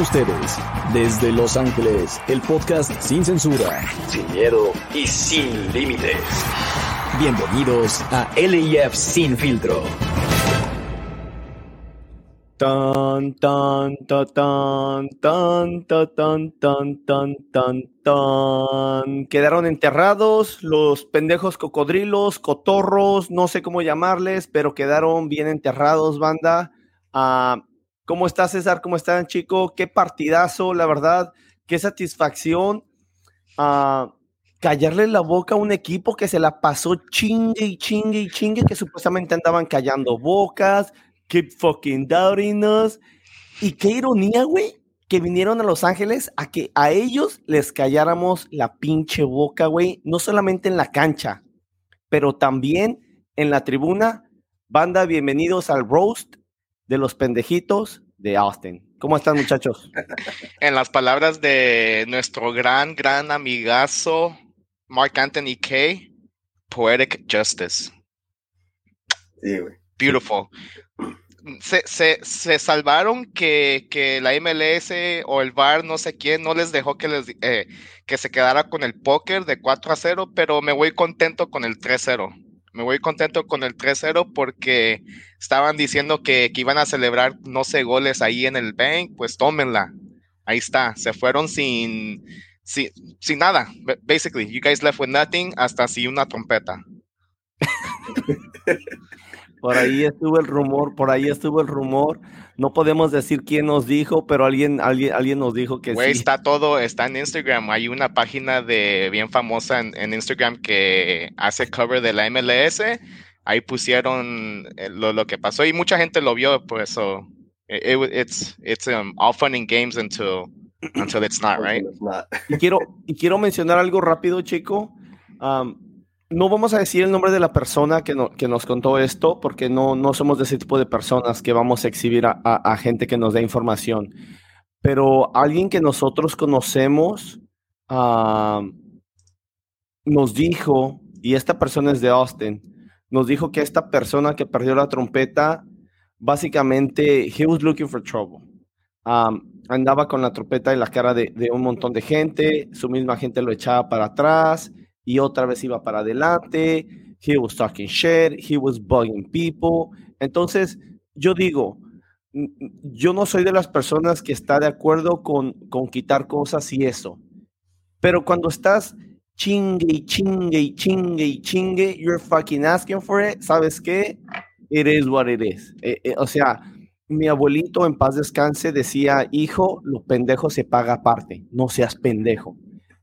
ustedes, desde Los Ángeles, el podcast sin censura, sin miedo y sin límites. Bienvenidos a LIF Sin Filtro. Tan, tan, tan, tan, tan, tan, tan, tan, tan, tan. Quedaron enterrados los pendejos cocodrilos, cotorros, no sé cómo llamarles, pero quedaron bien enterrados, banda. Ah, ¿Cómo está César? ¿Cómo están, chico? Qué partidazo, la verdad. Qué satisfacción. Ah, callarle la boca a un equipo que se la pasó chingue y chingue y chingue, que supuestamente andaban callando bocas, keep fucking doubting us. Y qué ironía, güey, que vinieron a Los Ángeles a que a ellos les calláramos la pinche boca, güey, no solamente en la cancha, pero también en la tribuna. Banda, bienvenidos al roast de los pendejitos de Austin. ¿Cómo están, muchachos? En las palabras de nuestro gran, gran amigazo Mark Anthony Kay, Poetic Justice. Sí, güey. Beautiful. Se, se, se salvaron que, que, la MLS o el VAR, no sé quién, no les dejó que, les, eh, que se quedara con el póker de 4 a 0, pero me voy contento con el 3-0. Me voy contento con el 3-0 porque estaban diciendo que, iban a celebrar, no sé, goles ahí en el bank, pues tómenla. Ahí está, se fueron sin, sin, nada. Basically, you guys left with nothing hasta así una trompeta. Por ahí estuvo el rumor, por ahí estuvo el rumor. No podemos decir quién nos dijo, pero alguien, alguien, alguien nos dijo que sí. Está todo, está en Instagram. Hay una página de bien famosa en, en Instagram que hace cover de la MLS. Ahí pusieron eh, lo, lo, que pasó y mucha gente lo vio, por eso it, it's it's um, all fun and games until until it's not, right? Y quiero y quiero mencionar algo rápido, chico. Um, no vamos a decir el nombre de la persona que, no, que nos contó esto, porque no, no somos de ese tipo de personas que vamos a exhibir a, gente que nos dé información. Pero alguien que nosotros conocemos nos dijo, y esta persona es de Austin, nos dijo que esta persona que perdió la trompeta, básicamente, he was looking for trouble. Um, andaba con la trompeta en la cara de un montón de gente, su misma gente lo echaba para atrás y otra vez iba para adelante. He was talking shit, he was bugging people. Entonces, yo digo, yo no soy de las personas que está de acuerdo con, con quitar cosas y eso. Pero cuando estás chingue y chingue y chingue y chingue, you're fucking asking for it, ¿sabes qué? It is what it is. Eh, eh, o sea, mi abuelito en paz descanse decía, hijo, lo pendejo se paga aparte, no seas pendejo.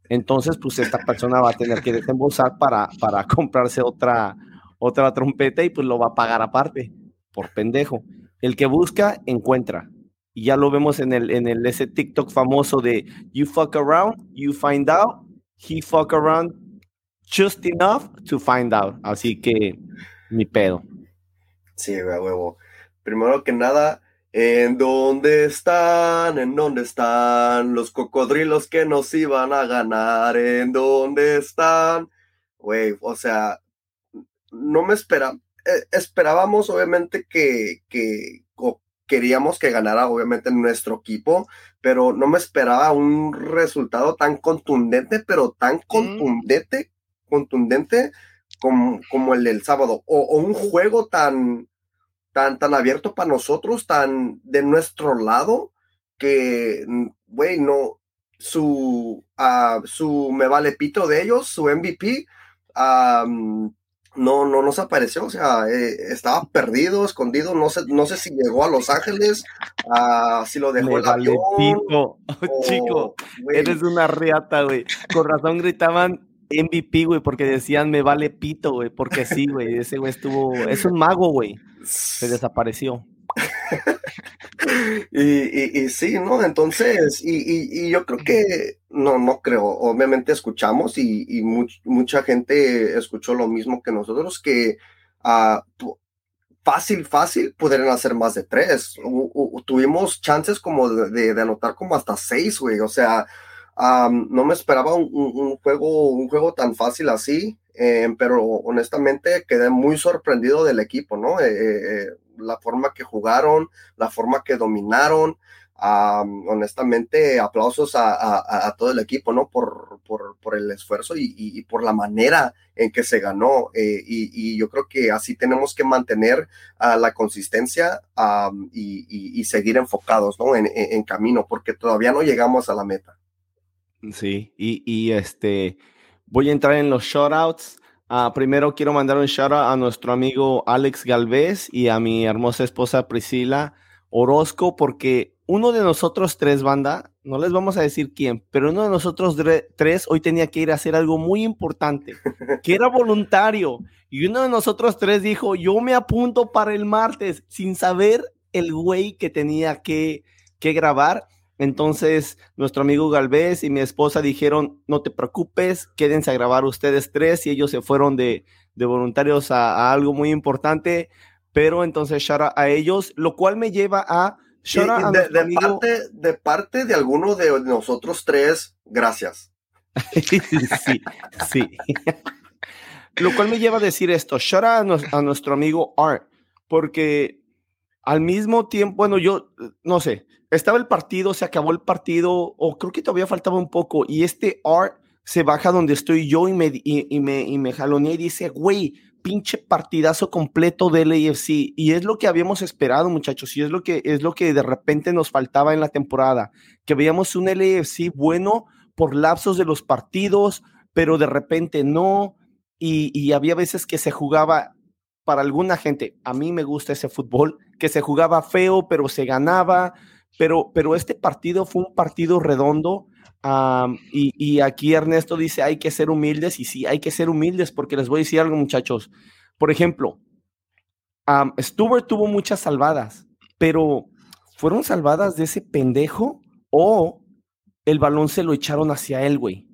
Entonces, pues esta persona va a tener que desembolsar para, para comprarse otra, otra trompeta y pues lo va a pagar aparte, por pendejo. El que busca, encuentra. Y ya lo vemos en el, en el ese TikTok famoso de you fuck around, you find out, he fuck around just enough to find out. Así que, mi pedo. Sí, huevo. Primero que nada, ¿En dónde están? ¿En dónde están los cocodrilos que nos iban a ganar? ¿En dónde están? Güey, o sea, no me espera. Eh, esperábamos, obviamente, que, que queríamos que ganara, obviamente, nuestro equipo, pero no me esperaba un resultado tan contundente, pero tan contundente, mm. contundente como, como el del sábado, o, o un juego tan tan, tan abierto para nosotros, tan de nuestro lado, que, güey, no, su, uh, su me vale pito de ellos, su MVP, um, no, no nos apareció, o sea, eh, estaba perdido, escondido, no sé, no sé si llegó a Los Ángeles, uh, si lo dejó me el vale avión. Pito. Oh, chico, wey. eres una riata, güey. Con razón gritaban MVP, güey, porque decían me vale pito, güey, porque sí, güey, ese güey estuvo, es un mago, güey, se desapareció. y, sí, ¿no? Entonces, y, yo creo que, no, no creo, obviamente escuchamos y, much, mucha gente escuchó lo mismo que nosotros, que uh, fácil, fácil pudieran hacer más de tres. Tuvimos chances como de, de anotar como hasta seis, güey, o sea, Um, no me esperaba un, juego, un juego tan fácil así, eh, pero honestamente quedé muy sorprendido del equipo, ¿no? Eh, eh, la forma que jugaron, la forma que dominaron. honestamente, aplausos a, todo el equipo, ¿no? Por, por, el esfuerzo y, por la manera en que se ganó. Eh, y, yo creo que así tenemos que mantener la consistencia y, seguir enfocados, ¿no? En, camino, porque todavía no llegamos a la meta. Sí, y, este, voy a entrar en los shoutouts. Uh, primero quiero mandar un shout out a nuestro amigo Alex Galvez y a mi hermosa esposa Priscila Orozco, porque uno de nosotros tres, banda, no les vamos a decir quién, pero uno de nosotros tres hoy tenía que ir a hacer algo muy importante, que era voluntario. Y uno de nosotros tres dijo, yo me apunto para el martes, sin saber el güey que tenía que, que grabar. Entonces, nuestro amigo Galvez y mi esposa dijeron, no te preocupes, quédense a grabar ustedes tres y ellos se fueron de, de voluntarios a, algo muy importante. Pero entonces, shout a ellos, lo cual me lleva a de, parte, de parte de alguno de nosotros tres, gracias. sí, sí. Lo cual me lleva a decir esto, shout a, a nuestro amigo Art, porque al mismo tiempo, bueno, yo no sé, estaba el partido, se acabó el partido, o creo que todavía faltaba un poco, y este Art se baja donde estoy yo y me, y, me, y me jalonea y dice, güey, pinche partidazo completo del AFC y es lo que habíamos esperado, muchachos, y es lo que es lo que de repente nos faltaba en la temporada, que veíamos un LAFC bueno por lapsos de los partidos, pero de repente no y, había veces que se jugaba para alguna gente, a mí me gusta ese fútbol, que se jugaba feo, pero se ganaba, pero pero este partido fue un partido redondo y, aquí Ernesto dice, hay que ser humildes, y sí, hay que ser humildes, porque les voy a decir algo, muchachos. Por ejemplo, um, Stuart tuvo muchas salvadas, pero ¿fueron salvadas de ese pendejo o el balón se lo echaron hacia él, güey?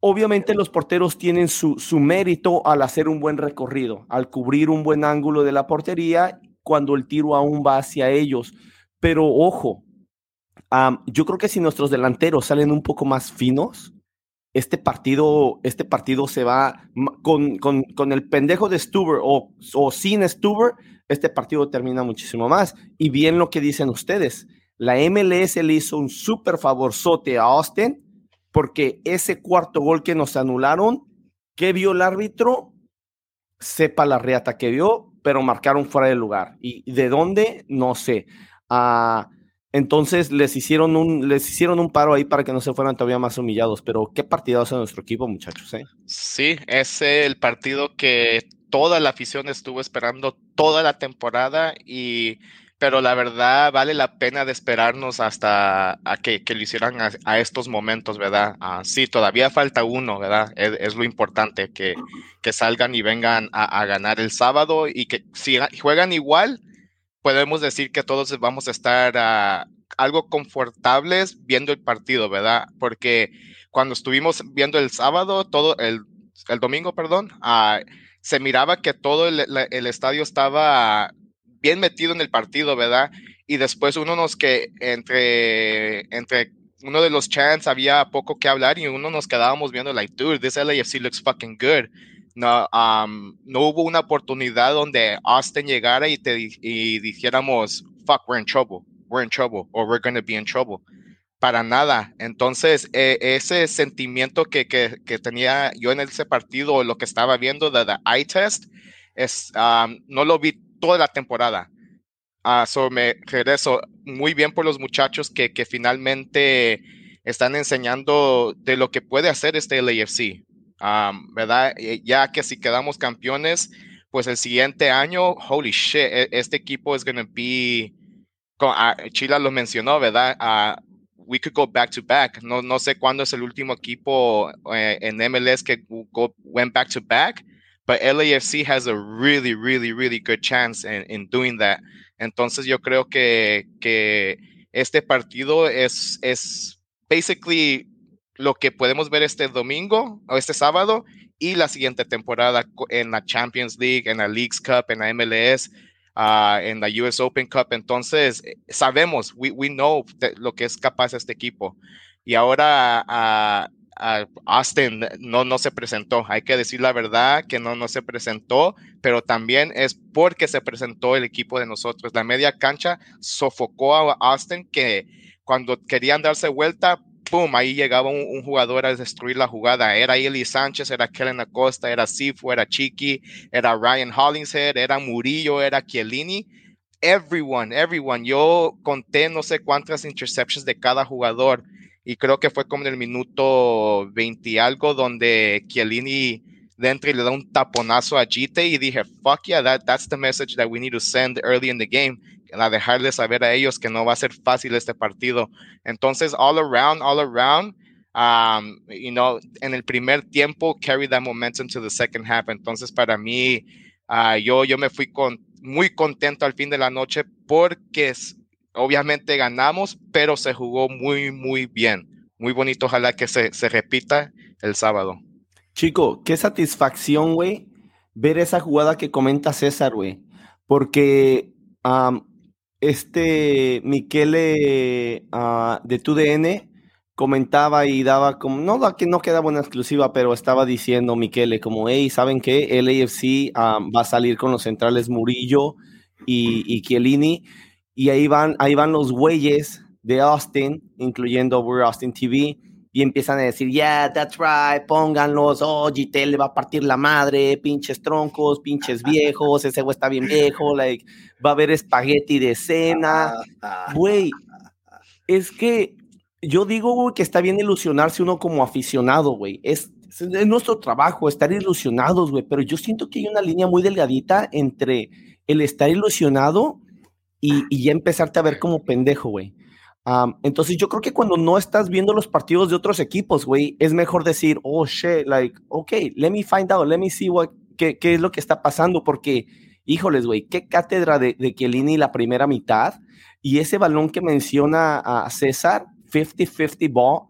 Obviamente los porteros tienen su, su mérito al hacer un buen recorrido, al cubrir un buen ángulo de la portería cuando el tiro aún va hacia ellos. Pero ojo, yo creo que si nuestros delanteros salen un poco más finos, este partido, este partido se va con, con, con el pendejo de Stuber o, o sin Stuber, este partido termina muchísimo más. Y bien lo que dicen ustedes, la MLS le hizo un súper favorzote a Austin porque ese cuarto gol que nos anularon, que vio el árbitro? Sepa la reata que vio, pero marcaron fuera de lugar. ¿Y de dónde? No sé. Ah, entonces les hicieron un, les hicieron un paro ahí para que no se fueran todavía más humillados. Pero qué partido hace nuestro equipo, muchachos. ¿eh? Sí, es el partido que toda la afición estuvo esperando toda la temporada y pero la verdad vale la pena de esperarnos hasta a que, que lo hicieran a, estos momentos, ¿verdad? Ah, sí, todavía falta uno, ¿verdad? Es, lo importante, que, que, salgan y vengan a, a, ganar el sábado y que si juegan igual, podemos decir que todos vamos a estar uh, algo confortables viendo el partido, ¿verdad? Porque cuando estuvimos viendo el sábado, todo el, el domingo, perdón, uh, se miraba que todo el, el, estadio estaba bien metido en el partido, ¿verdad? Y después uno nos que entre, entre uno de los chants había poco que hablar y uno nos quedábamos viendo like, dude, this LAFC looks fucking good no, no hubo una oportunidad donde Austin llegara y, te, y dijéramos, fuck, we're in trouble, we're in trouble, or we're going to be in trouble. Para nada. Entonces, e, ese sentimiento que, que, que, tenía yo en ese partido, lo que estaba viendo de the eye test, es, no lo vi toda la temporada. Uh, so me regreso muy bien por los muchachos que, que finalmente están enseñando de lo que puede hacer este LAFC. ¿Verdad? Ya que si quedamos campeones, pues el siguiente año, holy shit, e, este equipo es going to be, ah, Chila lo mencionó, ¿verdad? Uh, we could go back to back. No, no sé cuándo es el último equipo eh, en MLS que go, went back to back, but LAFC has a really, really, really good chance in, in doing that. Entonces yo creo que, que este partido es, es basically lo que podemos ver este domingo o este sábado y la siguiente temporada en la Champions League, en la Leagues Cup, en la MLS, ah, en la US Open Cup. Entonces, eh, sabemos, we, we know lo que es capaz este equipo. Y ahora, uh, uh, Austin no, no se presentó. Hay que decir la verdad que no, no se presentó, pero también es porque se presentó el equipo de nosotros. La media cancha sofocó a Austin que cuando querían darse vuelta, ¡pum! Ahí llegaba un, jugador a destruir la jugada. Era Eli Sánchez, era Kellen Acosta, era Sifu, era Chiqui, era Ryan Hollingshead, era Murillo, era Chiellini. Everyone, everyone. Yo conté no sé cuántas interceptions de cada jugador y creo que fue como en el minuto 20 y algo donde Chiellini dentro le da un taponazo a Gite y dije, fuck yeah, that, that's the message that we need to send early in the game a dejarles saber a ellos que no va a ser fácil este partido. Entonces, all around, all around, um, you know, en el primer tiempo, carry that momentum to the second half. Entonces, para mí, uh, yo, yo me fui con, muy contento al fin de la noche porque obviamente ganamos, pero se jugó muy, muy bien. Muy bonito, ojalá que se, se repita el sábado. Chico, qué satisfacción, güey, ver esa jugada que comenta César, güey. Porque um, este Miquele uh, de TUDN comentaba y daba como, no, que no quedaba una exclusiva, pero estaba diciendo Miquele como, hey, ¿saben qué? El AFC ah, va a salir con los centrales Murillo y, y Chiellini, y ahí van, ahí van los güeyes de Austin, incluyendo We're Austin TV, y empiezan a decir, yeah, that's right, pónganlos, oh, GTL le va a partir la madre, pinches troncos, pinches viejos, ese güey está bien viejo, like, va a haber espagueti de cena. Güey, es que yo digo, güey, que está bien ilusionarse uno como aficionado, güey. Es, es, nuestro trabajo estar ilusionados, güey, pero yo siento que hay una línea muy delgadita entre el estar ilusionado y, y ya empezarte a ver como pendejo, güey entonces yo creo que cuando no estás viendo los partidos de otros equipos, güey, es mejor decir, oh shit, like, ok, let me find out, let me see what, qué, qué es lo que está pasando, porque, híjoles, güey, qué cátedra de, de Chiellini la primera mitad y ese balón que menciona a César, 50-50 ball,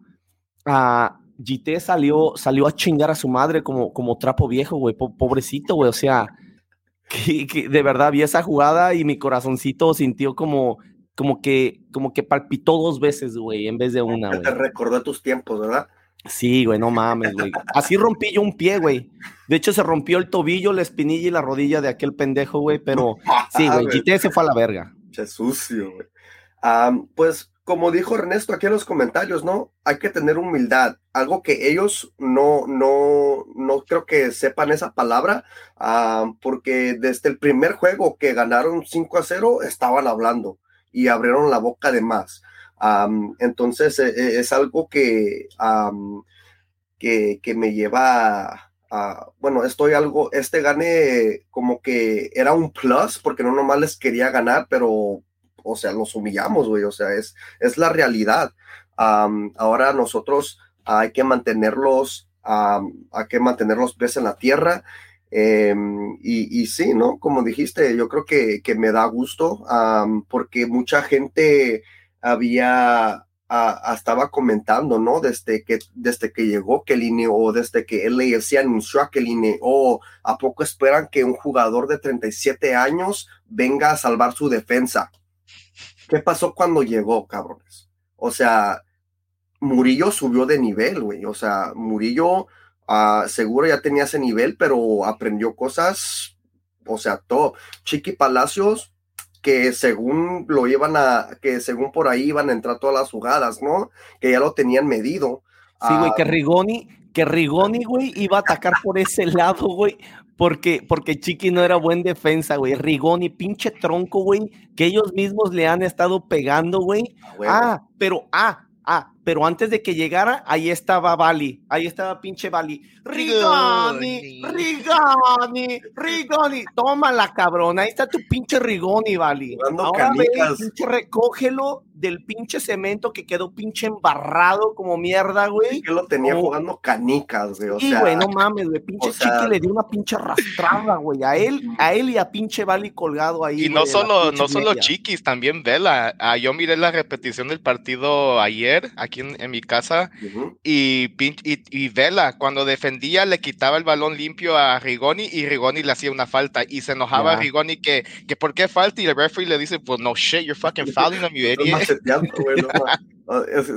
uh, GT salió, salió a chingar a su madre como, como trapo viejo, güey, pobrecito, güey, o sea, que, que, de verdad vi esa jugada y mi corazoncito sintió como como que, como que palpitó dos veces, güey, en vez de una, güey. Te recordó tus tiempos, ¿verdad? Sí, güey, no mames, güey. Así rompí yo un pie, güey. De hecho, se rompió el tobillo, la espinilla y la rodilla de aquel pendejo, güey, pero sí, güey, GT se fue a la verga. Qué sucio, güey. pues, como dijo Ernesto aquí en los comentarios, ¿no? Hay que tener humildad. Algo que ellos no, no, no creo que sepan esa palabra, porque desde el primer juego que ganaron 5 a 0, estaban hablando y abrieron la boca de más. entonces e, e, es algo que, que, que, me lleva a, bueno, estoy algo, este gane como que era un plus porque no nomás les quería ganar, pero, o sea, los humillamos, güey, o sea, es, es la realidad. ahora nosotros hay que mantenerlos, hay que mantener los pies en la tierra Em, y, sí, ¿no? Como dijiste, yo creo que, que me da gusto porque mucha gente había, estaba comentando, ¿no? Desde que, desde que llegó Kelly o desde que él se anunció a Kelly o a poco esperan que un jugador de 37 años venga a salvar su defensa. ¿Qué pasó cuando llegó, cabrones? O sea, Murillo subió de nivel, güey. O sea, Murillo Ah, seguro ya tenía ese nivel, pero aprendió cosas, o sea, todo. Chiqui Palacios, que según lo iban a, que según por ahí iban a entrar todas las jugadas, ¿no? Que ya lo tenían medido. Sí, güey, que ah, Rigoni, que Rigoni, güey, iba a atacar por ese lado, güey, porque, porque Chiqui no era buen defensa, güey. Rigoni, pinche tronco, güey, que ellos mismos le han estado pegando, güey. Ah, pero, ah, Ah, pero antes de que llegara, ahí estaba Bali, ahí estaba pinche Bali. Rigoni, Rigoni, Rigoni, tómala, cabrón, ahí está tu pinche Rigoni, Bali. Ahora ve, pinche recógelo del pinche cemento que quedó pinche embarrado como mierda, güey. Que lo tenía jugando canicas, güey. O sí, güey, no mames, güey. Pinche chiqui le dio una pinche arrastrada, güey. A él, a él y a pinche Bali colgado ahí. Y no solo, no solo chiquis, también Vela. Ah, yo miré la repetición del partido ayer aquí aquí en, mi casa y, y, Vela cuando defendía le quitaba el balón limpio a Rigoni y Rigoni le hacía una falta y se enojaba a Rigoni que, que por qué falta y el referee le dice pues no shit you're fucking fouling him you idiot.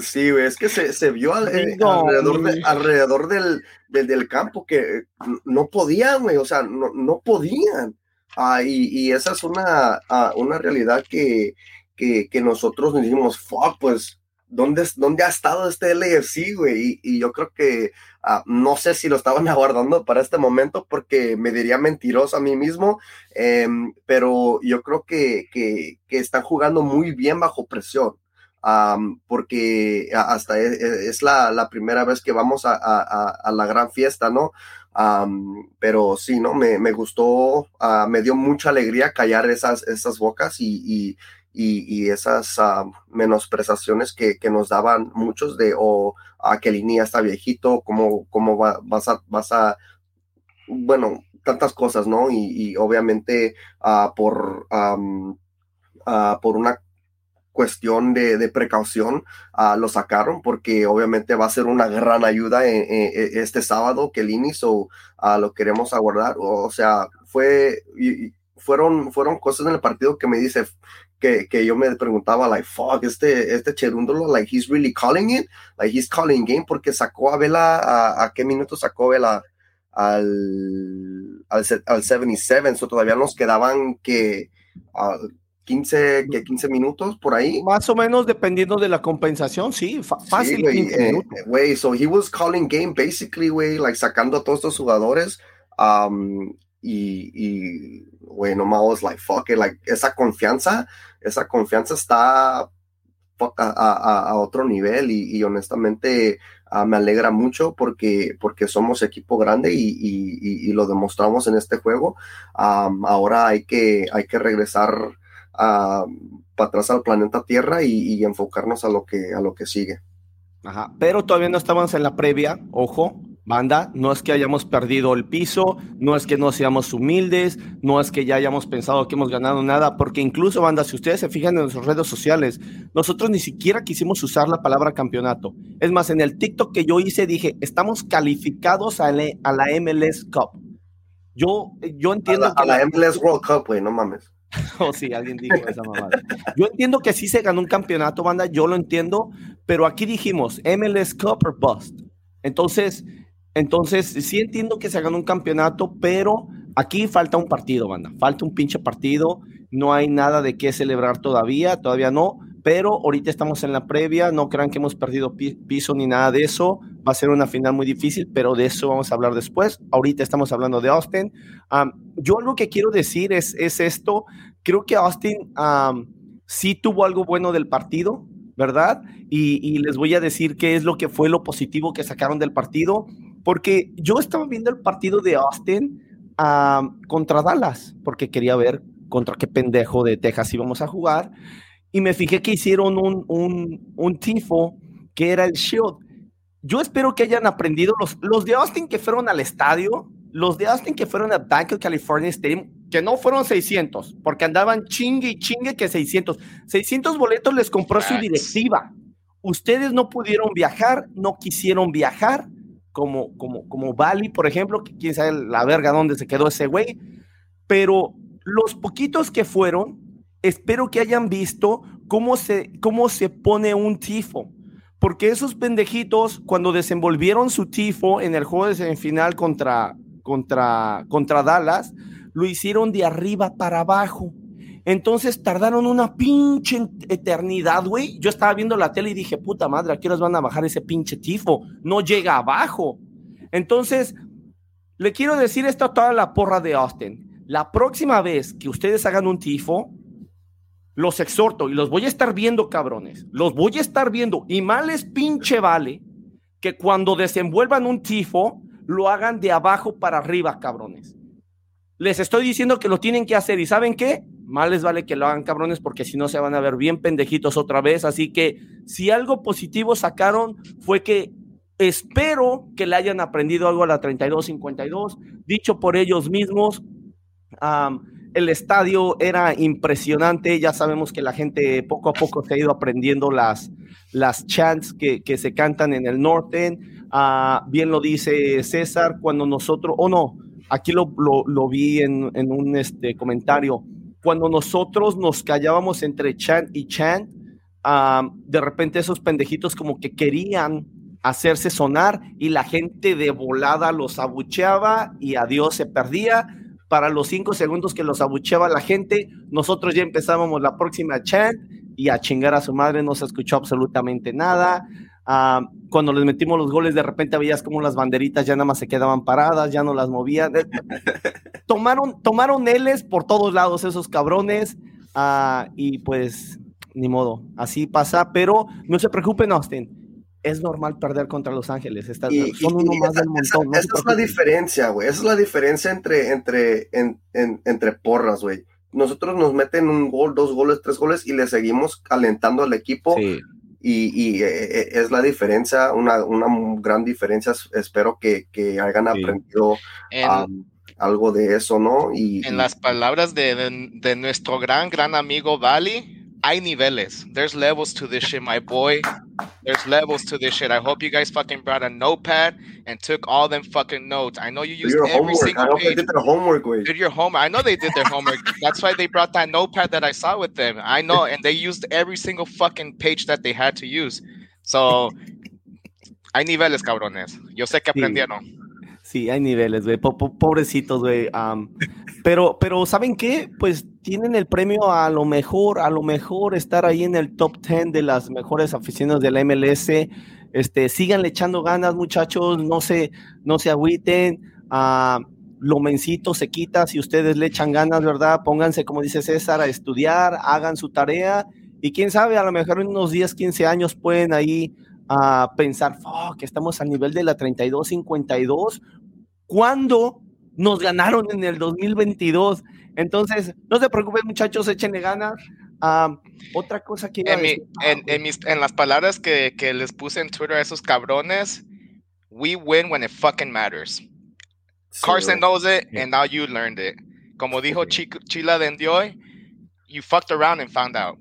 Sí, güey, es que se, se vio eh, alrededor, alrededor del, del, del, campo que no podían, güey, o sea, no, no podían. Ah, y, y, esa es una, ah, una realidad que, que, que nosotros decimos, fuck, pues, ¿dónde, ¿dónde ha estado este LFC, güey? Y, yo creo que no sé si lo estaban aguardando para este momento porque me diría mentiroso a mí mismo, em, pero yo creo que, que, están jugando muy bien bajo presión porque hasta e, e, es, la, primera vez que vamos a, a, la gran fiesta, ¿no? pero sí, ¿no? Me, me gustó, uh, me dio mucha alegría callar esas, esas bocas y, y, esas uh, menosprezaciones que, que, nos daban muchos de, o a que Lini está viejito, cómo, cómo va, vas, a, vas a, bueno, tantas cosas, ¿no? Y, obviamente por, por una cuestión de, precaución uh, lo sacaron porque obviamente va a ser una gran ayuda en, este sábado que el inicio lo queremos aguardar. O, sea, fue, fueron, fueron cosas en el partido que me dice que, que yo me preguntaba, like, fuck, este, este Cherúndolo, like, he's really calling it, like, he's calling game porque sacó a Vela, a, qué minuto sacó Vela al, al, al 77, so todavía nos quedaban que ah, 15, que 15 minutos por ahí. Más o menos dependiendo de la compensación, sí, fácil. Sí, güey, eh, so he was calling game basically, güey, like sacando a todos estos jugadores. Um, y, y, güey, nomás like, fuck it, like, esa confianza, esa confianza está a, a, a otro nivel y, y honestamente uh, me alegra mucho porque, porque somos equipo grande y, y, y lo demostramos en este juego. Um, ahora hay que, hay que regresar para atrás al planeta Tierra y, enfocarnos a lo que, a lo que sigue. Ajá, pero todavía no estábamos en la previa, ojo, banda, no es que hayamos perdido el piso, no es que no seamos humildes, no es que ya hayamos pensado que hemos ganado nada, porque incluso, banda, si ustedes se fijan en nuestras redes sociales, nosotros ni siquiera quisimos usar la palabra campeonato. Es más, en el TikTok que yo hice dije, estamos calificados a, la MLS Cup. Yo, yo entiendo... A la, MLS World Cup, güey, no mames. o si alguien dijo esa mamada. Yo entiendo que sí se ganó un campeonato, banda, yo lo entiendo, pero aquí dijimos MLS Cup or Bust. Entonces, entonces sí entiendo que se ganó un campeonato, pero aquí falta un partido, banda. Falta un pinche partido. No hay nada de qué celebrar todavía, todavía no pero ahorita estamos en la previa, no crean que hemos perdido piso ni nada de eso, va a ser una final muy difícil, pero de eso vamos a hablar después. Ahorita estamos hablando de Austin. yo algo que quiero decir es, es esto, creo que Austin sí tuvo algo bueno del partido, ¿verdad? Y, les voy a decir qué es lo que fue lo positivo que sacaron del partido, porque yo estaba viendo el partido de Austin contra Dallas, porque quería ver contra qué pendejo de Texas íbamos a jugar y me fijé que hicieron un, un, un tifo que era el Shield. Yo espero que hayan aprendido los, los de Austin que fueron al estadio, los de Austin que fueron a Bank of California Stadium, que no fueron 600, porque andaban chingue y chingue que 600. 600 boletos les compró su directiva. Ustedes no pudieron viajar, no quisieron viajar, como, como, como Bali, por ejemplo, que quién sabe la verga dónde se quedó ese güey. Pero los poquitos que fueron, espero que hayan visto cómo se, cómo se pone un tifo. Porque esos pendejitos, cuando desenvolvieron su tifo en el juego de semifinal contra, contra, contra Dallas, lo hicieron de arriba para abajo. Entonces tardaron una pinche eternidad, güey. Yo estaba viendo la tele y dije, puta madre, ¿a qué van a bajar ese pinche tifo? No llega abajo. Entonces, le quiero decir esto a toda la porra de Austin. La próxima vez que ustedes hagan un tifo, los exhorto y los voy a estar viendo, cabrones. Los voy a estar viendo. Y mal es pinche vale que cuando desenvuelvan un tifo, lo hagan de abajo para arriba, cabrones. Les estoy diciendo que lo tienen que hacer. ¿Y saben qué? Mal les vale que lo hagan, cabrones, porque si no se van a ver bien pendejitos otra vez. Así que si algo positivo sacaron fue que espero que le hayan aprendido algo a la 32-52, dicho por ellos mismos el estadio era impresionante. Ya sabemos que la gente poco a poco se ha ido aprendiendo las, las chants que, que se cantan en el norte. Ah, bien lo dice César, cuando nosotros, o no, aquí lo, lo, lo vi en, en, un este, comentario, cuando nosotros nos callábamos entre chant y chant, de repente esos pendejitos como que querían hacerse sonar y la gente de volada los abucheaba y adiós se perdía. Para los cinco segundos que los abucheaba la gente, nosotros ya empezábamos la próxima chant y a chingar a su madre, no se escuchó absolutamente nada. Uh, cuando les metimos los goles, de repente veías como las banderitas ya nada más se quedaban paradas, ya no las movían. tomaron, tomaron L's por todos lados esos cabrones uh, y pues ni modo, así pasa, pero no se preocupen, Austin es normal perder contra Los Ángeles. Está, y, son uno y más esa, del montón. Esa, esa es la diferencia, güey. Esa es la diferencia entre, entre, en, en, entre porras, güey. Nosotros nos meten un gol, dos goles, tres goles y le seguimos alentando al equipo. Sí. Y, y eh, es la diferencia, una, una gran diferencia. Espero que, que hayan Sí. aprendido En, um, algo de eso, ¿no? Y, en las palabras de, de, de nuestro gran, gran amigo Bali, hay niveles. There's levels to this shit, my boy. There's levels to this shit. I hope you guys fucking brought a notepad and took all them fucking notes. I know you used your every homework. I single hope they page. did their homework, güey. Did your homework. I know they did their homework. That's why they brought that notepad that I saw with them. I know, and they used every single fucking page that they had to use. So, hay niveles, cabrones. Yo sé que aprendieron. Sí, hay niveles, güey. Po- po- Pobrecitos, güey. Am, pero, pero, ¿saben qué? Pues tienen el premio a lo mejor, a lo mejor estar ahí en el top 10 de las mejores aficiones de la MLS. Este, síganle echando ganas, muchachos. No se, no se agüiten. Ah, lo mencito se quita si ustedes le echan ganas, ¿verdad? Pónganse, como dice César, a estudiar, hagan su tarea. Y quién sabe, a lo mejor en unos 10, 15 años pueden ahí a pensar, que estamos al nivel de la 32-52, cuando nos ganaron en el 2022. Entonces, no se preocupen, muchachos, échenle ganas. Otra cosa que En, mi- ah, en, en mis, en las palabras que, que les puse en Twitter a esos cabrones, we win when it fucking matters. Sí, Carson knows it, Yeah. and now you learned it. Como dijo. Chi- Chila de Endioy, you fucked around and found out.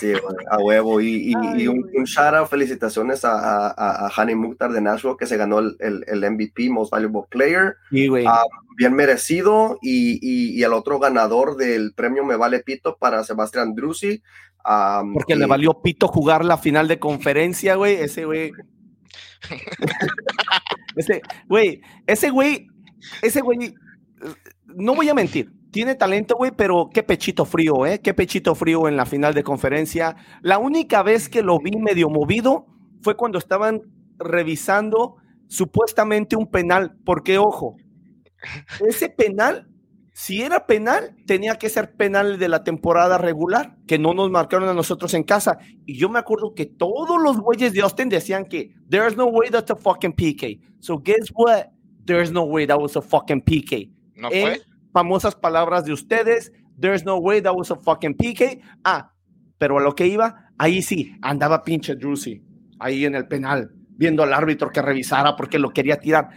Sí, güey, a huevo. Y, y, Ay, y un, un shout out, felicitaciones a, a, a Hani Mukhtar de Nashville que se ganó el, el, el MVP, Most Valuable Player. sí, güey. Ah, bien merecido. Y, y, y el otro ganador del premio Me Vale Pito para Sebastián Drusi. porque y- le valió pito jugar la final de conferencia, güey. Ese güey. ese, güey, ese güey, ese güey, eh, no voy a mentir. Tiene talento, güey, pero qué pechito frío, ¿eh? Qué pechito frío en la final de conferencia. La única vez que lo vi medio movido fue cuando estaban revisando supuestamente un penal, porque ojo, ese penal, si era penal, tenía que ser penal de la temporada regular, que no nos marcaron a nosotros en casa. Y yo me acuerdo que todos los güeyes de Austin decían que there's no way that's a fucking PK. So guess what? There's no way that was a fucking PK. ¿No fue? Famosas palabras de ustedes, there's no way that was a fucking PK. Ah, pero a lo que iba, ahí sí, andaba pinche Druzy, ahí en el penal, viendo al árbitro que revisara porque lo quería tirar.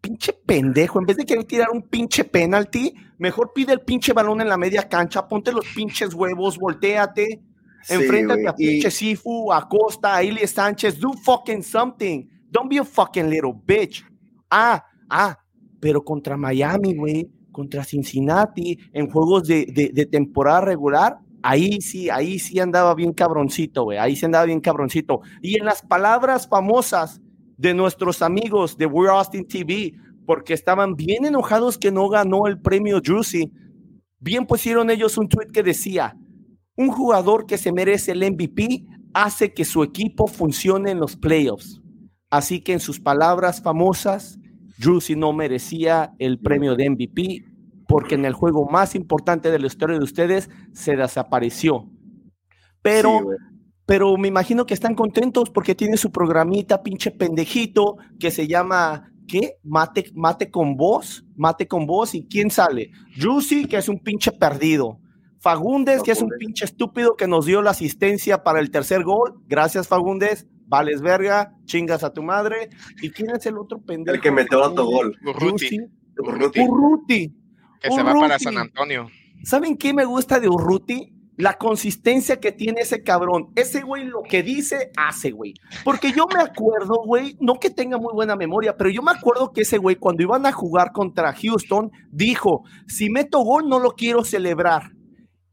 Pinche pendejo, en vez de querer tirar un pinche penalti, mejor pide el pinche balón en la media cancha, ponte los pinches huevos, volteate, sí, enfréntate a y- pinche Sifu, a Costa, a Sánchez, do fucking something. Don't be a fucking little bitch. Ah, ah, pero contra Miami, güey, contra Cincinnati, en juegos de, de- temporada regular, ahí sí, ahí sí andaba bien cabroncito, güey, ahí sí andaba bien cabroncito. Y en las palabras famosas de nuestros amigos de We're Austin TV, porque estaban bien enojados que no ganó el premio Juicy, bien pusieron ellos un tweet que decía, un jugador que se merece el MVP hace que su equipo funcione en los playoffs. Así que en sus palabras famosas, Juicy no merecía el premio de MVP porque en el juego más importante de la historia de ustedes se desapareció. Pero, sí, pero me imagino que están contentos porque tiene su programita pinche pendejito que se llama ¿qué? Mate, mate con voz, mate con voz y quién sale? Juicy, que es un pinche perdido. Fagundes, que es un pinche estúpido que nos dio la asistencia para el tercer gol. Gracias, Fagundes. Vales verga, chingas a tu madre. ¿Y quién es el otro pendejo? El que metió el autogol. Urruti. Urruti, Urruti. que se va para. San Antonio. ¿Saben qué me gusta de Urruti? La consistencia que tiene ese cabrón. Ese güey lo que dice, hace, güey. Porque yo me acuerdo, güey, no que tenga muy buena memoria, pero yo me acuerdo que ese güey, cuando iban a jugar contra Houston, dijo: Si meto gol, no lo quiero celebrar.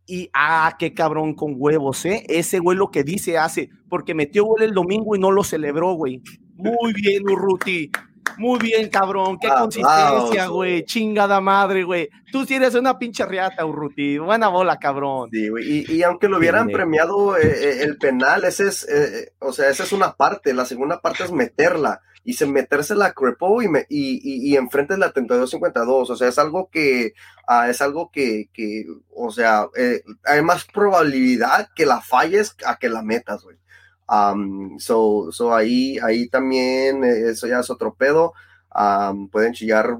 Y ah, qué cabrón con huevos, ¿eh? Ese güey lo que dice hace, porque metió gol el domingo y no lo celebró, güey. Muy bien, Urruti. Muy bien, cabrón. Qué consistencia, güey. Chingada madre, güey. Tú sí eres una pinche riata, Urruti. Buena bola, cabrón. Sí, güey. Y, aunque lo hubieran premiado eh, eh, el penal, ese es, eh, o sea, esa es una parte. La segunda parte es meterla y se meterse la crepo y, me, y, y, enfrente de la 32-52. O sea, es algo que, ah, es algo que, que o sea, eh, hay más probabilidad que la falles a que la metas, güey. Um, so, so ahí, ahí también, eh, eso ya es otro pedo. pueden chillar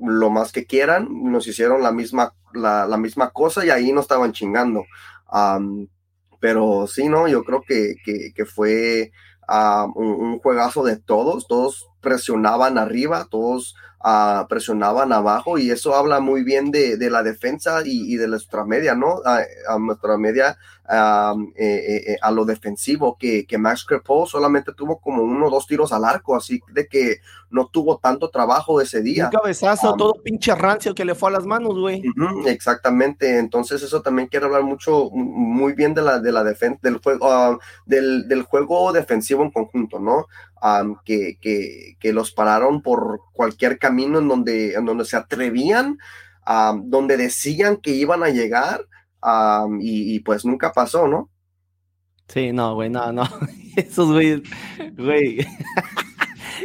lo más que quieran. Nos hicieron la misma, la, la misma cosa y ahí no estaban chingando. pero sí, no, yo creo que, que, que fue un, juegazo de todos, todos presionaban arriba, todos uh, presionaban abajo y eso habla muy bien de, de la defensa y, y, de nuestra media, ¿no? A, a nuestra media eh, eh, a lo defensivo, que, que Max Crepo solamente tuvo como uno o dos tiros al arco, así de que no tuvo tanto trabajo ese día. Un cabezazo, todo pinche rancio que le fue a las manos, güey. exactamente, entonces eso también quiere hablar mucho, muy bien de la, de la defensa, del juego, del, del, juego defensivo en conjunto, ¿no? que, que, que, los pararon por cualquier camino en donde, en donde se atrevían, donde decían que iban a llegar y, pues nunca pasó, ¿no? Sí, no, güey, no, no. Esos güeyes, güey.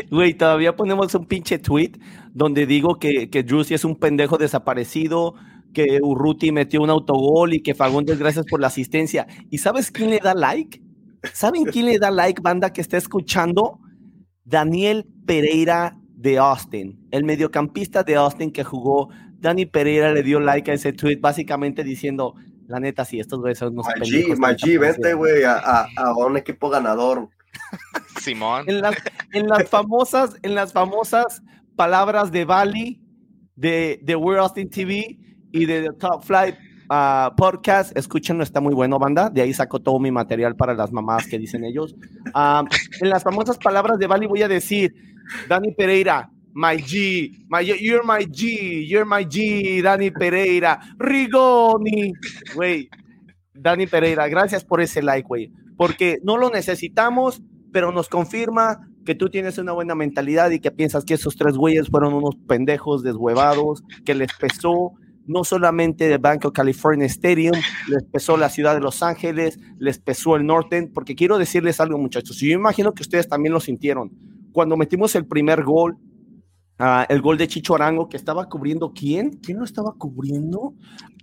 Güey, todavía ponemos un pinche tweet donde digo que, que Druzy es un pendejo desaparecido, que Urruti metió un autogol y que Fagundes gracias por la asistencia. ¿Y sabes quién le da like? ¿Saben quién le da like, banda que está escuchando? Daniel Pereira de Austin, el mediocampista de Austin que jugó. Dani Pereira le dio like a ese tweet, básicamente diciendo: La neta, sí, estos güeyes son unos Maggi, Maggi, vente, güey, a, un equipo ganador. Simón. En las, en las, famosas, en las famosas palabras de Bali, de, de We're Austin TV y de The Top Flight podcast, escúchenlo, está muy bueno, banda. De ahí saco todo mi material para las mamás que dicen ellos. en las famosas palabras de Bali voy a decir, Dani Pereira, my G, my, you're my G, you're my G, Dani Pereira, Rigoni, güey. Dani Pereira, gracias por ese like, güey, porque no lo necesitamos, pero nos confirma que tú tienes una buena mentalidad y que piensas que esos tres güeyes fueron unos pendejos deshuevados, que les pesó, no solamente de Bank of California Stadium, les pesó la ciudad de Los Ángeles, les pesó el norte, porque quiero decirles algo, muchachos, y yo imagino que ustedes también lo sintieron. Cuando metimos el primer gol, uh, el gol de Chicho Arango, que estaba cubriendo, ¿quién? ¿Quién lo estaba cubriendo?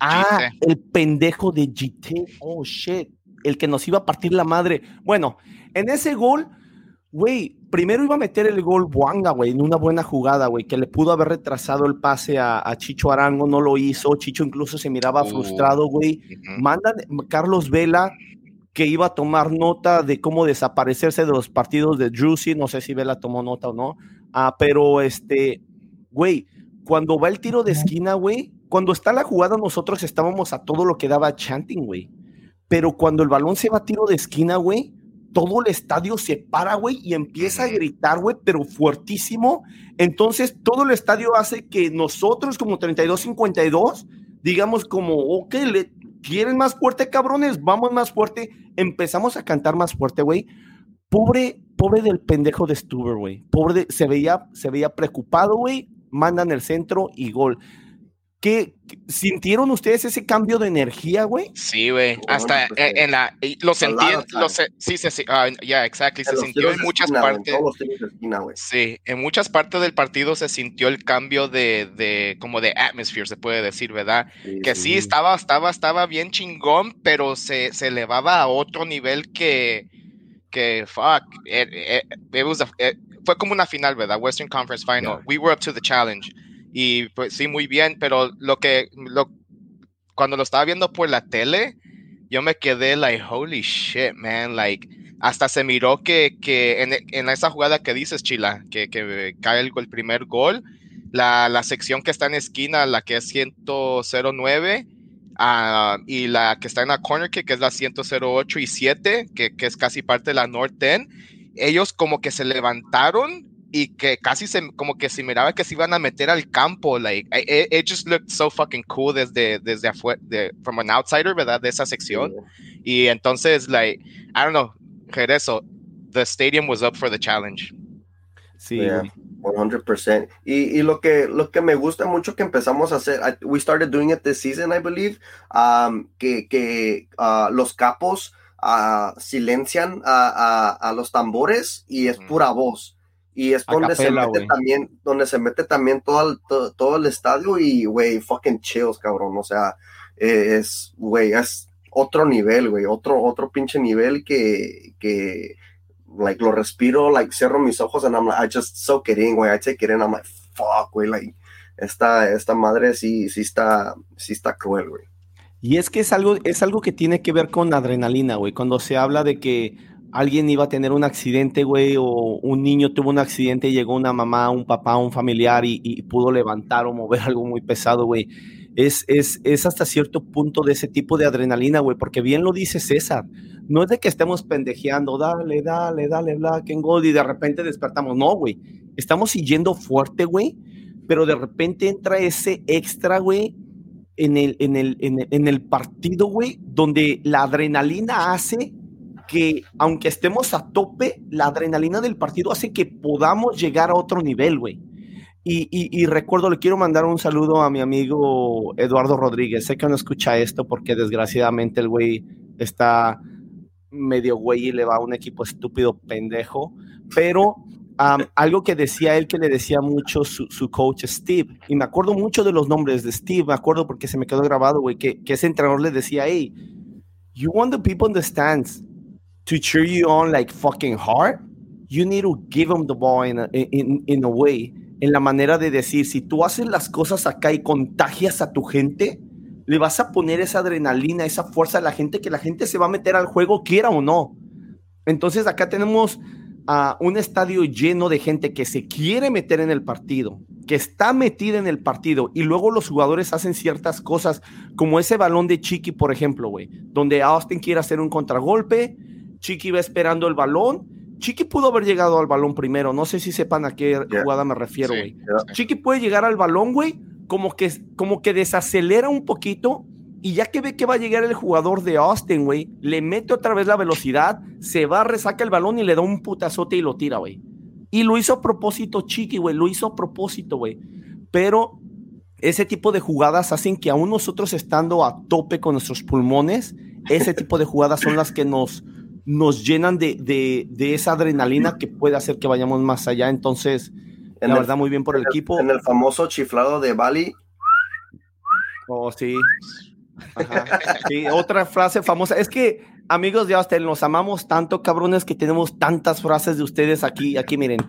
Ah, el pendejo de GT. Oh, shit. El que nos iba a partir la madre. Bueno, en ese gol Güey, primero iba a meter el gol Buanga, güey, en una buena jugada, güey, que le pudo haber retrasado el pase a, Chicho Arango, no lo hizo. Chicho incluso se miraba oh, frustrado, güey. Mandan Carlos Vela, que iba a tomar nota de cómo desaparecerse de los partidos de Druzy. No sé si Vela tomó nota o no. Ah, pero este, güey, cuando va el tiro de esquina, güey, cuando está la jugada, nosotros estábamos a todo lo que daba chanting, güey. Pero cuando el balón se va a tiro de esquina, güey, todo el estadio se para, güey, y empieza a gritar, güey, pero fuertísimo. Entonces, todo el estadio hace que nosotros, como 32-52, digamos como, ok, le quieren más fuerte, cabrones, vamos más fuerte. Empezamos a cantar más fuerte, güey. Pobre, pobre del pendejo de Stuber, güey. Pobre, se veía, se veía preocupado, güey. Mandan el centro y gol. ¿Qué sintieron ustedes ese cambio de energía, güey? Sí, güey. Hasta pues, en, la lo sentí, lo sí, sí, sí, ah, ya, exactly, se sintió en muchas partes. sí, en muchas partes del partido se sintió el cambio de, de como de atmosphere, se puede decir, ¿verdad? que sí, estaba, estaba, estaba bien chingón, pero se, se elevaba a otro nivel que, que fuck, it, fue como una final, ¿verdad? Western Conference Final. We were up to the challenge. Y pues sí, muy bien, pero lo que, lo, cuando lo estaba viendo por la tele, yo me quedé like, holy shit, man, like, hasta se miró que, que en, en esa jugada que dices, Chila, que, que cae el, el, primer gol, la, la, sección que está en esquina, la que es 109, ah, y la que está en la corner kick, que es la 108 y 7, que, que es casi parte de la North 10, ellos como que se levantaron y que casi se, como que se miraba que se iban a meter al campo, like, it, just looked so fucking cool desde, desde afuera, de, from an outsider, ¿verdad? De esa sección. Y entonces, like, I don't know, regreso, the stadium was up for the challenge. Sí. Yeah, 100%. Y, y, lo, que, lo que me gusta mucho que empezamos a hacer, we started doing it this season, I believe, um, que, que uh, los capos uh, silencian a, a, a, los tambores y es pura voz. Y es donde se mete también, donde se mete también todo el, todo, el estadio y, güey, fucking chills, cabrón. O sea, es, güey, es otro nivel, güey, otro, otro pinche nivel que, que like lo respiro, like cierro mis ojos and I'm like, I just soak it in, güey, I take it in, I'm like, fuck, güey, like, esta, esta madre sí, sí está, sí está cruel, güey. Y es que es algo, es algo que tiene que ver con adrenalina, güey, cuando se habla de que alguien iba a tener un accidente, güey, o un niño tuvo un accidente y llegó una mamá, un papá, un familiar y, y pudo levantar o mover algo muy pesado, güey. Es, es, es, hasta cierto punto de ese tipo de adrenalina, güey, porque bien lo dice César no es de que estemos pendejeando, dale, dale, dale, Black and Gold, y de repente despertamos. No, güey. Estamos siguiendo fuerte, güey, pero de repente entra ese extra, güey, en el, en el, en el, partido, güey, donde la adrenalina hace que, aunque estemos a tope, la adrenalina del partido hace que podamos llegar a otro nivel, güey. Y, y, recuerdo, le quiero mandar un saludo a mi amigo Eduardo Rodríguez. Sé que no escucha esto porque desgraciadamente el güey está medio güey y le va a un equipo estúpido pendejo, pero algo que decía él que le decía mucho su, su, coach Steve, y me acuerdo mucho de los nombres de Steve, me acuerdo porque se me quedó grabado, güey, que, que ese entrenador le decía, hey, you want the people in the stands to cheer you on like fucking hard, you need to give them the ball in in, in a way, en la manera de decir, si tú haces las cosas acá y contagias a tu gente, le vas a poner esa adrenalina, esa fuerza a la gente, que la gente se va a meter al juego, quiera o no. Entonces acá tenemos a un estadio lleno de gente que se quiere meter en el partido, que está metida en el partido y luego los jugadores hacen ciertas cosas como ese balón de Chiqui, por ejemplo, güey, donde Austin quiere hacer un contragolpe, Chiqui va esperando el balón. Chiqui pudo haber llegado al balón primero, no sé si sepan a qué jugada me refiero, güey. Chiqui puede llegar al balón, güey, como que, como que desacelera un poquito y ya que ve que va a llegar el jugador de Austin, güey, le mete otra vez la velocidad, se va, resaca el balón y le da un putazote y lo tira, güey. Y lo hizo a propósito, Chiqui, güey, lo hizo a propósito, güey. Pero ese tipo de jugadas hacen que aún nosotros estando a tope con nuestros pulmones, ese tipo de jugadas son las que nos, nos llenan de, de, de esa adrenalina que puede hacer que vayamos más allá. Entonces, la verdad, muy bien por el, equipo. En el famoso chiflado de Bali. Oh, sí. Sí, otra frase famosa. Es que, amigos de Austin, nos amamos tanto, cabrones, que tenemos tantas frases de ustedes aquí, aquí, miren,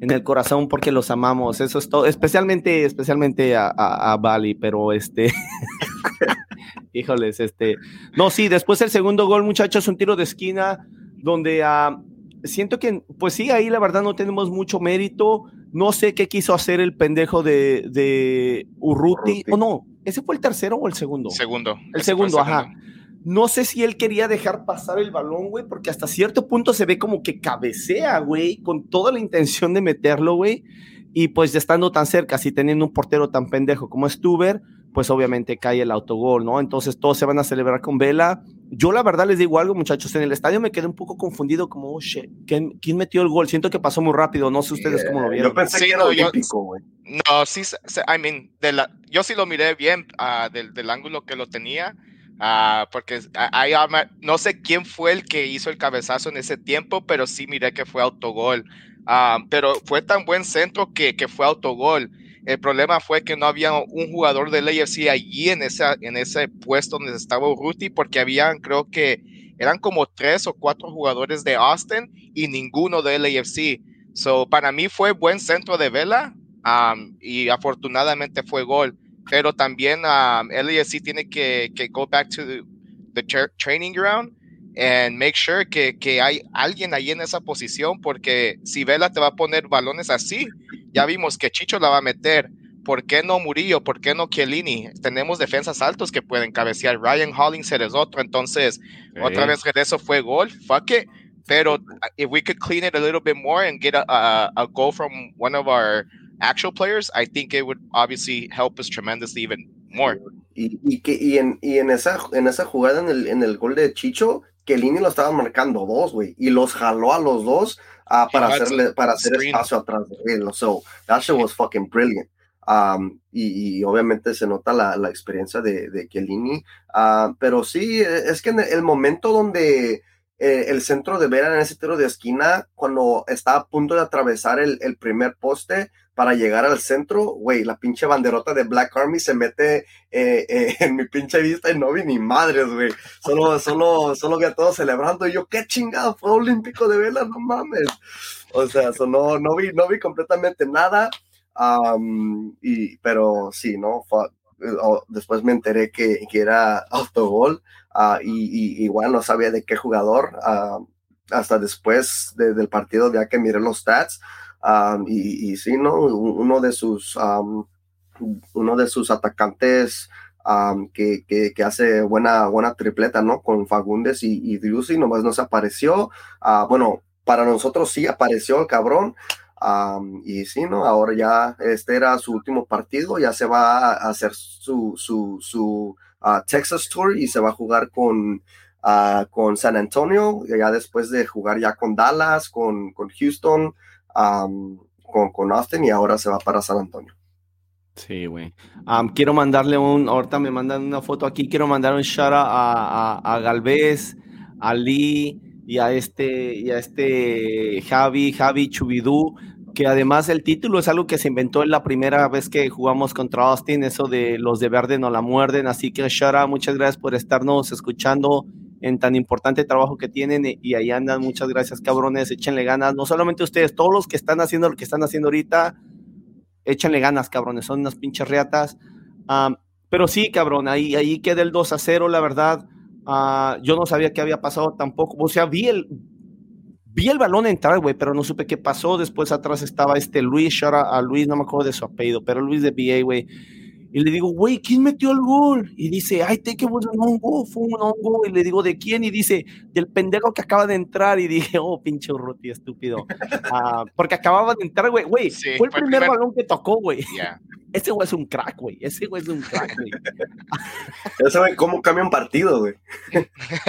en el corazón, porque los amamos. Eso es todo. Especialmente, especialmente a, a, Bali, pero este. Híjoles, este. No, sí, después el segundo gol, muchachos, un tiro de esquina donde uh, siento que, pues sí, ahí la verdad no tenemos mucho mérito. No sé qué quiso hacer el pendejo de, de Urruti. O no, ¿ese fue el tercero o el segundo? Segundo. El segundo, ajá. No sé si él quería dejar pasar el balón, güey, porque hasta cierto punto se ve como que cabecea, güey, con toda la intención de meterlo, güey. Y pues estando tan cerca, si teniendo un portero tan pendejo como Stuber, pues obviamente cae el autogol, ¿no? Entonces todos se van a celebrar con vela. Yo la verdad les digo algo, muchachos, en el estadio me quedé un poco confundido, como, oh, shit, ¿quién, metió el gol? Siento que pasó muy rápido, no sé ustedes cómo lo vieron. Yo pensé que era olímpico, güey. No, sí, I mean, de la, yo sí lo miré bien uh, del, del, ángulo que lo tenía, uh, porque hay, no sé quién fue el que hizo el cabezazo en ese tiempo, pero sí miré que fue autogol. Uh, pero fue tan buen centro que, que fue autogol. El problema fue que no había un jugador del AFC allí en, esa, en ese puesto donde estaba Ruti, porque habían, creo que eran como tres o cuatro jugadores de Austin y ninguno del AFC. So, para mí fue buen centro de vela y afortunadamente fue gol. Pero también um, el AFC tiene que, que go back to the, training ground and make sure que, que, hay alguien ahí en esa posición, porque si Vela te va a poner balones así, ya vimos que Chicho la va a meter, ¿por qué no Murillo? ¿Por qué no Chiellini? Tenemos defensas altos que pueden cabecear. Ryan Hollingshead es otro, entonces otra vez eso fue gol. Fuck it. Pero if we could clean it a little bit more and get a, a, a goal from one of our actual players, I think it would obviously help us tremendously even more. Y, y, que, y, en, y en, esa, en esa jugada, en el, en el gol de Chicho, que Lini lo estaba marcando dos, güey, y los jaló a los dos uh, para, hacerle, para hacer espacio atrás de él. So, that shit was fucking brilliant. Um, y, y, obviamente se nota la, la experiencia de, de Chiellini, uh, pero sí, es que en el momento donde eh, el centro de Vera en ese tiro de esquina, cuando está a punto de atravesar el, el primer poste, para llegar al centro, güey, la pinche banderota de Black Army se mete eh, eh, en mi pinche vista y no vi ni madres, güey. Solo, solo, solo vi a todos celebrando y yo, qué chingado, fue olímpico de vela, no mames. O sea, no, no, vi, no vi completamente nada. y, pero sí, ¿no? después me enteré que, que era autogol uh, y, igual no sabía de qué jugador. hasta después del partido, ya que miré los stats, y, y, sí, ¿no? Uno de sus, uno de sus atacantes que, que, hace buena, buena tripleta, ¿no? Con Fagundes y, y Driussi, nomás no se apareció. Ah, bueno, para nosotros sí apareció el cabrón. y sí, ¿no? Ahora ya este era su último partido, ya se va a hacer su, su, su ah, Texas Tour y se va a jugar con, con San Antonio, ya después de jugar ya con Dallas, con, con Houston, con, con Austin y ahora se va para San Antonio. Sí, güey. quiero mandarle un, ahorita me mandan una foto aquí, quiero mandar un shout a, a, a Galvez, a Lee y a este, y a este Javi, Javi Chubidú, que además el título es algo que se inventó en la primera vez que jugamos contra Austin, eso de los de verde no la muerden, así que Shara, muchas gracias por estarnos escuchando en tan importante trabajo que tienen y ahí andan. Muchas gracias, cabrones. Échenle ganas. No solamente ustedes, todos los que están haciendo lo que están haciendo ahorita, échenle ganas, cabrones. Son unas pinches reatas. pero sí, cabrón, ahí, ahí queda el 2 a 0, la verdad. Ah, yo no sabía qué había pasado tampoco. O sea, vi el, vi el balón entrar, güey, pero no supe qué pasó. Después atrás estaba este Luis, a Luis, no me acuerdo de su apellido, pero Luis de BA, güey y le digo, güey, ¿quién metió el gol? Y dice, ay, te que un hongo, fue un hongo. Y le digo, ¿de quién? Y dice, del pendejo que acaba de entrar. Y dije, oh, pinche Ruti, estúpido. Ah, porque acababa de entrar, güey. Güey, fue el primer, balón que tocó, güey. Ese güey es un crack, güey. Ese güey es un crack, güey. ya saben cómo cambia un partido, güey.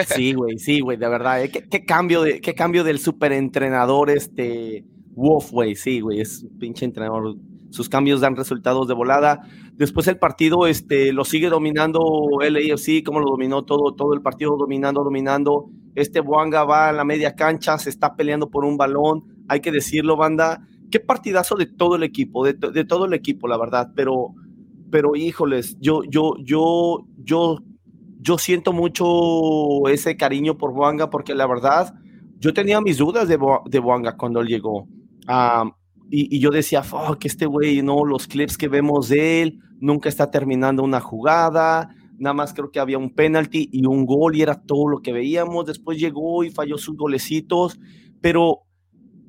sí, güey, sí, güey, de verdad. ¿eh? ¿Qué, cambio de, ¿Qué cambio del superentrenador, este, Wolf, güey? Sí, güey, es pinche entrenador sus cambios dan resultados de volada. Después el partido este, lo sigue dominando el AFC, como lo dominó todo, todo el partido, dominando, dominando. Este Boanga va a la media cancha, se está peleando por un balón, hay que decirlo, banda. Qué partidazo de todo el equipo, de, todo el equipo, la verdad, pero, pero híjoles, yo, yo, yo, yo, yo siento mucho ese cariño por Boanga porque la verdad, yo tenía mis dudas de, de cuando él llegó. Ah, y, yo decía, fuck, este güey, no, los clips que vemos de él, nunca está terminando una jugada, nada más creo que había un penalti y un gol y era todo lo que veíamos. Después llegó y falló sus golecitos, pero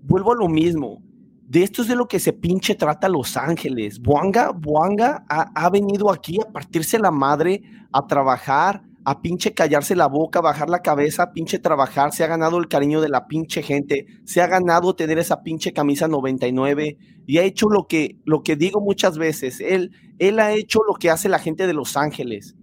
vuelvo a lo mismo. De esto es de lo que se pinche trata Los Ángeles. Buanga, Buanga ha, ha venido aquí a partirse la madre, a trabajar, a pinche callarse la boca, bajar la cabeza, pinche trabajar, se ha ganado el cariño de la pinche gente, se ha ganado tener esa pinche camisa 99 y ha hecho lo que, lo que digo muchas veces, él, él ha hecho lo que hace la gente de Los Ángeles,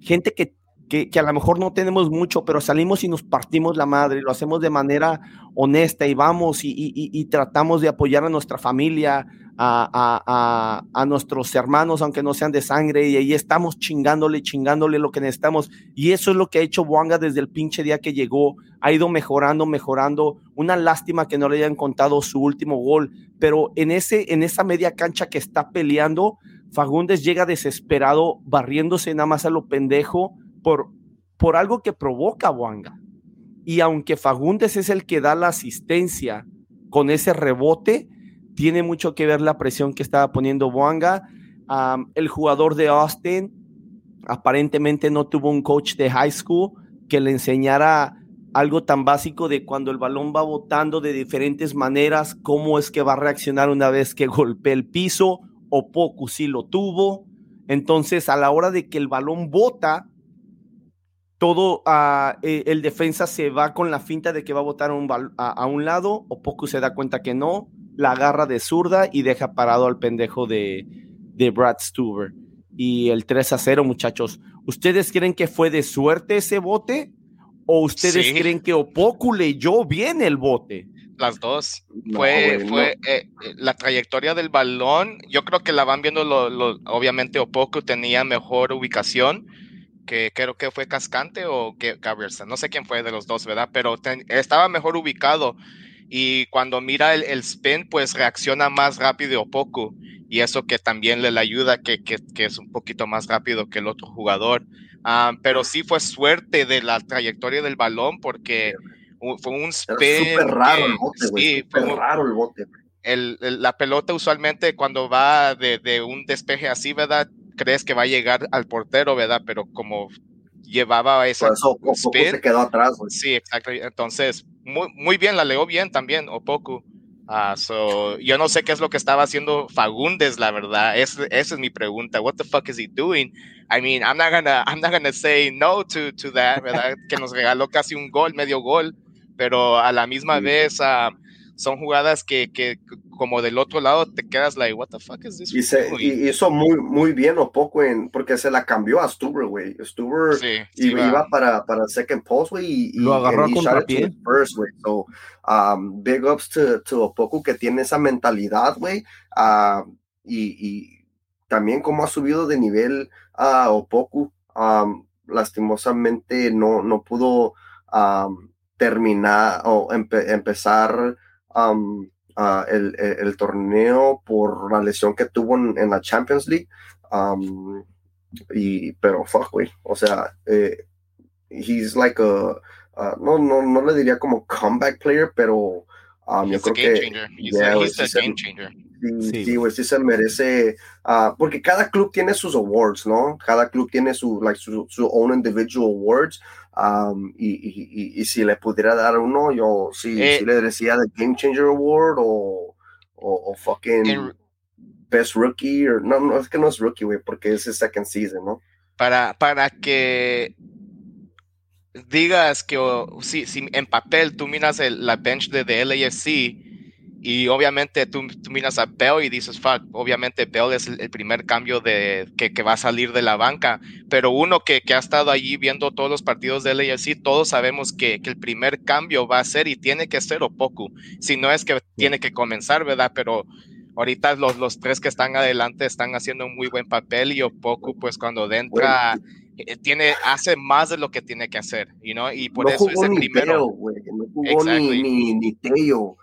gente que, que, que a lo mejor no tenemos mucho, pero salimos y nos partimos la madre, lo hacemos de manera honesta y vamos y, y, y tratamos de apoyar a nuestra familia, a, nuestros hermanos, aunque no sean de sangre, y ahí estamos chingándole, chingándole lo que necesitamos. Y eso es lo que ha hecho Buanga desde el pinche día que llegó. Ha ido mejorando, mejorando. Una lástima que no le hayan contado su último gol, pero en, ese, en esa media cancha que está peleando, Fagundes llega desesperado, barriéndose nada más a lo pendejo por, por algo que provoca Buanga. Y aunque Fagundes es el que da la asistencia con ese rebote, tiene mucho que ver la presión que estaba poniendo Boanga. el jugador de Austin aparentemente no tuvo un coach de high school que le enseñara algo tan básico de cuando el balón va botando de diferentes maneras, cómo es que va a reaccionar una vez que golpee el piso Opoku sí lo tuvo. Entonces, a la hora de que el balón bota, todo uh, el defensa se va con la finta de que va a botar un a, un lado, Opoku se da cuenta que no, la agarra de zurda y deja parado al pendejo de, de Brad Stuber. Y el 3 a 0, muchachos. ¿Ustedes creen que fue de suerte ese bote? ¿O ustedes sí. creen que Opoku leyó bien el bote? Las dos. No, fue fue no. eh, la trayectoria del balón. Yo creo que la van viendo, lo, lo, obviamente Opoku tenía mejor ubicación que creo que fue Cascante o que Gabrielson. No sé quién fue de los dos, ¿verdad? Pero ten, estaba mejor ubicado. Y cuando mira el, el, spin, pues reacciona más rápido Opoku. Y eso que también le, le ayuda, que, que, que, es un poquito más rápido que el otro jugador. Um, pero sí fue suerte de la trayectoria del balón porque fue un spin. Súper raro el bote, güey. Sí, fue raro el bote. El, el, la pelota usualmente cuando va de, de, un despeje así, ¿verdad? Crees que va a llegar al portero, ¿verdad? Pero como llevaba esa Por eso spin, se quedó atrás, güey. Sí, exacto. Entonces, muy, muy bien, la leo bien también, Opoku. Uh, so, yo no sé qué es lo que estaba haciendo Fagundes, la verdad. Es, esa es mi pregunta. What the fuck is he doing? I mean, I'm not gonna, I'm not gonna say no to, to that, ¿verdad? que nos regaló casi un gol, medio gol, pero a la misma sí. vez uh, son jugadas que, que, como del otro lado te quedas like, what the fuck is this? Y, se, y hizo muy, muy bien o poco en, porque se la cambió a Stuber, güey. Stuber sí, sí, iba, iba, para, para second post, güey, y, lo agarró con pie. First, güey. So, um, big ups to, to Opoku que tiene esa mentalidad, güey, uh, y, y, también como ha subido de nivel a uh, Opoku, um, lastimosamente no, no pudo um, terminar o empe empezar um, uh, el, el, el, torneo por la lesión que tuvo en, en la Champions League. Um, y, pero fuck, güey. O sea, eh, he's like a, uh, no, no, no le diría como comeback player, pero um, yo creo que. Yeah, he's a game changer. Sí, sí, güey, sí se merece, uh, porque cada club tiene sus awards, ¿no? Cada club tiene su, like, su, su own individual awards, um, y, y, y, y, si le pudiera dar uno, yo sí, eh, sí le decía the Game Changer Award o, o, o fucking en, Best Rookie, or, no, no, es que no es Rookie, güey, porque es el second season, ¿no? Para, para que digas que oh, si, si en papel tú miras el, la bench de, de LAFC, y obviamente tú, tú, miras a Bell y dices, fuck, obviamente Bell es el, el primer cambio de, que, que, va a salir de la banca, pero uno que, que, ha estado allí viendo todos los partidos de LAFC, todos sabemos que, que, el primer cambio va a ser y tiene que ser Opoku, si no es que tiene que comenzar, ¿verdad? Pero ahorita los, los tres que están adelante están haciendo un muy buen papel y Opoku, pues cuando entra... Bueno tiene, hace más de lo que tiene que hacer, you know? y por no eso es el primero. Teo, no jugó exactly. ni, ni, ni Teo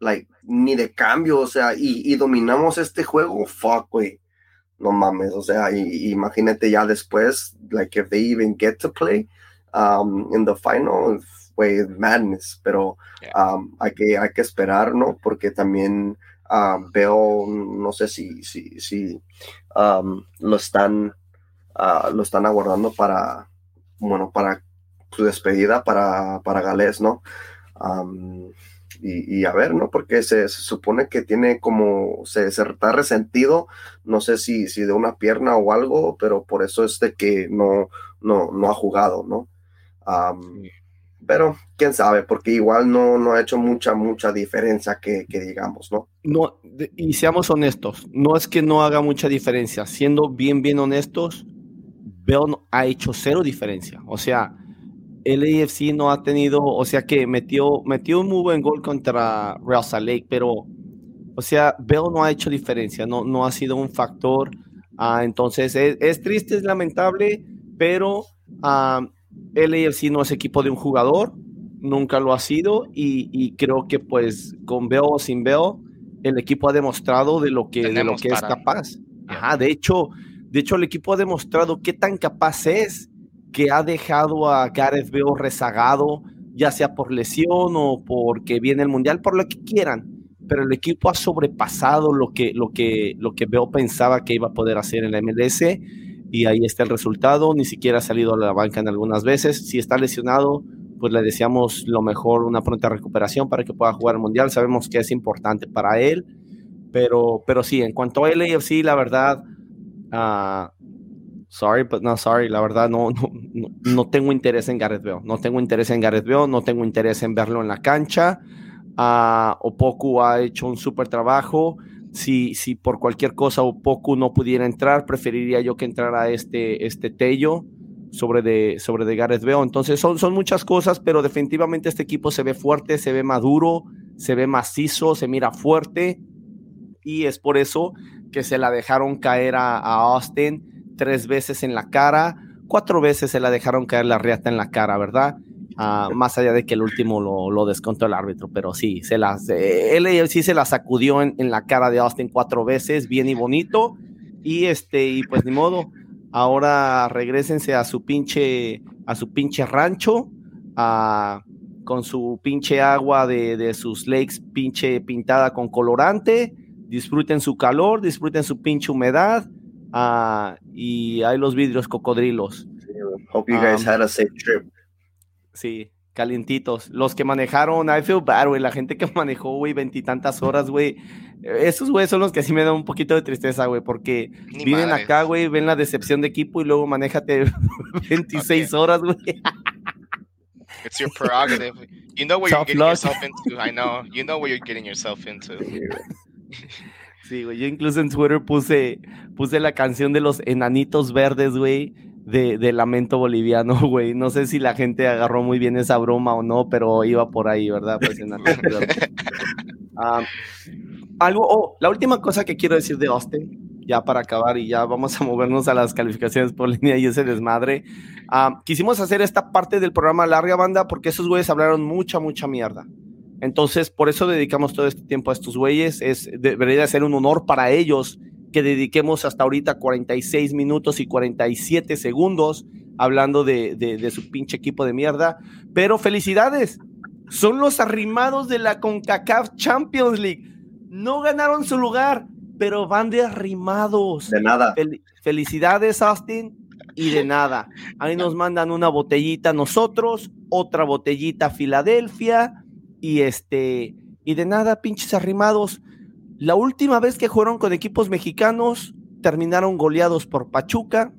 like, ni de cambio, o sea, y, y dominamos este juego, fuck, güey. No mames, o sea, y, imagínate ya después, like, if they even get to play um, in the final, fue madness, pero um, hay, que, hay que esperar, ¿no? Porque también um, veo, no sé si, si, si um, lo están, uh, lo están aguardando para, bueno, para su despedida para, para Gales, ¿no? Y, y, a ver, ¿no? Porque se, se supone que tiene como, se, se, está resentido, no sé si, si de una pierna o algo, pero por eso es de que no, no, no ha jugado, ¿no? Um, pero quién sabe, porque igual no, no ha hecho mucha, mucha diferencia que, que digamos, ¿no? No, y seamos honestos, no es que no haga mucha diferencia, siendo bien, bien honestos, Bell ha hecho cero diferencia, o sea, el AFC no ha tenido, o sea que metió, metió un muy buen gol contra Real Salt Lake, pero, o sea, Bell no ha hecho diferencia, no, no ha sido un factor. Uh, entonces, es, es, triste, es lamentable, pero uh, el AFC no es equipo de un jugador, nunca lo ha sido, y, y creo que pues con Bell o sin Bell, el equipo ha demostrado de lo que, de lo que es capaz. Ajá, de hecho, de hecho, el equipo ha demostrado qué tan capaz es que ha dejado a Gareth Bale rezagado, ya sea por lesión o porque viene el mundial, por lo que quieran. Pero el equipo ha sobrepasado lo que, lo que, lo que Bale pensaba que iba a poder hacer en la MLS y ahí está el resultado. Ni siquiera ha salido a la banca en algunas veces. Si está lesionado, pues le deseamos lo mejor, una pronta recuperación para que pueda jugar el mundial. Sabemos que es importante para él, Pero, pero sí, en cuanto a LAFC, la verdad, uh, sorry, but no sorry, la verdad no, no, no, tengo interés en Gareth Bale. No tengo interés en Gareth Bale, no tengo interés en verlo en la cancha. Uh, Opoku ha hecho un súper trabajo. Si, si por cualquier cosa Opoku no pudiera entrar, preferiría yo que entrara este, este Tello sobre de, sobre de Gareth Bale. Entonces son, son muchas cosas, pero definitivamente este equipo se ve fuerte, se ve maduro, se ve macizo, se mira fuerte y es por eso que se la dejaron caer a, Austin tres veces en la cara, cuatro veces se la dejaron caer la riata en la cara, ¿verdad? Ah, más allá de que el último lo, descontó el árbitro, pero sí, se las, él sí se la sacudió en, la cara de Austin cuatro veces, bien y bonito, y este, y pues ni modo, ahora regresense a su pinche, a su pinche rancho, con su pinche agua de, de, sus lakes pinche pintada con colorante, disfruten su calor, disfruten su pinche humedad, y hay los vidrios cocodrilos. Hope you guys had a safe trip. Sí, calientitos. Los que manejaron, I feel bad, güey. La gente que manejó, güey, veintitantas horas, güey. Esos, güey, son los que sí me dan un poquito de tristeza, güey, porque vienen acá, güey, ven la decepción de equipo y luego manéjate 26 horas, güey. It's your prerogative. You know what you're getting yourself into. I know. You know what you're getting yourself into. Sí, güey. Yo incluso en Twitter puse, puse la canción de los enanitos verdes, güey de, lamento boliviano, güey. No sé si la gente agarró muy bien esa broma o no, pero iba por ahí, ¿verdad? Pues ah, algo, oh, la última cosa que quiero decir de Austin, ya para acabar y ya vamos a movernos a las calificaciones por línea y ese desmadre. Ah, quisimos hacer esta parte del programa larga banda porque esos güeyes hablaron mucha, mucha mierda. Entonces, por eso dedicamos todo este tiempo a estos güeyes. Es, debería ser un honor para ellos que dediquemos hasta ahorita 46 minutos y 47 segundos hablando de, su pinche equipo de mierda. Pero felicidades, son los arrimados de la CONCACAF Champions League. No ganaron su lugar, pero van de arrimados. De nada. felicidades, Austin, y de nada. Ahí nos mandan una botellita nosotros, otra botellita Filadelfia, y este, y de nada, pinches arrimados. La última vez que jugaron con equipos mexicanos, terminaron goleados por Pachuca,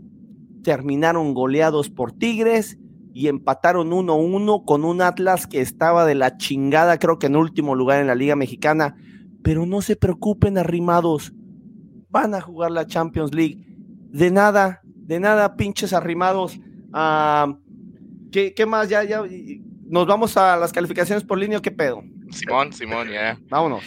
terminaron goleados por Tigres y empataron 1-1 con un Atlas que estaba de la chingada, creo que en último lugar en la Liga Mexicana. Pero no se preocupen, arrimados. Van a jugar la Champions League. De nada, de nada, pinches arrimados. Ah, ¿qué, más? Ya, ya. Nos vamos a las calificaciones por línea, ¿qué pedo? Simón, Simón, ya. Vámonos.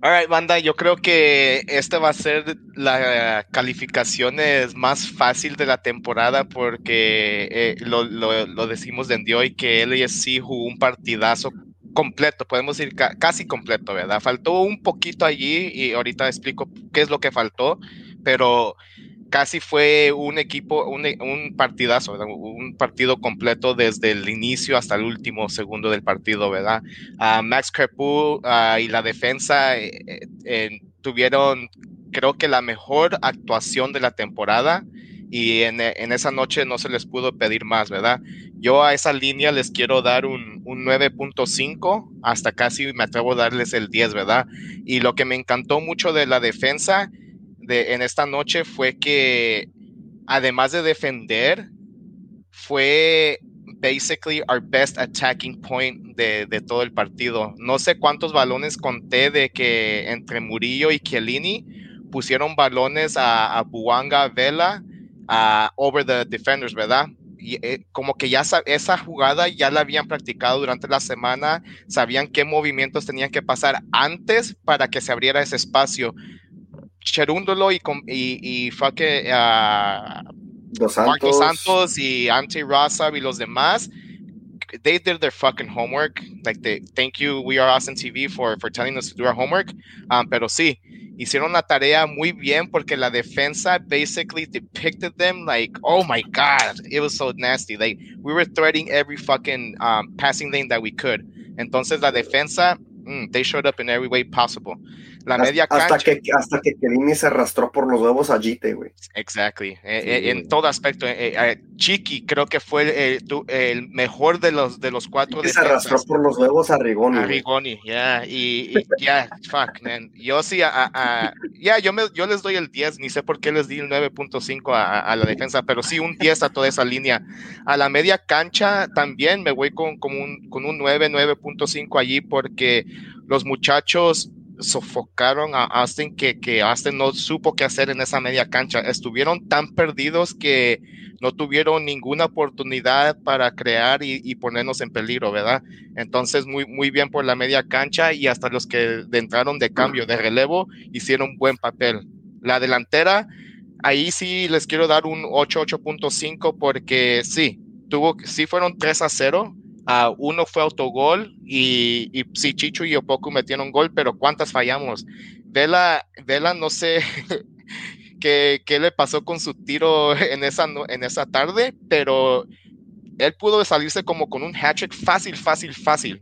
Alright, banda, yo creo que esta va a ser la calificación más fácil de la temporada porque eh, lo, lo, decimos de hoy que LSC jugó un partidazo completo, podemos decir casi completo, ¿verdad? Faltó un poquito allí y ahorita explico qué es lo que faltó, pero casi fue un equipo, un, partidazo, un partido completo desde el inicio hasta el último segundo del partido, ¿verdad? Uh, Max Crepu ah, y la defensa eh, eh, tuvieron, creo que la mejor actuación de la temporada y en, esa noche no se les pudo pedir más, ¿verdad? Yo a esa línea les quiero dar un, un 9.5, hasta casi me atrevo a darles el 10, ¿verdad? Y lo que me encantó mucho de la defensa en esta noche fue que además de defender, fue basically our best attacking point de, todo el partido. No sé cuántos balones conté de que entre Murillo y Chiellini pusieron balones a, a Vela a over the defenders, ¿verdad? Y eh, como que ya esa jugada ya la habían practicado durante la semana, sabían qué movimientos tenían que pasar antes para que se abriera ese espacio. Cherúndolo y, y, y que uh, Santos. Santos y Ante Raza y los demás, they did their fucking homework. Like, they, thank you, We Are Austin TV, for, for telling us to do our homework. Um, pero sí, hicieron la tarea muy bien porque la defensa basically depicted them like, oh my God, it was so nasty. Like, we were threading every fucking um, passing lane that we could. Entonces, la defensa, mm, they showed up in every way possible. La media cancha. Hasta que, hasta que Kelini se arrastró por los huevos a Gite, güey. Exactly. Eh, eh, en todo aspecto. Eh, Chiqui creo que fue el, mejor de los, de los cuatro. se arrastró por los huevos a Rigoni. A Rigoni, ya. Y, ya, fuck, man. Yo sí, a, ya, yo, me, yo les doy el 10. Ni sé por qué les di el 9.5 a, la defensa, pero sí un 10 a toda esa línea. A la media cancha también me voy con, con un, con un 9, 9.5 allí porque los muchachos sofocaron a Austin que, que no supo qué hacer en esa media cancha. Estuvieron tan perdidos que no tuvieron ninguna oportunidad para crear y, ponernos en peligro, ¿verdad? Entonces, muy, muy bien por la media cancha y hasta los que entraron de cambio, de relevo, hicieron buen papel. La delantera, ahí sí les quiero dar un 8, 8.5 porque sí, tuvo, sí fueron 3 a 0, Uh, uno fue autogol y, y sí, Chicho y Opoku metieron gol, pero ¿cuántas fallamos? Vela, Vela no sé qué, qué, le pasó con su tiro en esa, en esa tarde, pero él pudo salirse como con un hat fácil, fácil, fácil.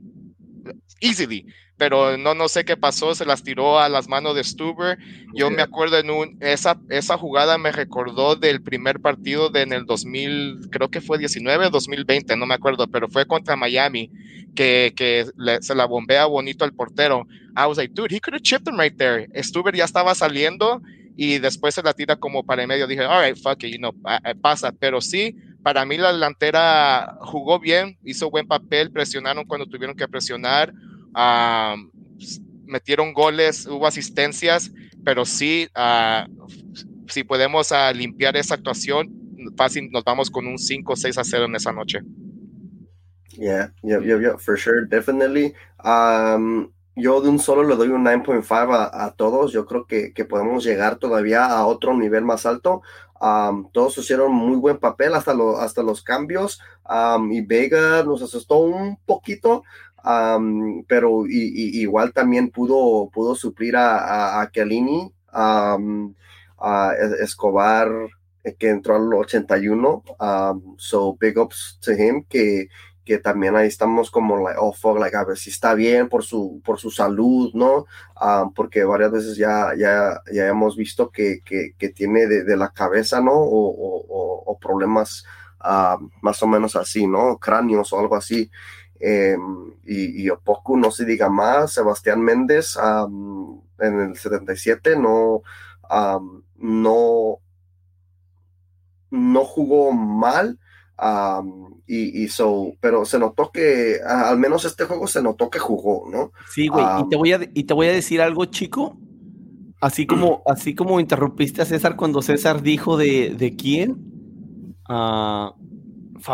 Easily pero no, no sé qué pasó, se las tiró a las manos de Stuber. Yo me acuerdo en un, esa, esa jugada me recordó del primer partido de en el 2000, creo que fue 19 2020, no me acuerdo, pero fue contra Miami, que, que se la bombea bonito al portero. I was like, dude, he could have chipped him right there. Stuber ya estaba saliendo y después se la tira como para el medio. Dije, all right, fuck it, you know, pasa, pero sí, para mí la delantera jugó bien, hizo buen papel, presionaron cuando tuvieron que presionar metieron goles, hubo asistencias, pero sí, uh, si podemos uh, limpiar esa actuación, fácil nos vamos con un 5 6 a 0 en esa noche. Yeah, yeah, yeah, yeah, for sure, definitely. Um, yo de un solo le doy un 9.5 a, a, todos. Yo creo que, podemos llegar todavía a otro nivel más alto. Um, todos hicieron muy buen papel hasta, hasta los cambios. Y Vega nos asustó un poquito, pero igual también pudo, pudo suplir a, a, Kellini, a Escobar, eh, que entró al 81. so big ups to him, que, que también ahí estamos como, like, oh, fuck, like, a ver si está bien por su, por su salud, ¿no? porque varias veces ya, ya, ya hemos visto que, que, tiene de, la cabeza, ¿no? O, problemas más o menos así, ¿no? Cráneos o algo así. Em, y, y poco no se diga más, Sebastián Méndez en el 77 no, no, no jugó mal. Y, pero se notó que al menos este juego se notó que jugó, ¿no? Sí, güey, y, te voy a, y te voy a decir algo, chico. Así como, así como interrumpiste a César cuando César dijo de, de quién, uh,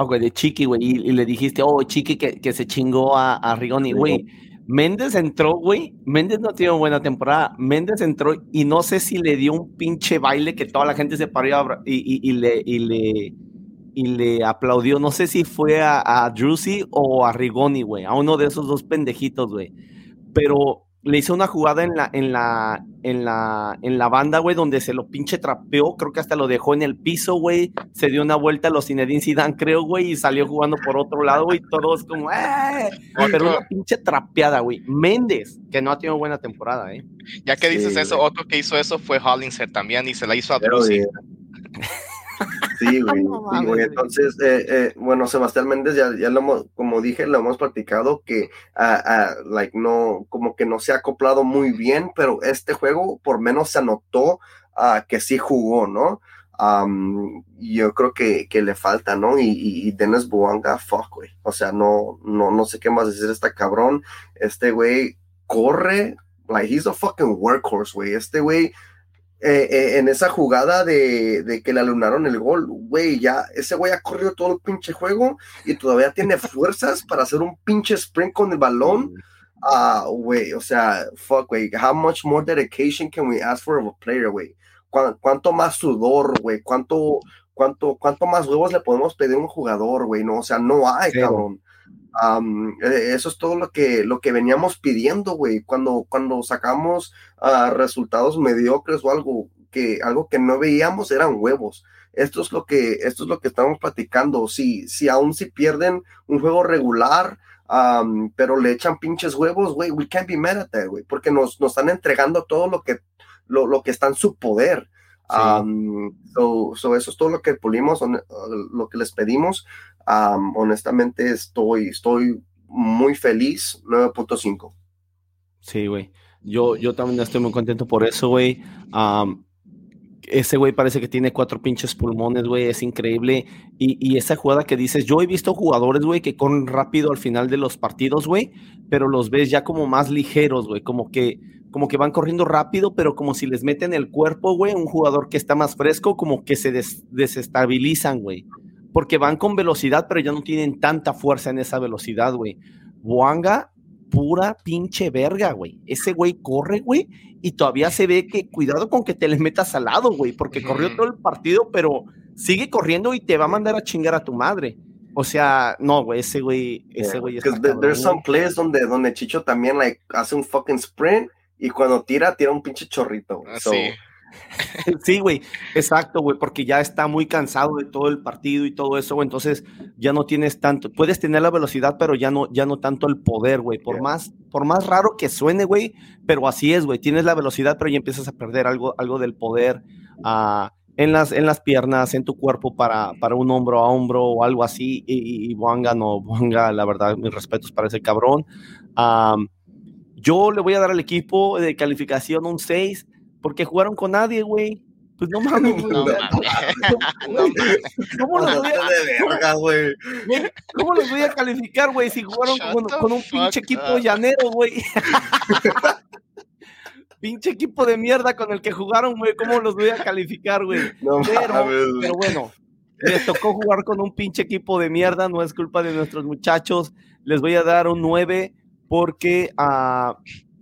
güey, de Chiqui, güey, y, le dijiste, oh, Chiqui que, que se chingó a, a Rigoni, güey. Méndez entró, güey. Méndez no tiene buena temporada. Méndez entró y no sé si le dio un pinche baile que toda la gente se paró y, y, le, y, le, y le aplaudió. No sé si fue a, a o a Rigoni, güey. A uno de esos dos pendejitos, güey. Pero le hizo una jugada en la, en la, en la, en la banda, güey, donde se lo pinche trapeó, creo que hasta lo dejó en el piso, güey, se dio una vuelta a los Zinedine Zidane, creo, güey, y salió jugando por otro lado, güey, todos como, ¡eh! Pero una pinche trapeada, güey. Méndez, que no ha tenido buena temporada, ¿eh? Ya que dices eso, otro que hizo eso fue Hollinger también, y se la hizo a Drusy. Sí, güey. Entonces, eh, eh, bueno, Sebastián Méndez, ya, ya lo hemos, como dije, lo hemos platicado que, uh, like, no, como que no se ha acoplado muy bien, pero este juego por menos se anotó uh, que sí jugó, ¿no? Um, yo creo que, que, le falta, ¿no? Y, y, Dennis Buanga, fuck, güey. O sea, no, no, no sé qué más decir este cabrón. Este güey corre, like, he's a fucking workhorse, güey. Este güey eh, eh, en esa jugada de, de, que le alunaron el gol, güey, ya ese güey ha corrido todo el pinche juego y todavía tiene fuerzas para hacer un pinche sprint con el balón. Ah, güey, o sea, fuck, güey, how much more dedication can we ask for a player, güey? ¿Cuánto más sudor, güey? ¿Cuánto, cuánto, ¿Cuánto más huevos le podemos pedir a un jugador, güey? No, o sea, no hay, cabrón. Eh, eso es todo lo que, lo que veníamos pidiendo, güey, cuando, cuando sacamos uh, resultados mediocres o algo que, algo que no veíamos eran huevos. Esto es lo que, esto es lo que estamos platicando. Si, si aún si pierden un juego regular, pero le echan pinches huevos, güey, we can't be mad at that, güey, porque nos, nos están entregando todo lo que, lo, lo que está en su poder. so, eso es todo lo que pulimos, lo que les pedimos. Honestamente, estoy, estoy muy feliz, 9.5. Sí, güey. Yo, yo también estoy muy contento por eso, güey. ese güey parece que tiene cuatro pinches pulmones, güey, es increíble. Y, y, esa jugada que dices, yo he visto jugadores, güey, que corren rápido al final de los partidos, güey, pero los ves ya como más ligeros, güey, como que, como que van corriendo rápido, pero como si les meten el cuerpo, güey, un jugador que está más fresco, como que se desestabilizan, güey. Porque van con velocidad, pero ya no tienen tanta fuerza en esa velocidad, güey. Buanga pura pinche verga, güey. Ese güey corre, güey, y todavía se ve que cuidado con que te le metas al lado, güey, porque corrió todo el partido, pero sigue corriendo y te va a mandar a chingar a tu madre. O sea, no, güey, ese güey, ese güey yeah, está There's some plays donde, donde Chicho también like, hace un fucking sprint y cuando tira, tira un pinche chorrito. Güey. Ah, sí. Sí, güey, exacto, güey, porque ya está muy cansado de todo el partido y todo eso, güey, entonces ya no tienes tanto, puedes tener la velocidad, pero ya no, ya no tanto el poder, güey, por más, por más raro que suene, güey, pero así es, güey, tienes la velocidad, pero ya empiezas a perder algo, algo del poder uh, en, las, en las piernas, en tu cuerpo para, para un hombro a hombro o algo así, y, y, Boanga no, Boanga, la verdad, mis respetos para ese cabrón. Um, yo le voy a dar al equipo de calificación un 6 porque jugaron con nadie, güey. Pues no mames, güey. No, ¿Cómo, los voy a, güey. ¿Cómo los voy a calificar, güey? Si jugaron con, con, un pinche equipo llanero, güey. pinche equipo de mierda con el que jugaron, güey. ¿Cómo los voy a calificar, güey? No, pero, pero bueno, les tocó jugar con un pinche equipo de mierda. No es culpa de nuestros muchachos. Les voy a dar un 9 porque uh,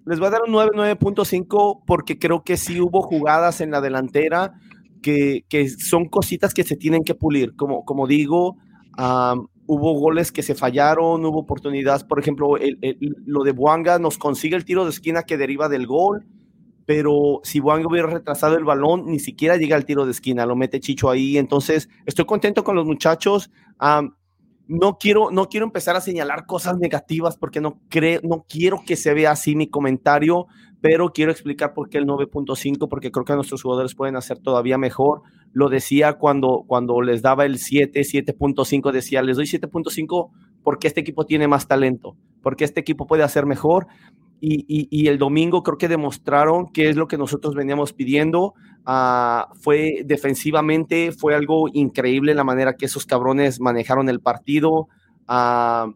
les voy a dar un 9, 9.5 porque creo que sí hubo jugadas en la delantera que, que son cositas que se tienen que pulir. Como, como digo, hubo goles que se fallaron, hubo oportunidades. Por ejemplo, lo de Buanga nos consigue el tiro de esquina que deriva del gol, pero si Buanga hubiera retrasado el balón, ni siquiera llega al tiro de esquina, lo mete Chicho ahí. Entonces, estoy contento con los muchachos no quiero, no quiero empezar a señalar cosas negativas porque no, creo, no quiero que se vea así mi comentario, pero quiero explicar por qué el 9.5, porque creo que nuestros jugadores pueden hacer todavía mejor. Lo decía cuando, cuando les daba el 7, 7.5, decía, les doy 7.5 porque este equipo tiene más talento, porque este equipo puede hacer mejor y, el domingo creo que demostraron qué es lo que nosotros veníamos pidiendo. Ah, fue defensivamente, fue algo increíble la manera que esos cabrones manejaron el partido, ah,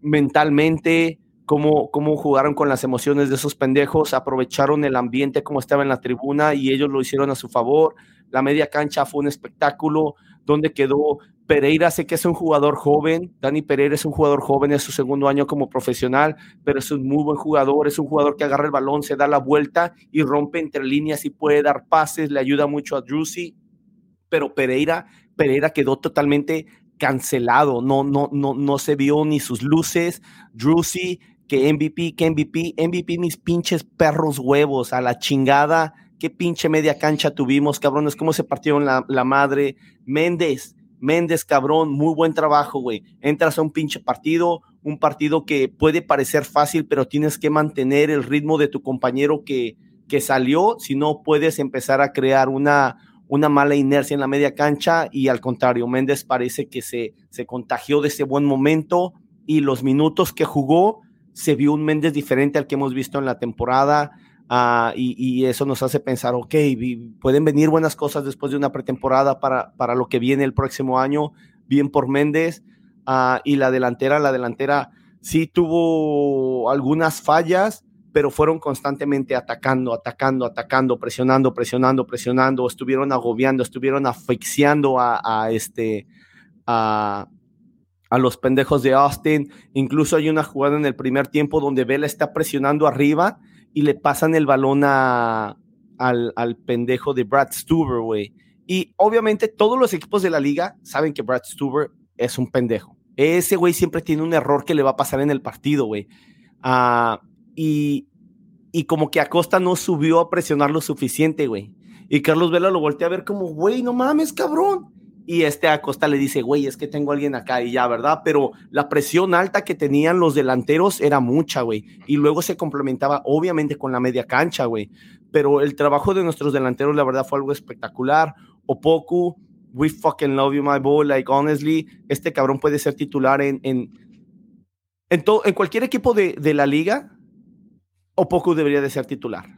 mentalmente, cómo, cómo jugaron con las emociones de esos pendejos, aprovecharon el ambiente como estaba en la tribuna y ellos lo hicieron a su favor. La media cancha fue un espectáculo donde quedó Pereira sé que es un jugador joven, Dani Pereira es un jugador joven, es su segundo año como profesional, pero es un muy buen jugador, es un jugador que agarra el balón, se da la vuelta y rompe entre líneas y puede dar pases, le ayuda mucho a Drusi, pero Pereira, Pereira quedó totalmente cancelado, no, no, no, no se vio ni sus luces, Drusi, que MVP, que MVP, MVP mis pinches perros huevos, a la chingada, qué pinche media cancha tuvimos, cabrones, cómo se partieron la, la madre, Méndez, Méndez, cabrón, muy buen trabajo, güey. Entras a un pinche partido, un partido que puede parecer fácil, pero tienes que mantener el ritmo de tu compañero que, que salió, si no puedes empezar a crear una, una mala inercia en la media cancha y al contrario, Méndez parece que se, se contagió de ese buen momento y los minutos que jugó se vio un Méndez diferente al que hemos visto en la temporada. Ah, y, eso nos hace pensar, ok, pueden venir buenas cosas después de una pretemporada para, para lo que viene el próximo año, bien por Méndez. Ah, y la delantera, la delantera sí tuvo algunas fallas, pero fueron constantemente atacando, atacando, atacando, presionando, presionando, presionando, estuvieron agobiando, estuvieron asfixiando a, a este, a, a los pendejos de Austin. Incluso hay una jugada en el primer tiempo donde Vela está presionando arriba y le pasan el balón al, al pendejo de Brad Stuber, güey. Y obviamente todos los equipos de la liga saben que Brad Stuber es un pendejo. Ese güey siempre tiene un error que le va a pasar en el partido, güey. Ah, y, y como que Acosta no subió a presionar lo suficiente, güey. Y Carlos Vela lo voltea a ver como, güey, no mames, cabrón. Y este Acosta le dice, güey, es que tengo a alguien acá y ya, ¿verdad? Pero la presión alta que tenían los delanteros era mucha, güey. Y luego se complementaba, obviamente, con la media cancha, güey. Pero el trabajo de nuestros delanteros, la verdad, fue algo espectacular. Opoku, we fucking love you, my boy. Like, honestly, este cabrón puede ser titular en, en, en, en cualquier equipo de, de la liga. Opoku debería de ser titular.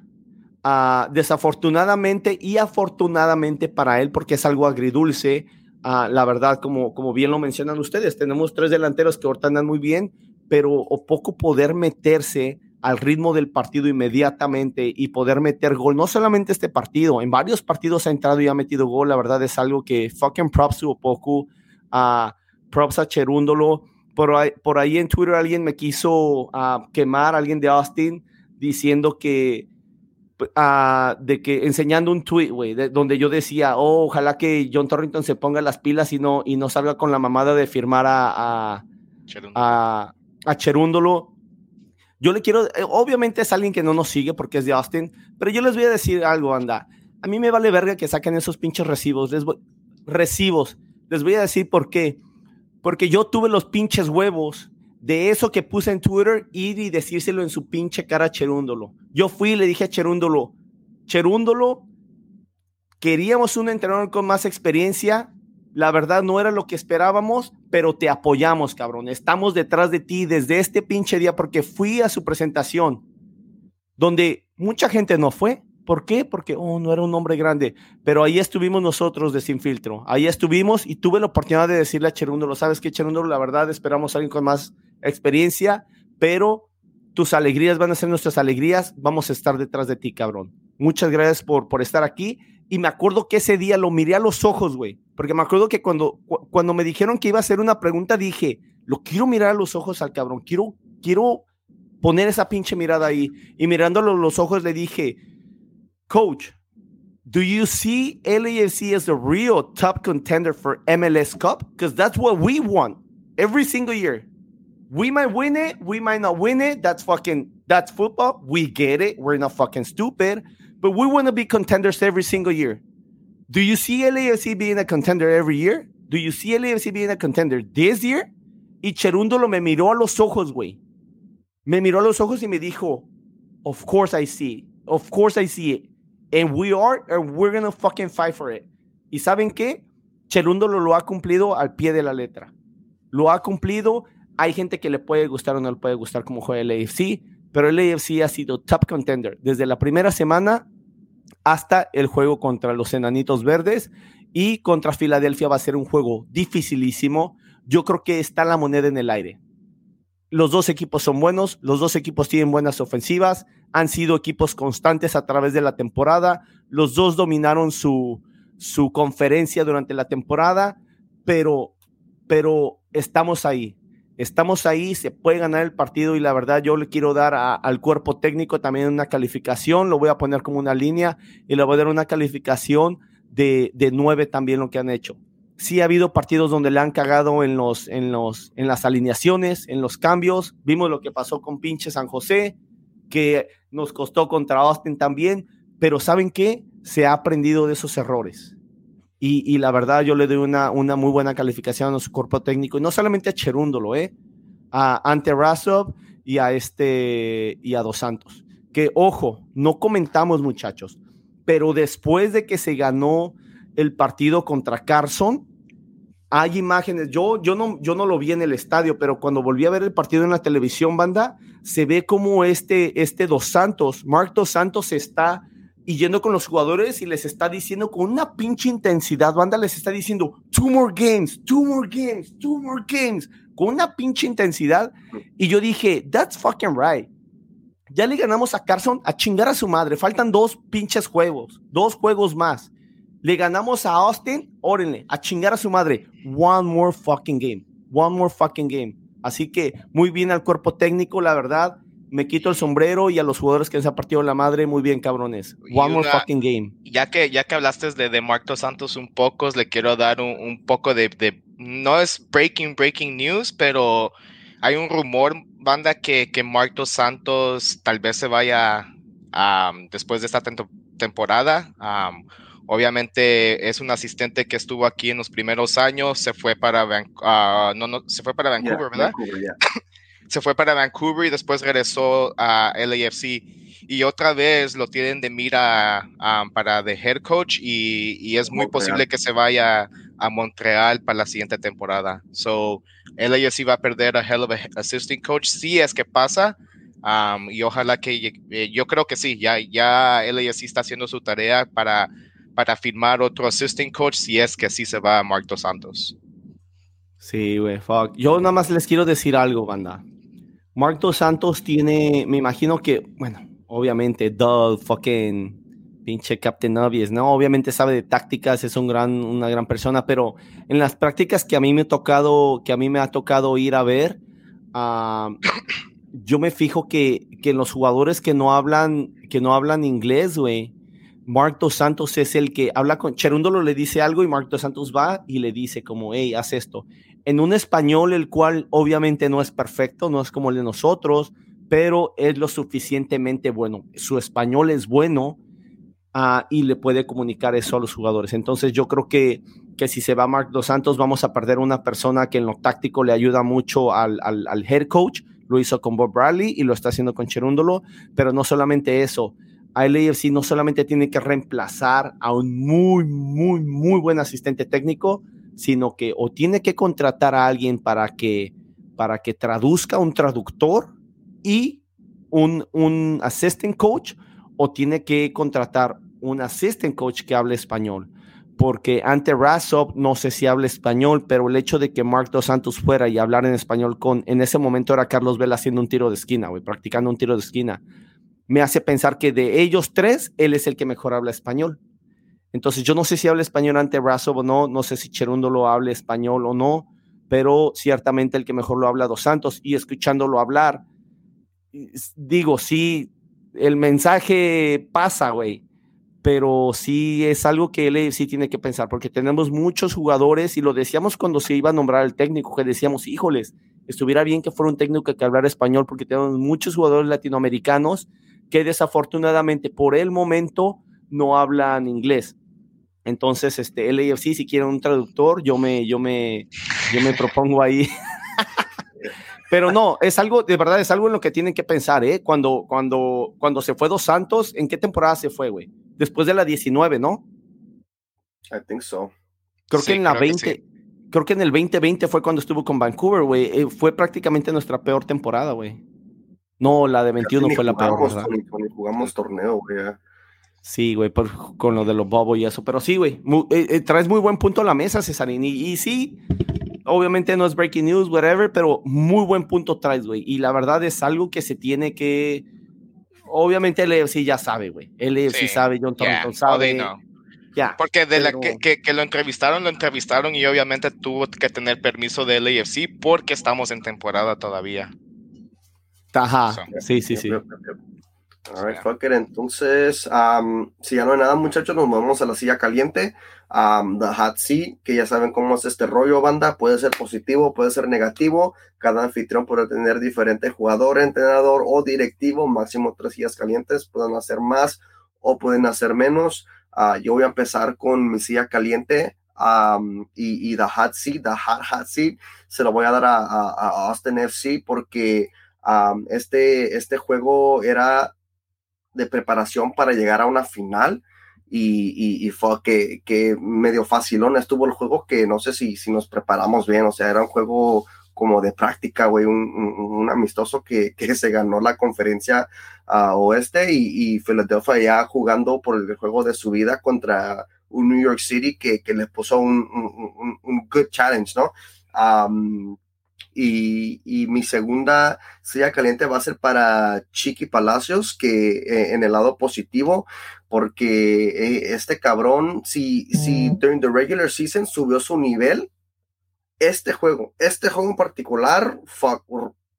Uh, desafortunadamente y afortunadamente para él, porque es algo agridulce, uh, la verdad, como, como bien lo mencionan ustedes, tenemos tres delanteros que ahorita andan muy bien, pero o poco poder meterse al ritmo del partido inmediatamente y poder meter gol, no solamente este partido, en varios partidos ha entrado y ha metido gol, la verdad es algo que fucking props to poco uh, props a Cherúndolo, por por ahí en Twitter alguien me quiso quemar, alguien de Austin, diciendo que Uh, de que enseñando un tweet, güey, donde yo decía, oh, ojalá que John Torrington se ponga las pilas y no, y no salga con la mamada de firmar a, a, a, a Cherúndolo. Yo le quiero, eh, obviamente es alguien que no nos sigue porque es de Austin, pero yo les voy a decir algo, anda. A mí me vale verga que saquen esos pinches recibos. Les voy, recibos. Les voy a decir por qué. Porque yo tuve los pinches huevos de eso que puse en Twitter, ir y decírselo en su pinche cara a Cherúndolo. Yo fui y le dije a Cherúndolo, Cherúndolo, queríamos un entrenador con más experiencia, la verdad no era lo que esperábamos, pero te apoyamos, cabrón. Estamos detrás de ti desde este pinche día porque fui a su presentación, donde mucha gente no fue. ¿Por qué? Porque oh, no era un hombre grande, pero ahí estuvimos nosotros de Sin Filtro. Ahí estuvimos y tuve la oportunidad de decirle a Cherúndolo, ¿sabes qué, Cherúndolo? La verdad esperamos a alguien con más experiencia, pero tus alegrías van a ser nuestras alegrías, vamos a estar detrás de ti, cabrón. Muchas gracias por, por estar aquí. Y me acuerdo que ese día lo miré a los ojos, güey, porque me acuerdo que cuando, cuando me dijeron que iba a hacer una pregunta, dije, lo quiero mirar a los ojos al cabrón, quiero, quiero poner esa pinche mirada ahí. Y mirándolo a los ojos le dije, coach, do you see LAFC as the real top contender for MLS Cup? Because that's what we want every single year. We might win it, we might not win it. That's fucking that's football. We get it. We're not fucking stupid, but we want to be contenders every single year. Do you see LAFC being a contender every year? Do you see LAFC being a contender this year? Y Cherúndolo me miró a los ojos, güey. Me miró a los ojos y me dijo, "Of course I see. Of course I see it. And we are and we're going to fucking fight for it." ¿Y saben qué? Cherúndolo lo ha cumplido al pie de la letra. Lo ha cumplido hay gente que le puede gustar o no le puede gustar como juega el AFC, pero el AFC ha sido top contender desde la primera semana hasta el juego contra los Enanitos Verdes y contra Filadelfia va a ser un juego dificilísimo. Yo creo que está la moneda en el aire. Los dos equipos son buenos, los dos equipos tienen buenas ofensivas, han sido equipos constantes a través de la temporada, los dos dominaron su, su conferencia durante la temporada, pero, pero estamos ahí estamos ahí, se puede ganar el partido y la verdad yo le quiero dar al cuerpo técnico también una calificación, lo voy a poner como una línea y le voy a dar una calificación de, de nueve también lo que han hecho. Sí ha habido partidos donde le han cagado en, los, en, los, en las alineaciones, en los cambios. Vimos lo que pasó con pinche San José, que nos costó contra Austin también, pero ¿saben qué? Se ha aprendido de esos errores y, la verdad, yo le doy una, una muy buena calificación a su cuerpo técnico, y no solamente a Cherúndolo, ¿eh? a Ante Rasov y a, este, y a Dos Santos. Que, ojo, no comentamos, muchachos, pero después de que se ganó el partido contra Carson, hay imágenes, yo, yo, no, yo no lo vi en el estadio, pero cuando volví a ver el partido en la televisión, banda, se ve como este, este Dos Santos, Mark Dos Santos está y yendo con los jugadores y les está diciendo con una pinche intensidad, banda les está diciendo, two more games, two more games, two more games, con una pinche intensidad. Y yo dije, that's fucking right. Ya le ganamos a Carson a chingar a su madre. Faltan dos pinches juegos, dos juegos más. Le ganamos a Austin, órenle, a chingar a su madre. One more fucking game, one more fucking game. Así que muy bien al cuerpo técnico, la verdad me quito el sombrero y a los jugadores que se han partido la madre, muy bien, cabrones. One more fucking game. Ya que, ya que hablaste de, de Marco Santos un poco, le quiero dar un, poco de, de, no es breaking, breaking news, pero hay un rumor, banda, que, que Marco Santos tal vez se vaya después de esta temporada Obviamente es un asistente que estuvo aquí en los primeros años, se fue para, uh, no, no, se fue para Vancouver, ¿verdad? se fue para Vancouver y después regresó a LAFC y otra vez lo tienen de mira um, para de head coach y, y es muy posible que se vaya a Montreal para la siguiente temporada. So, LAFC va a perder a hell of a assistant coach si es que pasa. Um, y ojalá que eh, yo creo que sí, ya, ya LAFC está haciendo su tarea para para firmar otro assistant coach si es que así se va a Mark Dos Santos. Sí, güey, fuck. Yo nada más les quiero decir algo, banda. Mark Dos Santos tiene, me imagino que, bueno, obviamente, Doug, fucking pinche Captain Obvious, ¿no? Obviamente sabe de tácticas, es un gran, una gran persona, pero en las prácticas que a mí me ha tocado, que a mí me ha tocado ir a ver, uh, yo me fijo que, que los jugadores que no hablan, que no hablan inglés, güey, Mark Dos Santos es el que habla con Cherúndolo, le dice algo y Mark Dos Santos va y le dice como, hey, haz esto. En un español, el cual obviamente no es perfecto, no es como el de nosotros, pero es lo suficientemente bueno. Su español es bueno uh, y le puede comunicar eso a los jugadores. Entonces yo creo que, que si se va Mark Dos Santos, vamos a perder una persona que en lo táctico le ayuda mucho al, al, head coach. Lo hizo con Bob Bradley y lo está haciendo con Cherúndolo, pero no solamente eso LAFC no solamente tiene que reemplazar a un muy, muy, muy buen asistente técnico, sino que o tiene que contratar a alguien para que, para que traduzca un traductor y un, un assistant coach, o tiene que contratar un assistant coach que hable español. Porque ante Rasop, no sé si habla español, pero el hecho de que Mark Dos Santos fuera y hablar en español con, en ese momento era Carlos Vela haciendo un tiro de esquina, güey, practicando un tiro de esquina me hace pensar que de ellos tres, él es el que mejor habla español. Entonces, yo no sé si habla español ante Razo o no, no sé si Cherundo lo habla español o no, pero ciertamente el que mejor lo habla Dos Santos y escuchándolo hablar, digo, sí, el mensaje pasa, güey, pero sí es algo que él sí tiene que pensar, porque tenemos muchos jugadores y lo decíamos cuando se iba a nombrar el técnico, que decíamos, híjoles, estuviera bien que fuera un técnico que hablara español, porque tenemos muchos jugadores latinoamericanos que desafortunadamente por el momento no hablan inglés. Entonces, este, LAFC, si quieren un traductor, yo me, yo me, yo me propongo ahí. Pero no, es algo, de verdad, es algo en lo que tienen que pensar, ¿eh? Cuando, cuando, cuando se fue Dos Santos, ¿en qué temporada se fue, güey? Después de la 19, ¿no? I think so. Creo que en la 20, creo que en el 2020 fue cuando estuvo con Vancouver, güey. Eh, fue prácticamente nuestra peor temporada, güey. No, la de 21 fue la peor, ¿verdad? jugamos torneo, güey. Sí, güey, con lo de los bobos y eso. Pero sí, güey, eh, eh, traes muy buen punto a la mesa, Cesarín. Y, sí, obviamente no es breaking news, whatever, pero muy buen punto traes, güey. Y la verdad es algo que se tiene que. Obviamente el sí ya sabe, güey. El sí. sabe, John Thornton sabe. Ya, Porque de la que, que, lo entrevistaron, lo entrevistaron y obviamente tuvo que tener permiso del AFC porque estamos en temporada todavía. Ajá, sí, sí, sí. Alright, fucker. Entonces, si ya no hay nada, muchachos, nos movemos a la silla caliente. the hot seat, que ya saben cómo es este rollo, banda. Puede ser positivo, puede ser negativo. Cada anfitrión puede tener diferente jugador, entrenador o directivo. Máximo tres sillas calientes. Pueden hacer más o pueden hacer menos. Ah, yo voy a empezar con mi silla caliente. y, y, the hot seat, the hot hot seat, se lo voy a dar a, a Austin FC porque este, este juego era de preparación para llegar a una final y, fue que, que, medio facilón estuvo el juego que no sé si, si nos preparamos bien, o sea, era un juego como de práctica, güey, un, amistoso que, que, se ganó la conferencia oeste y, y, Philadelphia ya jugando por el juego de su vida contra un New York City que, que le puso un, un, good challenge, ¿no? Y, mi segunda silla caliente va a ser para Chiqui Palacios, que eh, en el lado positivo, porque eh, este cabrón, si, si during the regular season subió su nivel, este juego, este juego en particular,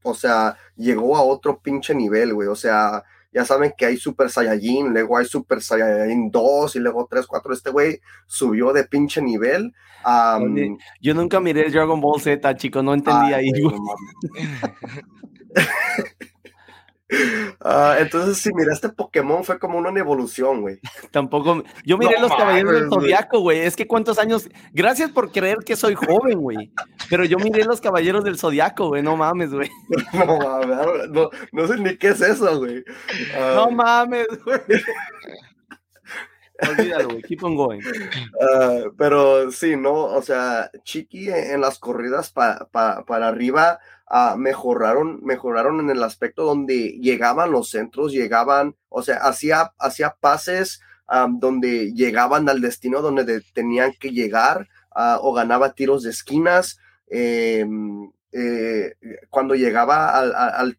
o sea, llegó a otro pinche nivel, güey. O sea, ya saben que hay Super Saiyajin, luego hay Super Saiyajin 2 y luego 3, 4. Este güey subió de pinche nivel. yo nunca miré Dragon Ball Z, chico, no entendía ahí. Ah, entonces, si miraste Pokémon, fue como una evolución, güey. Tampoco. Yo miré los caballeros del Zodiaco, güey. Es que cuántos años. Gracias por creer que soy joven, güey. Pero yo miré los caballeros del Zodiaco, güey. No mames, güey. No mames, no, no, sé ni qué es eso, güey. no ah. mames, güey. Olvídalo, güey. Keep on going. Ah, pero sí, ¿no? O sea, Chiqui en las corridas para arriba mejoraron, mejoraron en el aspecto donde llegaban los centros, llegaban, o sea, hacía, hacía pases donde llegaban al destino donde tenían que llegar o ganaba tiros de esquinas. Em, eh, cuando llegaba al,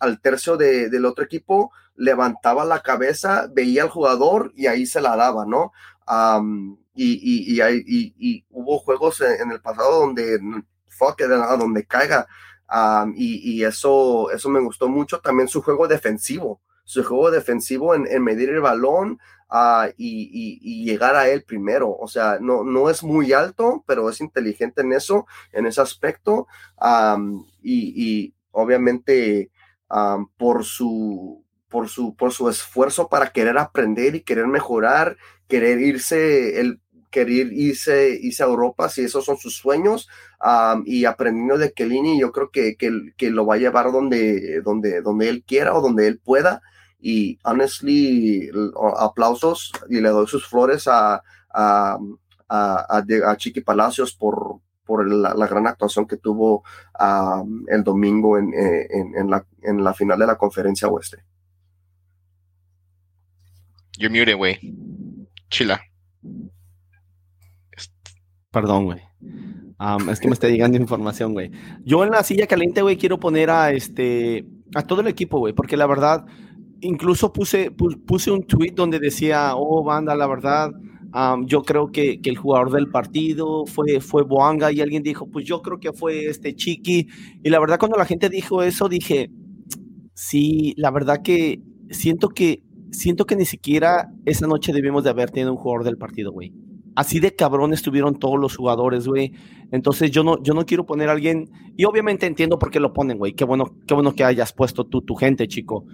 al, tercio del otro equipo, levantaba la cabeza, veía al jugador y ahí se la daba, ¿no? y, y, y, hubo juegos en, el pasado donde, fuck, donde caiga, y, eso, eso me gustó mucho. También su juego defensivo, su juego defensivo en, medir el balón uh, y, llegar a él primero. O sea, no, no es muy alto, pero es inteligente en eso, en ese aspecto. y, obviamente por su por su, por su esfuerzo para querer aprender y querer mejorar, querer irse, el querer irse, irse a Europa, si esos son sus sueños, y aprendiendo de Kelini, yo creo que, que, lo va a llevar donde, donde, donde él quiera o donde él pueda. Y honestly, aplausos y le doy sus flores a, a, a, Chiqui Palacios por, por la, gran actuación que tuvo el domingo en, en, la, en la final de la conferencia oeste. You're muted, güey. Chila. Perdón, güey. es que me está llegando información, güey. Yo en la silla caliente, güey, quiero poner a este a todo el equipo, güey, porque la verdad, incluso puse, puse un tweet donde decía, oh, banda, la verdad, yo creo que, que, el jugador del partido fue, fue Boanga y alguien dijo, pues yo creo que fue este Chiqui. Y la verdad, cuando la gente dijo eso, dije, sí, la verdad que siento que siento que ni siquiera esa noche debimos de haber tenido un jugador del partido, güey así de cabrón estuvieron todos los jugadores, güey. Entonces yo no, yo no quiero poner a alguien, y obviamente entiendo por qué lo ponen, güey. Qué bueno, qué bueno que hayas puesto tú, tu gente, chico.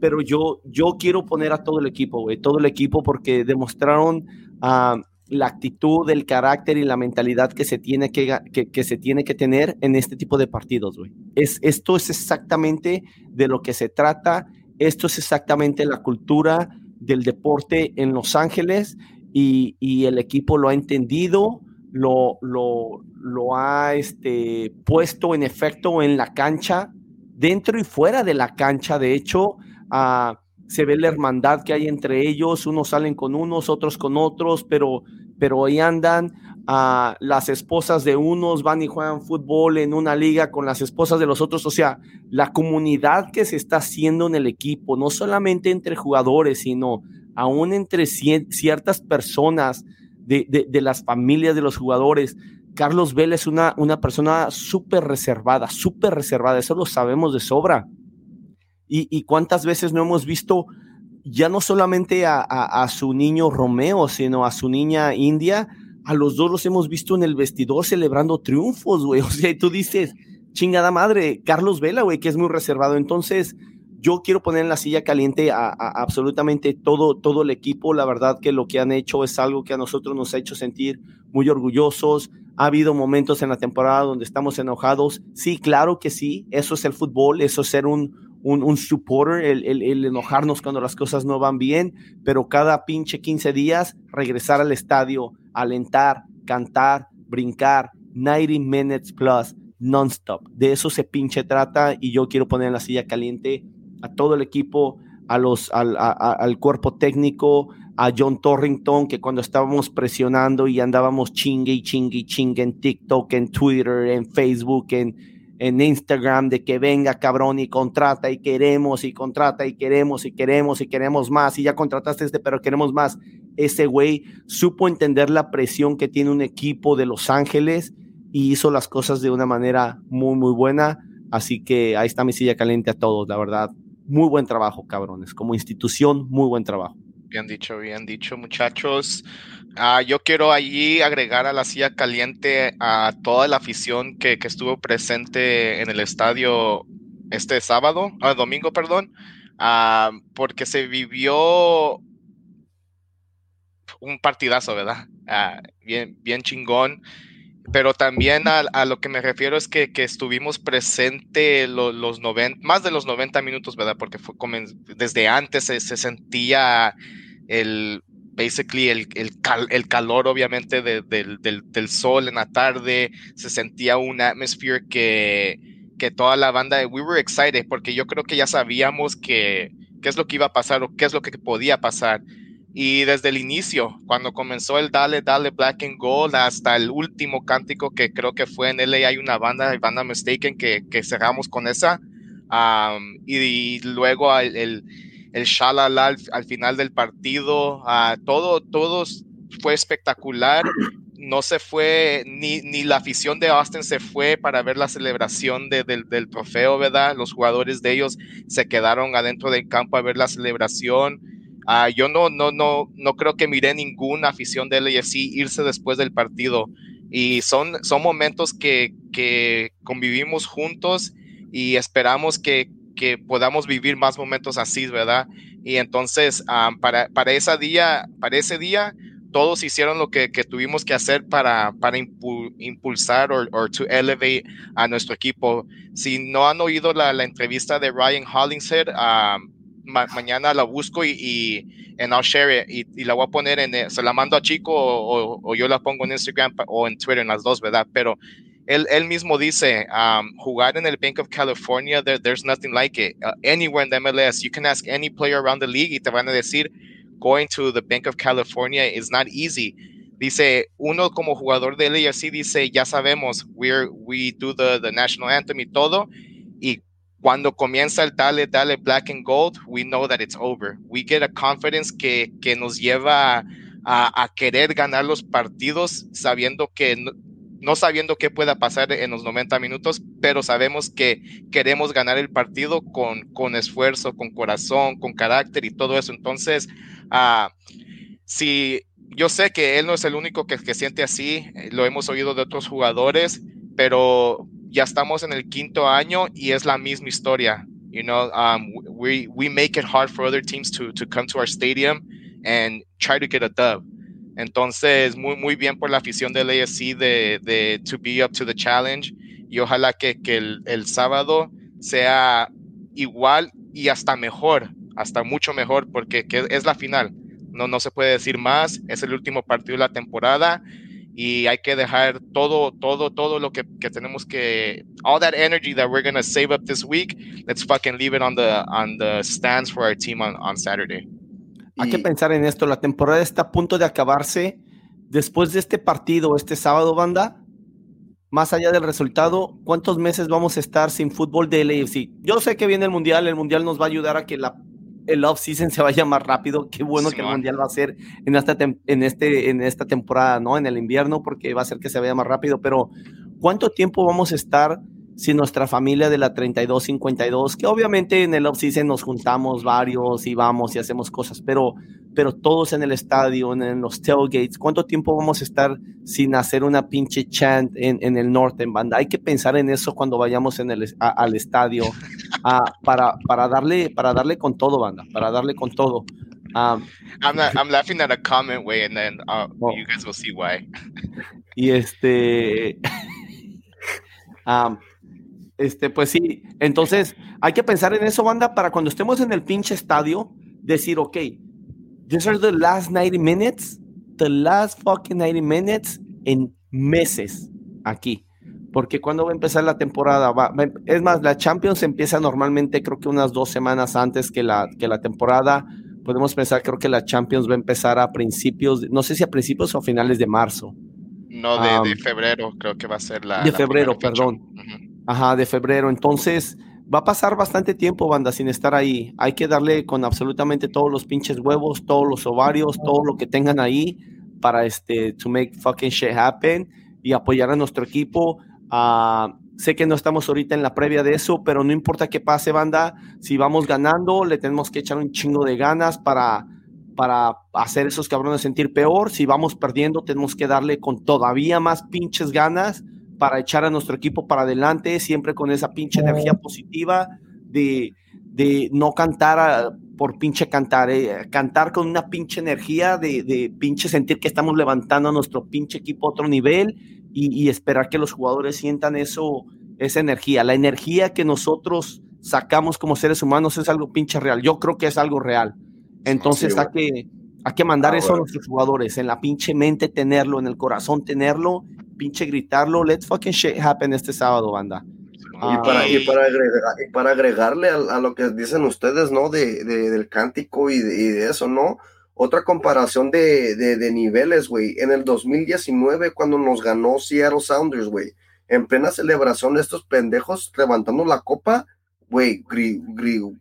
Pero yo, yo quiero poner a todo el equipo, güey, todo el equipo porque demostraron uh, la actitud, el carácter y la mentalidad que se tiene que, que, que, se tiene que tener en este tipo de partidos, güey. Es, esto es exactamente de lo que se trata. Esto es exactamente la cultura del deporte en Los Ángeles y, el equipo lo ha entendido, lo, lo, ha este, puesto en efecto en la cancha, dentro y fuera de la cancha. De hecho, ah, se ve la hermandad que hay entre ellos, unos salen con unos, otros con otros, pero, pero ahí andan. Uh, las esposas de unos van y juegan fútbol en una liga con las esposas de los otros, o sea, la comunidad que se está haciendo en el equipo, no solamente entre jugadores, sino aún entre ciertas personas de, las familias de los jugadores. Carlos Vela es una, una persona súper reservada, súper reservada, eso lo sabemos de sobra. Y, cuántas veces no hemos visto ya no solamente a, su niño Romeo, sino a su niña India, a los dos los hemos visto en el vestidor celebrando triunfos, güey. O sea, y tú dices, chingada madre, Carlos Vela, güey, que es muy reservado. Entonces, yo quiero poner en la silla caliente a, absolutamente todo, todo el equipo. La verdad que lo que han hecho es algo que a nosotros nos ha hecho sentir muy orgullosos. Ha habido momentos en la temporada donde estamos enojados. Sí, claro que sí. Eso es el fútbol, eso es ser un, un, supporter, el, el, enojarnos cuando las cosas no van bien, pero cada pinche 15 días regresar al estadio, alentar, cantar, brincar, 90 minutes plus, non-stop. De eso se pinche trata y yo quiero poner en la silla caliente a todo el equipo, a los, al, al cuerpo técnico, a John Torrington, que cuando estábamos presionando y andábamos chingue y chingue y chingue en TikTok, en Twitter, en Facebook, en, en Instagram, de que venga cabrón y contrata y queremos y contrata y queremos y queremos y queremos más y ya contrataste este, pero queremos más. Ese güey supo entender la presión que tiene un equipo de Los Ángeles y hizo las cosas de una manera muy, muy buena. Así que ahí está mi silla caliente a todos, la verdad muy buen trabajo, cabrones. Como institución, muy buen trabajo. Bien dicho, bien dicho, muchachos. Ah, yo quiero allí agregar a la silla caliente a toda la afición que, estuvo presente en el estadio este sábado, ah, domingo, perdón, ah, porque se vivió un partidazo, ¿verdad? Ah, bien, bien chingón. Pero también a, lo que me refiero es que, estuvimos presentes los 90, más de los 90 minutos, ¿verdad? Porque fue desde antes se, sentía el, basically el, el, calor obviamente del, del, sol en la tarde, se sentía un atmosphere que, que toda la banda, we were excited porque yo creo que ya sabíamos que qué es lo que iba a pasar o qué es lo que podía pasar. Y desde el inicio, cuando comenzó el Dale, Dale Black and Gold, hasta el último cántico que creo que fue en LA, hay una banda, banda Mistaken, que, que cerramos con esa. y, luego el, el, el shalala al, final del partido, uh, todo, todo fue espectacular. No se fue, ni, ni la afición de Austin se fue para ver la celebración de, del, del trofeo, ¿verdad? Los jugadores de ellos se quedaron adentro del campo a ver la celebración Ah, yo no, no, no, no creo que mire ninguna afición de LAFC irse después del partido. Y son, son momentos que, que convivimos juntos y esperamos que, que, podamos vivir más momentos así, ¿verdad? Y entonces, ah, para, para, ese día, para ese día, todos hicieron lo que, tuvimos que hacer para, para impulsar o to elevate a nuestro equipo. Si no han oído la, entrevista de Ryan Hollingshead, um, mañana la busco y, y and I'll share it y, la voy a poner en, eh, se la mando a Chico o, yo la pongo en Instagram o en Twitter, en las dos, ¿verdad? Pero él, mismo dice, um, jugar en el Bank of California, there's nothing like it. Uh, anywhere in the MLS, you can ask any player around the league y te van a decir, going to the Bank of California is not easy. Dice, uno como jugador de LAFC dice, ya sabemos, we're, we do the, the national anthem y todo, y cuando comienza el dale, dale black and gold, we know that it's over. We get a confidence que, que nos lleva a, a, querer ganar los partidos sabiendo que no, sabiendo qué pueda pasar en los 90 minutos, pero sabemos que queremos ganar el partido con, con esfuerzo, con corazón, con carácter y todo eso. Entonces, uh, si yo sé que él no es el único que, que siente así, eh, lo hemos oído de otros jugadores, pero ya estamos en el quinto año y es la misma historia. You know, um, we, we make it hard for other teams to, to come to our stadium and try to get a dub. Entonces, muy, muy bien por la afición del ASC de, de to be up to the challenge y ojalá que, que el, el, sábado sea igual y hasta mejor, hasta mucho mejor, porque que es la final. No, no se puede decir más, es el último partido de la temporada y hay que dejar todo, todo, todo lo que, que tenemos que, all that energy that we're going to save up this week, let's fucking leave it on the, on the stands for our team on, on Saturday. Hay que pensar en esto, la temporada está a punto de acabarse. Después de este partido, este sábado, banda, más allá del resultado, ¿cuántos meses vamos a estar sin fútbol de LAFC? Yo sé que viene el Mundial, el Mundial nos va a ayudar a que la el off-season se vaya más rápido. Qué bueno que el Mundial va a ser en esta, en, este, en esta temporada, ¿no? En el invierno, porque va a ser que se vaya más rápido. Pero, ¿cuánto tiempo vamos a estar sin nuestra familia de la 32-52? Que obviamente en el off-season nos juntamos varios y vamos y hacemos cosas, pero pero todos en el estadio, en, los tailgates, ¿cuánto tiempo vamos a estar sin hacer una pinche chant en, en el norte, en banda? Hay que pensar en eso cuando vayamos en el, al estadio para, para, darle, para darle con todo, banda, para darle con todo. Um, I'm, not, I'm laughing at a comment, way, and then uh, oh. you guys will see why. Y este, um, este, pues sí, entonces hay que pensar en eso, banda, para cuando estemos en el pinche estadio, decir, ok, These are the last 90 minutes, the last fucking 90 minutes en meses aquí. Porque cuando va a empezar la temporada, va, es más, la Champions empieza normalmente creo que unas dos semanas antes que la, que la temporada. Podemos pensar, creo que la Champions va a empezar a principios, no sé si a principios o a finales de marzo. No, de, de febrero, creo que va a ser la. De febrero, perdón. Ajá, de febrero. Entonces, va a pasar bastante tiempo, banda, sin estar ahí. Hay que darle con absolutamente todos los pinches huevos, todos los ovarios, todo lo que tengan ahí para este, to make fucking shit happen y apoyar a nuestro equipo. Uh, sé que no estamos ahorita en la previa de eso, pero no importa qué pase, banda. Si vamos ganando, le tenemos que echar un chingo de ganas para, para hacer esos cabrones sentir peor. Si vamos perdiendo, tenemos que darle con todavía más pinches ganas para echar a nuestro equipo para adelante, siempre con esa pinche energía positiva, de, de no cantar por pinche cantar, eh, cantar con una pinche energía de, de, pinche sentir que estamos levantando a nuestro pinche equipo a otro nivel y, y, esperar que los jugadores sientan eso, esa energía. La energía que nosotros sacamos como seres humanos es algo pinche real. Yo creo que es algo real. Entonces sí, hay, que, hay que mandar ah, eso bueno. a nuestros jugadores, en la pinche mente tenerlo, en el corazón tenerlo, pinche gritarlo. Let's fucking shit happen este sábado, banda. Y para, y para, agregar, y para agregarle a, a, lo que dicen ustedes, ¿no? De, de del cántico y de, y de, eso, ¿no? Otra comparación de, de niveles, güey. En el 2019, cuando nos ganó Seattle Sounders, güey, en plena celebración de estos pendejos levantando la copa, güey,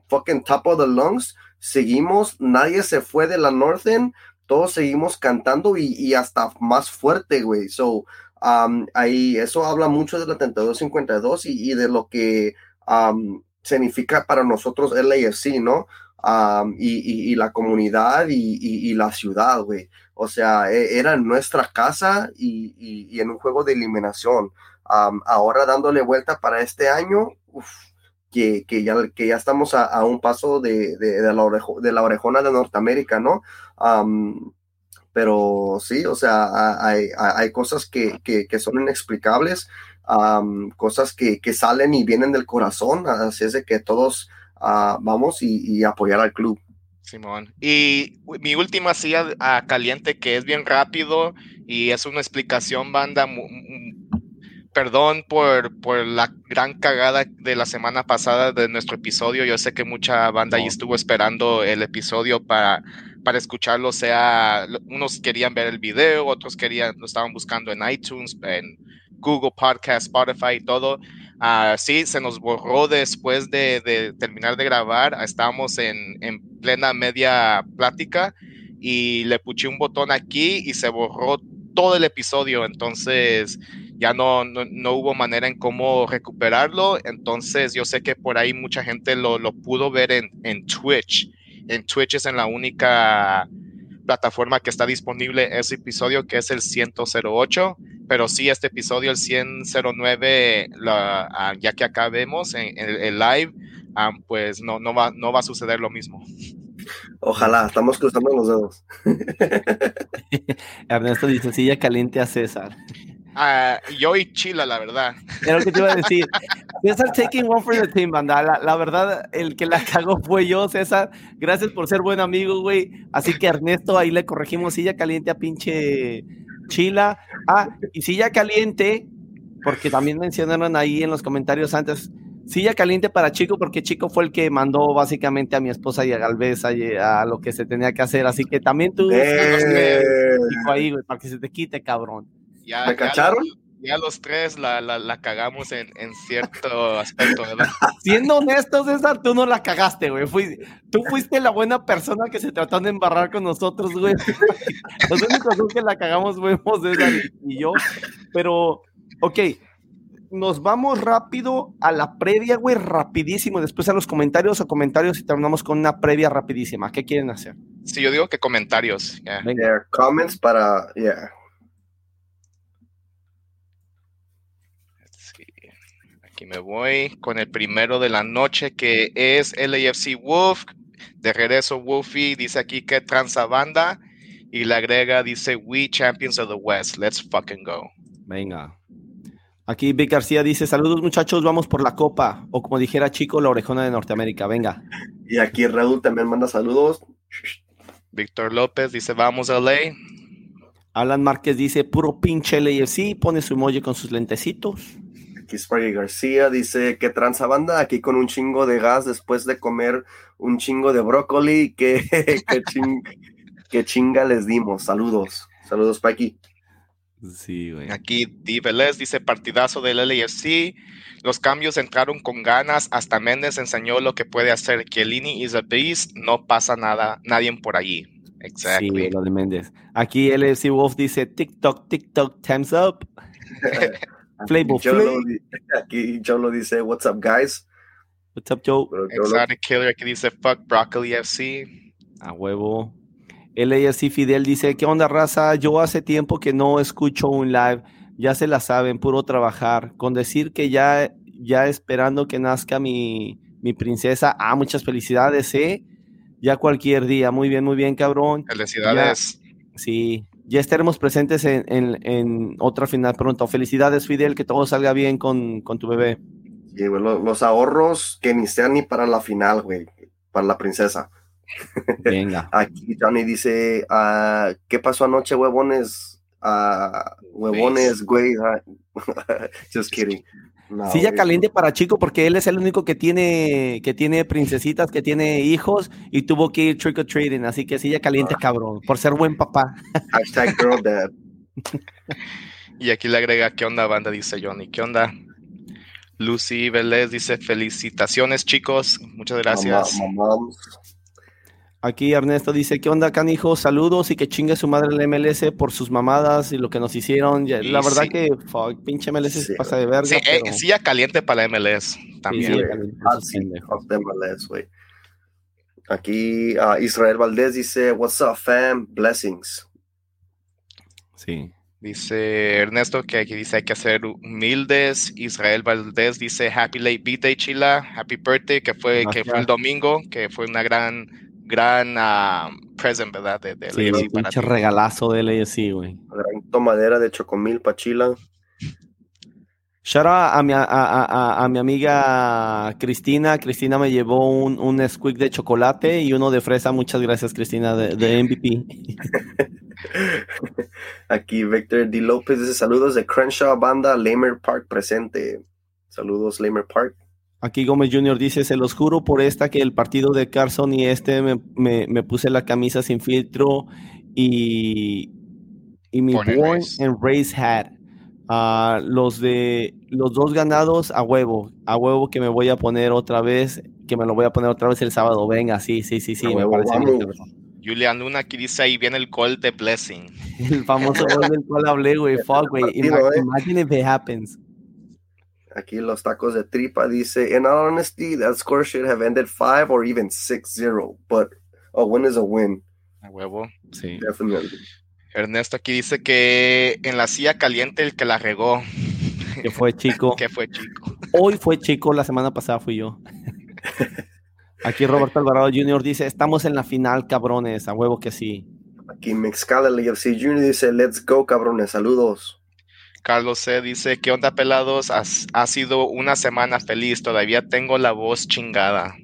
fucking top of the lungs, seguimos, nadie se fue de la Northern, todos seguimos cantando y, y hasta más fuerte, güey. So, Um, ahí eso habla mucho de la 3252 y, y de lo que um, significa para nosotros el AFC, ¿no? Um, y, y, y, la comunidad y, la ciudad, güey. O sea, e, era nuestra casa y, en un juego de eliminación. ahora dándole vuelta para este año, uf, que, que, ya, que ya estamos a, a un paso de, de, de, la orejo, de la orejona de Norteamérica, ¿no? Pero sí, o sea, hay, hay cosas que, que, que, son inexplicables, um, cosas que, que, salen y vienen del corazón, así es de que todos uh, vamos y, y, apoyar al club. Simón. Y mi última silla uh, caliente, que es bien rápido y es una explicación, banda. Perdón por, por la gran cagada de la semana pasada de nuestro episodio. Yo sé que mucha banda no. ahí estuvo esperando el episodio para para escucharlo, sea, unos querían ver el video, otros querían, lo estaban buscando en iTunes, en Google Podcast, Spotify y todo. Uh, se nos borró después de, de terminar de grabar. Estábamos en, en, plena media plática y le puché un botón aquí y se borró todo el episodio. Entonces ya no, no, no, hubo manera en cómo recuperarlo. Entonces yo sé que por ahí mucha gente lo, lo pudo ver en, en Twitch en Twitch es en la única plataforma que está disponible ese episodio que es el 108, pero sí este episodio el 109 la, uh, ya que acabemos en, en el live um, pues no, no, va, no va a suceder lo mismo. Ojalá, estamos cruzando los dedos. Ernesto dice, silla caliente a César. Uh, yo y Chila, la verdad. Era lo que te iba a decir. César taking one for the team, banda. La, la, verdad, el que la cagó fue yo, César. Gracias por ser buen amigo, güey. Así que Ernesto, ahí le corregimos silla caliente a pinche Chila. Ah, y silla caliente, porque también mencionaron ahí en los comentarios antes, silla caliente para Chico, porque Chico fue el que mandó básicamente a mi esposa y a Galvez a, a lo que se tenía que hacer. Así que también tú, eh. ahí, güey, para que se te quite, cabrón. Ya, ¿Me cacharon? Ya, ya los tres la, la, la cagamos en, en, cierto aspecto, ¿verdad? Siendo honestos, César, tú no la cagaste, güey. Fui, tú fuiste la buena persona que se trató de embarrar con nosotros, güey. Los únicos dos que la cagamos fuimos César y yo. Pero, ok, nos vamos rápido a la previa, güey, rapidísimo. Después a los comentarios o comentarios y terminamos con una previa rapidísima. ¿Qué quieren hacer? Sí, yo digo que comentarios. Yeah. Yeah, comments para, yeah. Aquí me voy con el primero de la noche que es LAFC Wolf. De regreso Wolfie dice aquí que transa banda y le agrega dice We Champions of the West. Let's fucking go. Venga. Aquí Vic García dice saludos muchachos, vamos por la copa o como dijera Chico la orejona de Norteamérica. Venga. Y aquí Raúl también manda saludos. Víctor López dice vamos a LA. Alan Márquez dice puro pinche LAFC, pone su emoji con sus lentecitos. Aquí Sparky García dice que tranza banda aquí con un chingo de gas después de comer un chingo de brócoli. Que, que, ching, que chinga les dimos. Saludos. Saludos, Spikey. Sí, güey. Aquí Diveles dice partidazo del LAFC. Los cambios entraron con ganas. Hasta Méndez enseñó lo que puede hacer. Chiellini is a beast. No pasa nada. Nadie por allí. Exacto. Sí, lo de Méndez. Aquí LFC Wolf dice TikTok, TikTok, time's up. Flavor Joe aquí Joe lo dice, what's up, guys? What's up, Joe? Exotic. Killer aquí dice, fuck Broccoli FC. A huevo. LAFC Fidel dice, ¿qué onda, raza? Yo hace tiempo que no escucho un live. Ya se la saben, puro trabajar. Con decir que ya, ya esperando que nazca mi mi princesa. Ah, muchas felicidades, ¿eh? Ya cualquier día. Muy bien, muy bien, cabrón. Felicidades. sí, ya estaremos presentes en, otra final pronto. Felicidades, Fidel, que todo salga bien con, tu bebé. Sí, los, ahorros que ni sean ni para la final, güey, para la princesa. Venga. Aquí Johnny dice, ah, ¿qué pasó anoche, huevones? Uh, huevones, güey. Just kidding. Silla caliente para Chico porque él es el único que tiene que tiene princesitas, que tiene hijos y tuvo que ir trick or treating, así que silla caliente, ah. cabrón, por ser buen papá. Hashtag girl dad. y aquí le agrega, ¿qué onda, banda? Dice Johnny, ¿qué onda? Lucy Vélez dice, felicitaciones, chicos, muchas gracias. Aquí Ernesto dice, ¿qué onda, canijo? Saludos y que chingue su madre el MLS por sus mamadas y lo que nos hicieron. la verdad que pinche MLS se pasa de verga. Sí, eh, sí, ya caliente para la MLS también. Sí, MLS, Aquí uh, Israel Valdés dice, what's up, fam? Blessings. Sí. Dice Ernesto que aquí dice hay que hacer humildes. Israel Valdés dice Happy late birthday, Chila. Happy birthday, que fue, que fue el domingo, que fue una gran gran uh, present, ¿verdad? De, de sí, un pinche regalazo de LAFC, güey. Gran tomadera de chocomil pachila. Shout out a mi, a, a, a, mi amiga Cristina. Cristina me llevó un, un squeak de chocolate y uno de fresa. Muchas gracias, Cristina, de, de MVP. Aquí Víctor D. López dice saludos de Crenshaw Banda, Lamer Park presente. Saludos, Lamer Park. Aquí Gómez Jr. dice, se los juro por esta que el partido de Carson y este me, puse la camisa sin filtro y, y mi Born and Race hat. Ah, los de los dos ganados a huevo, a huevo que me voy a poner otra vez, que me lo voy a poner otra vez el sábado. Venga, sí, sí, sí, sí, me parece Julian Luna aquí dice ahí viene el call de Blessing. el famoso gol del cual hablé, güey. Fuck, güey. Eh. Imagine if it happens. Aquí los tacos de tripa dice, in all honesty, that score should have ended 5 or even 6-0, but a win is a win. A huevo. Sí. Definitely. Ernesto aquí dice que en la silla caliente el que la regó. Que fue chico. que fue chico. Hoy fue chico, la semana pasada fui yo. Aquí Roberto Alvarado Jr. dice, estamos en la final, cabrones, a huevo que sí. Aquí Mexcala FC Jr. dice, let's go, cabrones, saludos. Carlos C. dice, ¿qué onda pelados? Ha, sido una semana feliz, todavía tengo la voz chingada.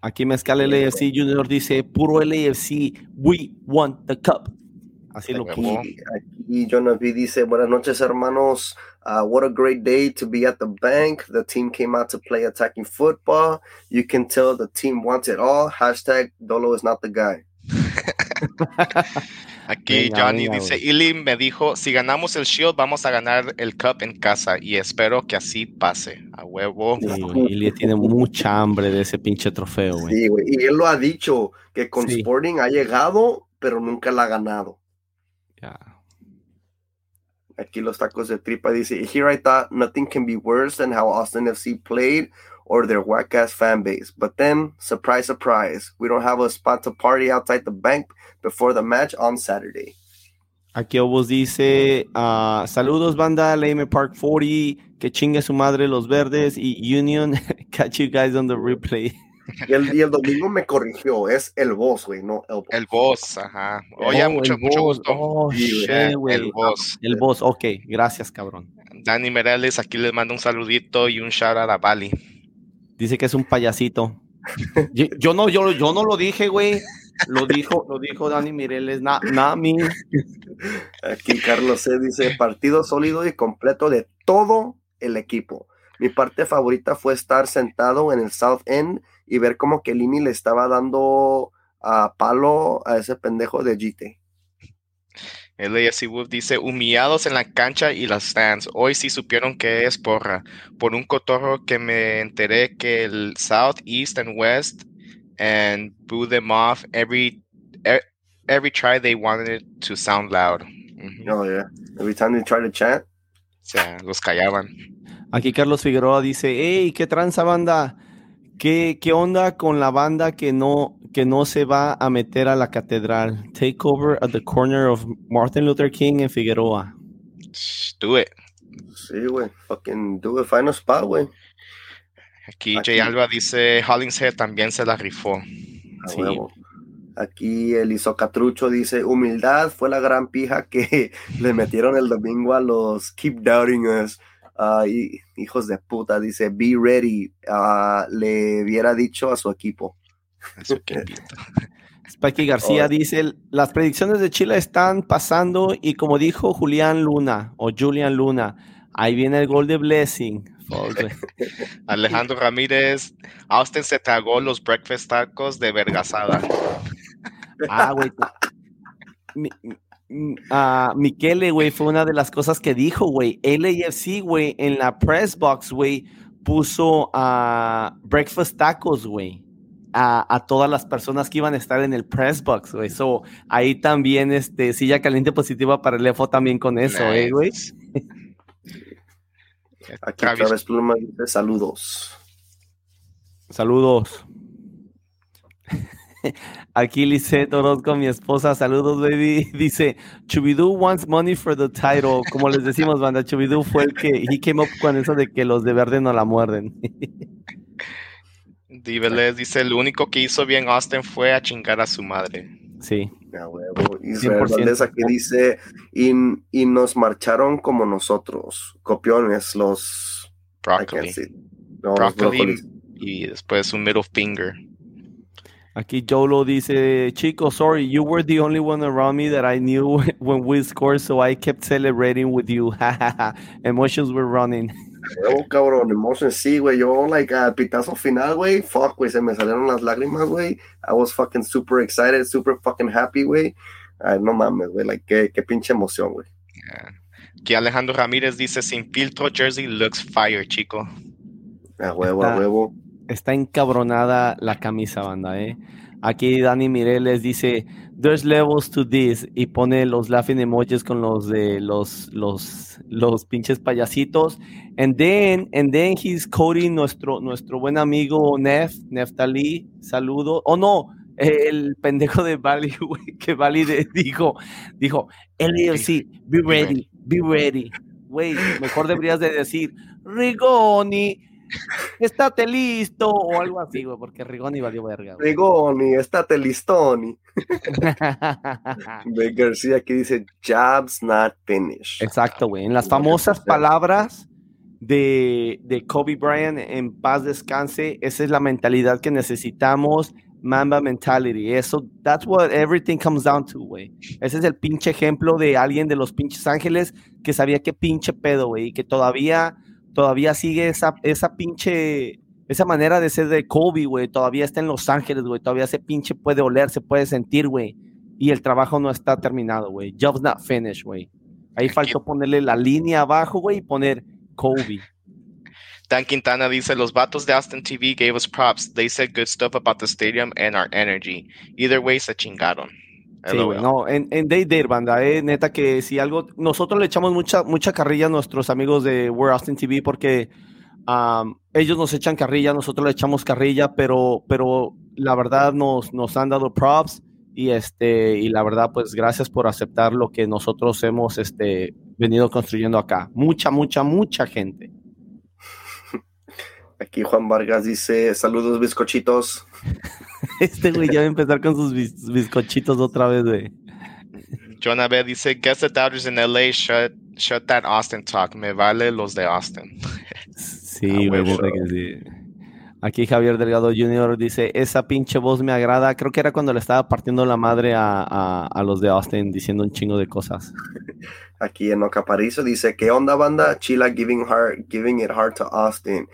Aquí Mezcal LAFC Junior dice, puro LAFC, we want the cup. Así lo que Aquí John V dice, buenas noches hermanos, uh, what a great day to be at the bank. The team came out to play attacking football. You can tell the team wants it all. Hashtag Dolo is not the guy. Aquí Johnny dice, Ili me dijo, si ganamos el Shield vamos a ganar el Cup en casa y espero que así pase, a huevo. Sí, tiene mucha hambre de ese pinche trofeo, güey. Sí, güey, y él lo ha dicho, que con Sporting ha llegado, pero nunca la ha ganado. Aquí los tacos de tripa dice, here I thought nothing can be worse than how Austin FC played or their whack ass fan base. But then, surprise, surprise, we don't have a spot to party outside the bank before the match on Saturday. Aquí Obos dice: uh, Saludos, banda, Lame Park 40, que chingue su madre los verdes y Union. Catch you guys on the replay. Y el, y el domingo me corrigió, es el boss, güey, no el boss. El boss, ajá. Oye, oh, mucho, mucho gusto. Oh, shit, el boss. El boss, ok, gracias, cabrón. Dani Merales, aquí les mando un saludito y un shout out a Bali. Dice que es un payasito. yo, no, yo, no lo dije, güey. Lo dijo, lo dijo Dani Mireles, nada mí. Aquí Carlos C dice, partido sólido y completo de todo el equipo. Mi parte favorita fue estar sentado en el South End y ver cómo que Lini le estaba dando a palo a ese pendejo de GT. LAFC Wolf dice, humillados en la cancha y las stands. Hoy sí supieron que es porra. Por un cotorro que me enteré que el South, East and West and boo them off every e, every try they wanted it to sound loud. Oh yeah. Every time they try to chat. O sea, los callaban. Aquí Carlos Figueroa dice, hey, qué tranza banda. ¿Qué, ¿Qué onda con la banda que no, que no se va a meter a la catedral? Take over at the corner of Martin Luther King en Figueroa. Do it. Sí, güey. Fucking do it. Find a spot, güey. Aquí, Jay Alba dice, Hollingshead también se la rifó. Sí. Aquí el Isocatrucho dice, humildad fue la gran pija que le metieron el domingo a los Keep Doubting Us. Ah, hijos de puta, dice, be ready. Ah, le hubiera dicho a su equipo. Spikey García dice, las predicciones de Chile están pasando y como dijo Julián Luna o Julian Luna, ahí viene el gol de Blessing. Alejandro Ramírez, Austin se tragó los breakfast tacos de vergasada. Ah, güey. Uh, Michele, güey, fue una de las cosas que dijo, güey. LAFC, güey, en la press box, güey, puso a breakfast tacos, güey. A, todas las personas que iban a estar en el press box, güey. So, ahí también, este, silla caliente positiva para el EFO también con eso, eh, güey. Aquí Travis Pluma dice saludos. Saludos. Aquí Lisette Orozco, mi esposa, saludos, baby. Dice, Chubidú wants money for the title. Como les decimos, banda, Chubidú fue el que, he came up con eso de que los de verde no la muerden. Díveles dice, el único que hizo bien Austin fue a chingar a su madre. Sí. Israel aquí dice, y, y, nos marcharon como nosotros, copiones, los... Broccoli. broccoli y después un middle finger. Aquí Jolo dice, Chico, sorry, you were the only one around me that I knew when we scored, so I kept celebrating with you. Emotions were running. Oh, cabrón, emotions, sí, güey. Yo, like, al pitazo final, güey, fuck, güey, se me salieron las lágrimas, güey. I was fucking super excited, super fucking happy, güey. Ay, no mames, güey, like, qué, qué pinche emoción, güey. Yeah. Aquí Alejandro Ramírez dice, sin filtro, Jersey looks fire, chico. A huevo, a huevo está encabronada la camisa, banda, ¿eh? Aquí Dani Mireles dice, there's levels to this, y pone los laughing emojis con los de los, los, los pinches payasitos. And then, and then he's coding nuestro, nuestro buen amigo Nef, Neftali, saludo. Oh, no, el pendejo de Bali, güey, que Bali dijo, dijo, LLC, be ready, be ready. Güey, mejor deberías de decir, Rigoni, estate listo o algo así, güey, porque Rigoni valió verga. Rigoni, estate listoni. de García aquí dice, jobs not finished. Exacto, güey. En las famosas palabras de, de Kobe Bryant, en paz descanse, esa es la mentalidad que necesitamos. Mamba mentality. Eso, that's what everything comes down to, güey. Ese es el pinche ejemplo de alguien de los pinches ángeles que sabía qué pinche pedo, güey, y que todavía todavía sigue esa, esa pinche, esa manera de ser de Kobe, güey, todavía está en Los Ángeles, güey, todavía ese pinche puede oler, se puede sentir, güey, y el trabajo no está terminado, güey, job's not finished, güey. Ahí faltó ponerle la línea abajo, güey, y poner Kobe. Dan Quintana dice, los vatos de Austin TV gave us props. They said good stuff about the stadium and our energy. Either way, se chingaron. Sí, no, en, en Day Day, banda, eh, neta que si algo, nosotros le echamos mucha, mucha carrilla a nuestros amigos de We're Austin TV porque ellos nos echan carrilla, nosotros le echamos carrilla, pero, pero la verdad nos, nos han dado props y este, y la verdad, pues gracias por aceptar lo que nosotros hemos este, venido construyendo acá. Mucha, mucha, mucha gente. Aquí Juan Vargas dice, saludos bizcochitos. Este güey ya va a empezar con sus bizcochitos otra vez, güey. John B dice, guess the Dodgers in LA shut, shut that Austin talk. Me vale los de Austin. Sí, güey, que sí. Aquí Javier Delgado Jr. dice, esa pinche voz me agrada. Creo que era cuando le estaba partiendo la madre a, a, a los de Austin diciendo un chingo de cosas. Aquí en Ocaparizo dice, ¿qué onda banda? Chila giving, hard, giving it hard to Austin.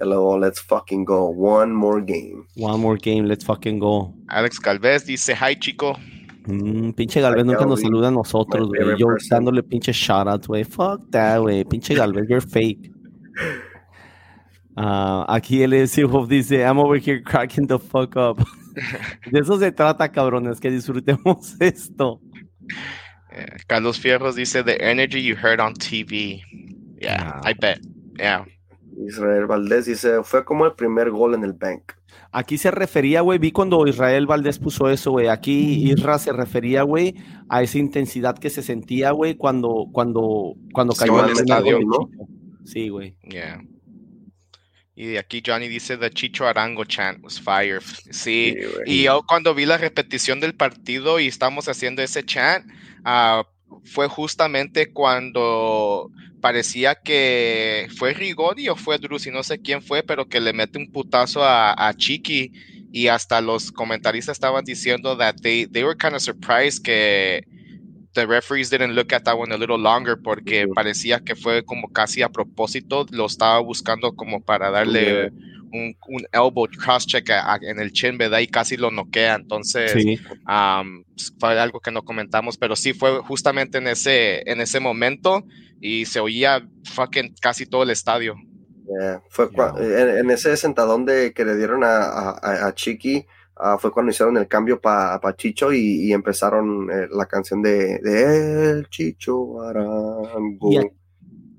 Hello, let's fucking go. One more game. One more game, let's fucking go. Alex Galvez dice, hi chico. Mm, pinche Galvez nunca nos saluda a nosotros, güey. Yo dándole pinche shoutouts, güey. Fuck that, güey. Pinche Galvez, you're fake. Uh, aquí el Wolf dice, I'm over here cracking the fuck up. De eso se trata, cabrones, que disfrutemos esto. Yeah. Carlos Fierros dice, the energy you heard on TV. Yeah, I bet. Yeah. Israel Valdés dice, fue como el primer gol en el bank. Aquí se refería, güey, vi cuando Israel Valdés puso eso, güey. Aquí Isra se refería, güey, a esa intensidad que se sentía, güey, cuando, cuando, cuando cayó el estadio, Sí, güey. Yeah. Y aquí Johnny dice, The Chicho Arango chant was fire. Sí, y yo cuando vi la repetición del partido y estamos haciendo ese chant, uh, fue justamente cuando parecía que fue Rigodi o fue Drusi, no sé quién fue, pero que le mete un putazo a, a Chiqui y hasta los comentaristas estaban diciendo that they, they were kind of surprised que the referees didn't look at that one a little longer porque parecía que fue como casi a propósito, lo estaba buscando como para darle un, un, elbow cross check en el chin, ¿verdad? Y casi lo noquea, entonces um, fue algo que no comentamos, pero sí fue justamente en ese, en ese momento y se oía fucking casi todo el estadio. fue en, ese sentadón de que le dieron a, a, a Chiqui, uh, fue cuando hicieron el cambio para pa Chicho y, y empezaron eh, la canción de, de El Chicho Arango.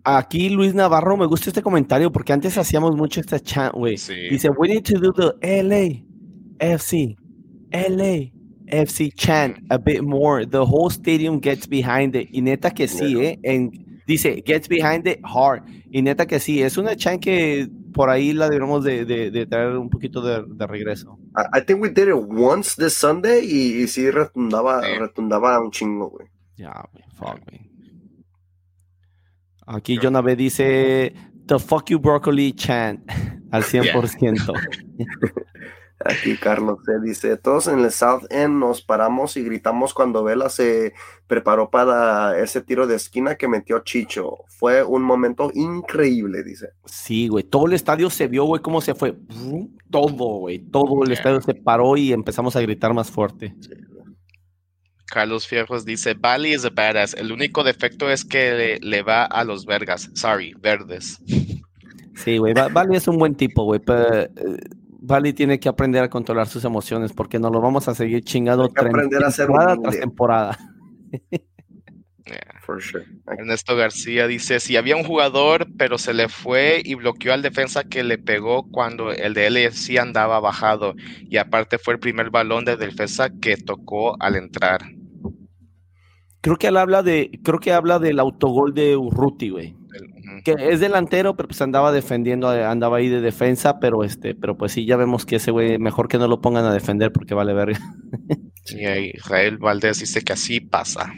Aquí Luis Navarro, me gusta este comentario porque antes hacíamos mucho este chant, güey. Sí. Dice, we need to do the LA FC, LA FC chant a bit more. The whole stadium gets behind it. Y neta que sí, yeah. ¿eh? En, dice, gets behind it hard. Y neta que sí, es una chant que por ahí la deberíamos de, de, de traer un poquito de, de, regreso. I think we did it once this Sunday y, y sí retundaba, sí. retundaba un chingo, güey. Ya, yeah, güey, fuck, güey. Aquí Jonabe dice, the fuck you broccoli chant, al 100%. Aquí Carlos se dice, todos en el South End nos paramos y gritamos cuando Vela se preparó para ese tiro de esquina que metió Chicho. Fue un momento increíble, dice. Sí, güey, todo el estadio se vio, güey, cómo se fue. Todo, güey, todo el estadio se paró y empezamos a gritar más fuerte. Sí, Carlos Fierros dice, Bali is a badass. El único defecto es que le, le va a los vergas. Sorry, verdes. Sí, güey, Bali es un buen tipo, güey, pero... Bali tiene que aprender a controlar sus emociones porque nos lo vamos a seguir chingando aprender a hacer temporada tras temporada. Yeah, for sure. Ernesto García dice, si había un jugador, pero se le fue y bloqueó al defensa que le pegó cuando el de LFC andaba bajado. Y aparte fue el primer balón de defensa que tocó al entrar. Creo que él habla de, creo que habla del autogol de Urruti, güey. Que es delantero, pero pues andaba defendiendo, andaba ahí de defensa, pero este, pero pues sí, ya vemos que ese güey, mejor que no lo pongan a defender porque vale verga. Sí, Israel Valdés dice que así pasa.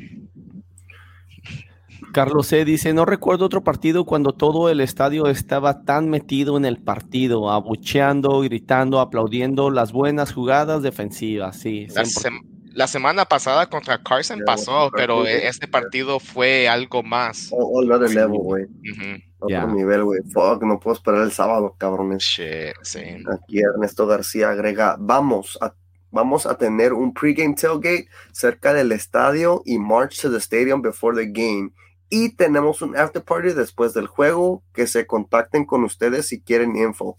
Carlos C. dice, no recuerdo otro partido cuando todo el estadio estaba tan metido en el partido, abucheando, gritando, aplaudiendo las buenas jugadas defensivas, sí. La, sem la, semana pasada contra Carson yeah, pasó, pero yeah. este partido fue algo más. Otro level, güey. Uh -huh. Otro yeah. nivel, güey. Fuck, no puedo esperar el sábado, cabrones. Shit, sí. Aquí Ernesto García agrega, vamos a Vamos a tener un pregame tailgate cerca del estadio y march to the stadium before the game. Y tenemos un after party después del juego. Que se contacten con ustedes si quieren info.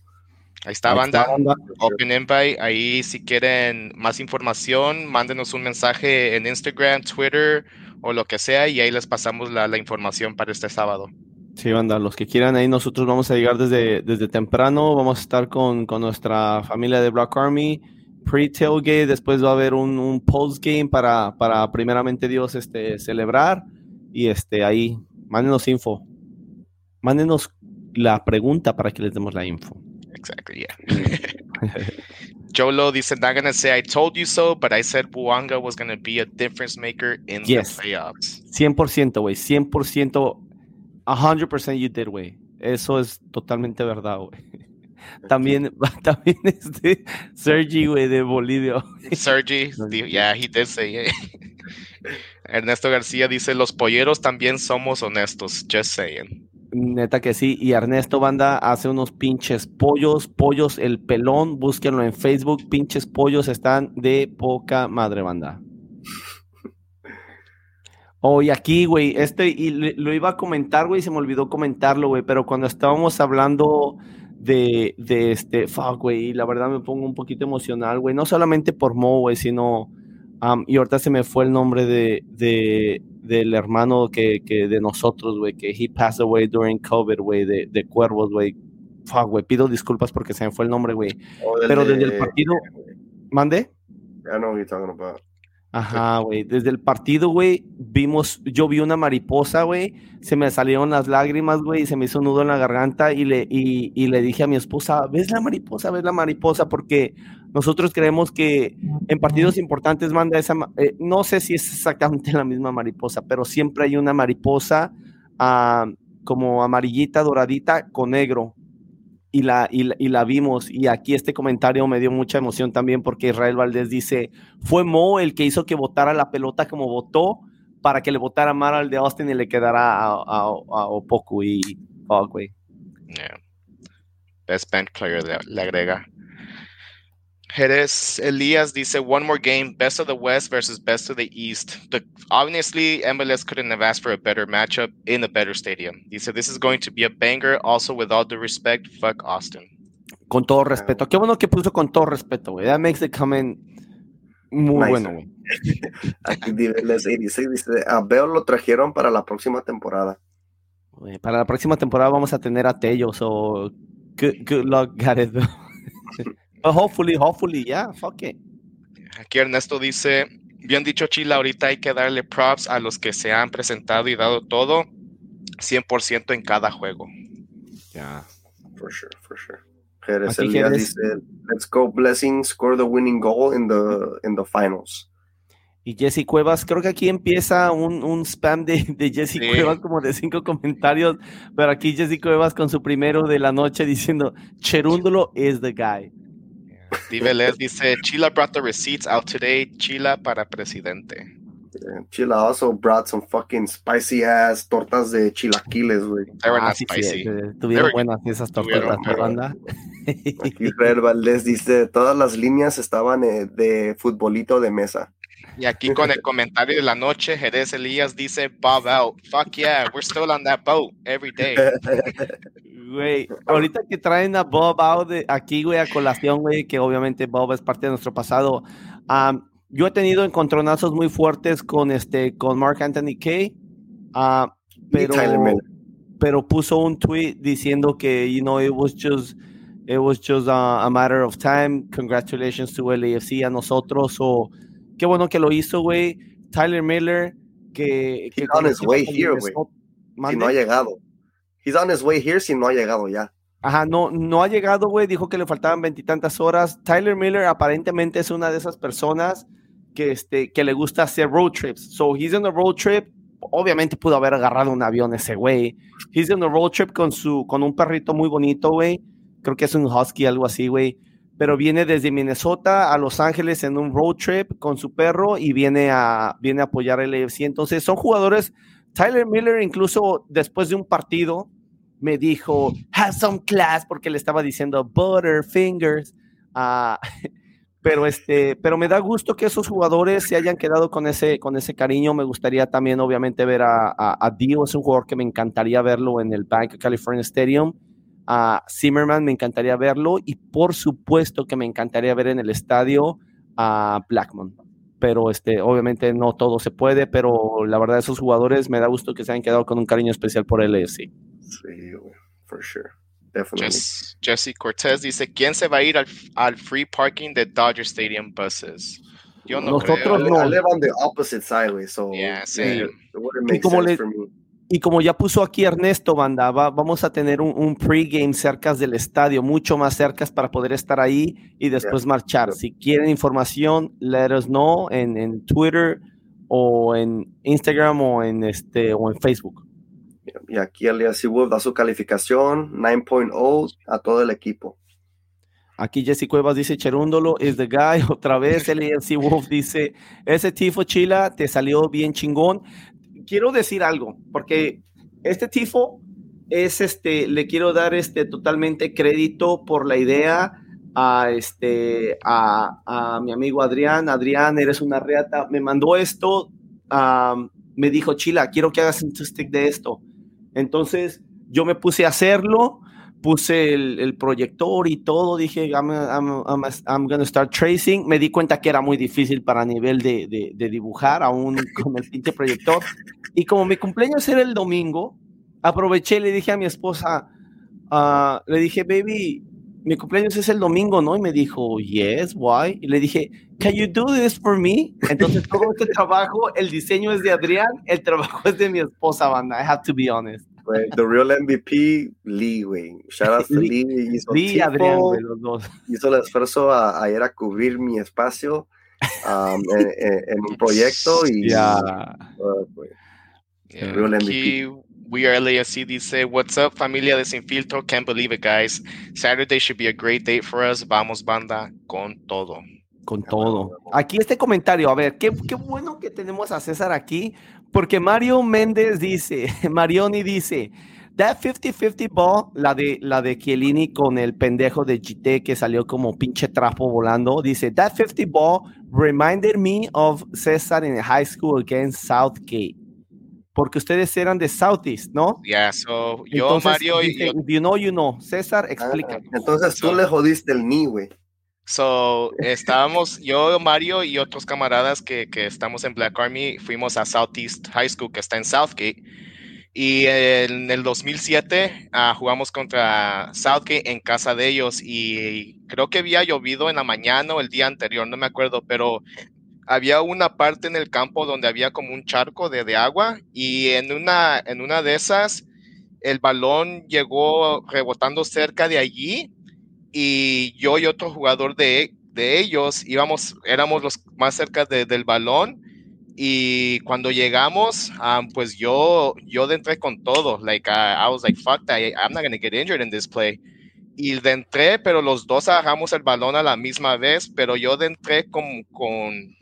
Ahí está, banda. Ahí está, banda. Open Invite. Ahí, si quieren más información, mándenos un mensaje en Instagram, Twitter o lo que sea. Y ahí les pasamos la, la información para este sábado. Sí, banda, los que quieran ahí, nosotros vamos a llegar desde, desde temprano. Vamos a estar con, con nuestra familia de Black Army pre-tailgate, después va a haber un, un post-game para, para primeramente Dios este, celebrar y este, ahí, mándenos info. Mándenos la pregunta para que les demos la info. Exactly, yeah. Jolo dice, not gonna say I told you so, but I said Buanga was gonna be a difference maker in yes. the playoffs. 100%, güey, 100%, 100% you did, güey. Eso es totalmente verdad, güey. También, también este Sergi, güey, de Bolivia. Sergi, yeah, he did say it. Ernesto García dice, los polleros también somos honestos, just saying. Neta que sí, y Ernesto Banda hace unos pinches pollos, pollos el pelón, búsquenlo en Facebook, pinches pollos están de poca madre banda. Hoy aquí, güey, este, y lo iba a comentar, güey, se me olvidó comentarlo, güey, pero cuando estábamos hablando de, de este, fuck, güey, la verdad me pongo un poquito emocional, güey, no solamente por Mo, güey, sino, um, y ahorita se me fue el nombre de, de del hermano que, que de nosotros, güey, que he passed away during COVID, güey, de, de Cuervos, güey, fuck, güey, pido disculpas porque se me fue el nombre, güey, oh, pero desde el partido, ¿mande? I know what you're talking about. Ajá, güey. Desde el partido, güey, vimos, yo vi una mariposa, güey. Se me salieron las lágrimas, güey, y se me hizo un nudo en la garganta y le, y, le dije a mi esposa, ¿ves la mariposa? ¿Ves la mariposa? Porque nosotros creemos que en partidos importantes manda esa, eh, no sé si es exactamente la misma mariposa, pero siempre hay una mariposa ah, como amarillita, doradita, con negro y la, y la, vimos. Y aquí este comentario me dio mucha emoción también porque Israel Valdés dice, fue Mo el que hizo que votara la pelota como votó para que le votara mal al de Austin y le quedara a, a, Opoku y Fogway. Best bench player le agrega. Jerez Elias dice one more game, best of the West versus best of the East. The, obviously, MLS couldn't have asked for a better matchup in a better stadium. Dice this is going to be a banger. Also, with all due respect, fuck Austin. Con todo respeto. Qué bueno que puso con todo respeto, güey. That makes the comment muy nice. bueno, güey. Aquí dice, dice, a Beo lo trajeron para la próxima temporada. para la próxima temporada vamos a tener a Tello, so good, good luck, Gareth. hopefully, hopefully, yeah, fuck it. Aquí Ernesto dice, bien dicho Chila, ahorita hay que darle props a los que se han presentado y dado todo 100% en cada juego. Yeah, for sure, for sure. Jerez Elias dice, let's go blessing, score the winning goal in the, in the finals. Y Jesse Cuevas, creo que aquí empieza un, un spam de, de Jesse Cuevas como de cinco comentarios, pero aquí Jesse Cuevas con su primero de la noche diciendo, Cherúndulo is the guy. Diveles dice, Chila brought the receipts out today. Chila para presidente. Chila also brought some fucking spicy ass tortas de chilaquiles, güey. They were ah, not spicy. tuvieron buenas esas tortas, banda. Aquí Israel Valdés dice, todas las líneas estaban eh, de futbolito de mesa. Y aquí con el comentario de la noche, Jerez Elías dice, Bob out. Fuck yeah, we're still on that boat every day. Güey, ahorita que traen a Bob out de aquí, güey, a colación, güey, que obviamente Bob es parte de nuestro pasado. yo he tenido encontronazos muy fuertes con este, con Mark Anthony Kay, uh, pero, pero puso un tweet diciendo que, you know, it was just, it was just a, matter of time. Congratulations to LAFC, a nosotros, o qué bueno que lo hizo, güey. Tyler Miller, que... que on his way here, güey. Si no ha llegado. He's on his way here si no ha llegado ya. Ajá, no, no ha llegado, güey. Dijo que le faltaban veintitantas horas. Tyler Miller aparentemente es una de esas personas que, este, que le gusta hacer road trips. So he's on a road trip. Obviamente pudo haber agarrado un avión ese güey. He's on a road trip con, su, con un perrito muy bonito, güey. Creo que es un husky, algo así, güey pero viene desde Minnesota a Los Ángeles en un road trip con su perro y viene a, viene a apoyar el AFC. Entonces son jugadores, Tyler Miller incluso después de un partido me dijo, have some class, porque le estaba diciendo Butterfingers. Uh, pero, este, pero me da gusto que esos jugadores se hayan quedado con ese, con ese cariño. Me gustaría también, obviamente, ver a, a, a Dio, es un jugador que me encantaría verlo en el Bank of California Stadium a Zimmerman, me encantaría verlo y por supuesto que me encantaría ver en el estadio a Blackman. Pero este, obviamente no todo se puede, pero la verdad esos jugadores me da gusto que se hayan quedado con un cariño especial por el Sí, for sure. Jesse Cortez dice, ¿quién se va a ir al, free parking de Dodger Stadium buses? Yo no Nosotros creo. no. I live on the opposite side, so yeah, same. It como le, for me y como ya puso aquí Ernesto, banda, vamos a tener un, un pregame cerca del estadio, mucho más cerca para poder estar ahí y después marchar. Si quieren información, let us know en, en, Twitter o en Instagram o en, este, o en Facebook. Y aquí Elias Wolf da su calificación 9.0 a todo el equipo. Aquí Jesse Cuevas dice Cherúndolo is the guy. Otra vez Elias Wolf dice, ese tifo chila te salió bien chingón quiero decir algo, porque este tifo es este, le quiero dar este totalmente crédito por la idea a este, a, mi amigo Adrián. Adrián, eres una reata. Me mandó esto, me dijo, Chila, quiero que hagas un stick de esto. Entonces yo me puse a hacerlo puse el, proyector y todo, dije, I'm, I'm, gonna start tracing. Me di cuenta que era muy difícil para nivel de, de, dibujar, aún con el pinche proyector. Y como mi cumpleaños era el domingo, aproveché y le dije a mi esposa, uh, le dije, baby, mi cumpleaños es el domingo, ¿no? Y me dijo, yes, why? Y le dije, can you do this for me? Entonces todo este trabajo, el diseño es de Adrián, el trabajo es de mi esposa, banda. I have to be honest. The real MVP, Lee, güey. Shout out to Lee. Hizo Lee y Adrián, güey, los dos. Hizo el esfuerzo a, ir a cubrir mi espacio um, en, un proyecto y... Yeah. Uh, real MVP. We Are LAFC dice, What's up, familia de Sin Filtro? Can't believe it, guys. Saturday should be a great date for us. Vamos, banda, con todo. Con todo. Aquí este comentario, a ver, qué, qué bueno que tenemos a César aquí, porque Mario Méndez dice, Marioni dice, That 50-50 ball, la de, la de Chiellini con el pendejo de GT que salió como pinche trapo volando, dice, That 50 ball reminded me of César in high school against Southgate porque ustedes eran de Southeast, ¿no? Yeah, so yo, Mario y yo... You know, you know. César, explica. Ah, entonces tú le jodiste el ni, güey. So, estábamos, yo, Mario y otros camaradas que, que estamos en Black Army, fuimos a Southeast High School, que está en Southgate. Y en el 2007 ah, jugamos contra Southgate en casa de ellos y creo que había llovido en la mañana o el día anterior, no me acuerdo, pero había una parte en el campo donde había como un charco de, de, agua y en una, en una de esas el balón llegó rebotando cerca de allí y yo y otro jugador de, de ellos íbamos, éramos los más cerca del balón y cuando llegamos, um, pues yo, yo entré con todo, like I, was like, fuck that, I'm not gonna get injured in this play y de entré, pero los dos agarramos el balón a la misma vez, pero yo de entré con, con,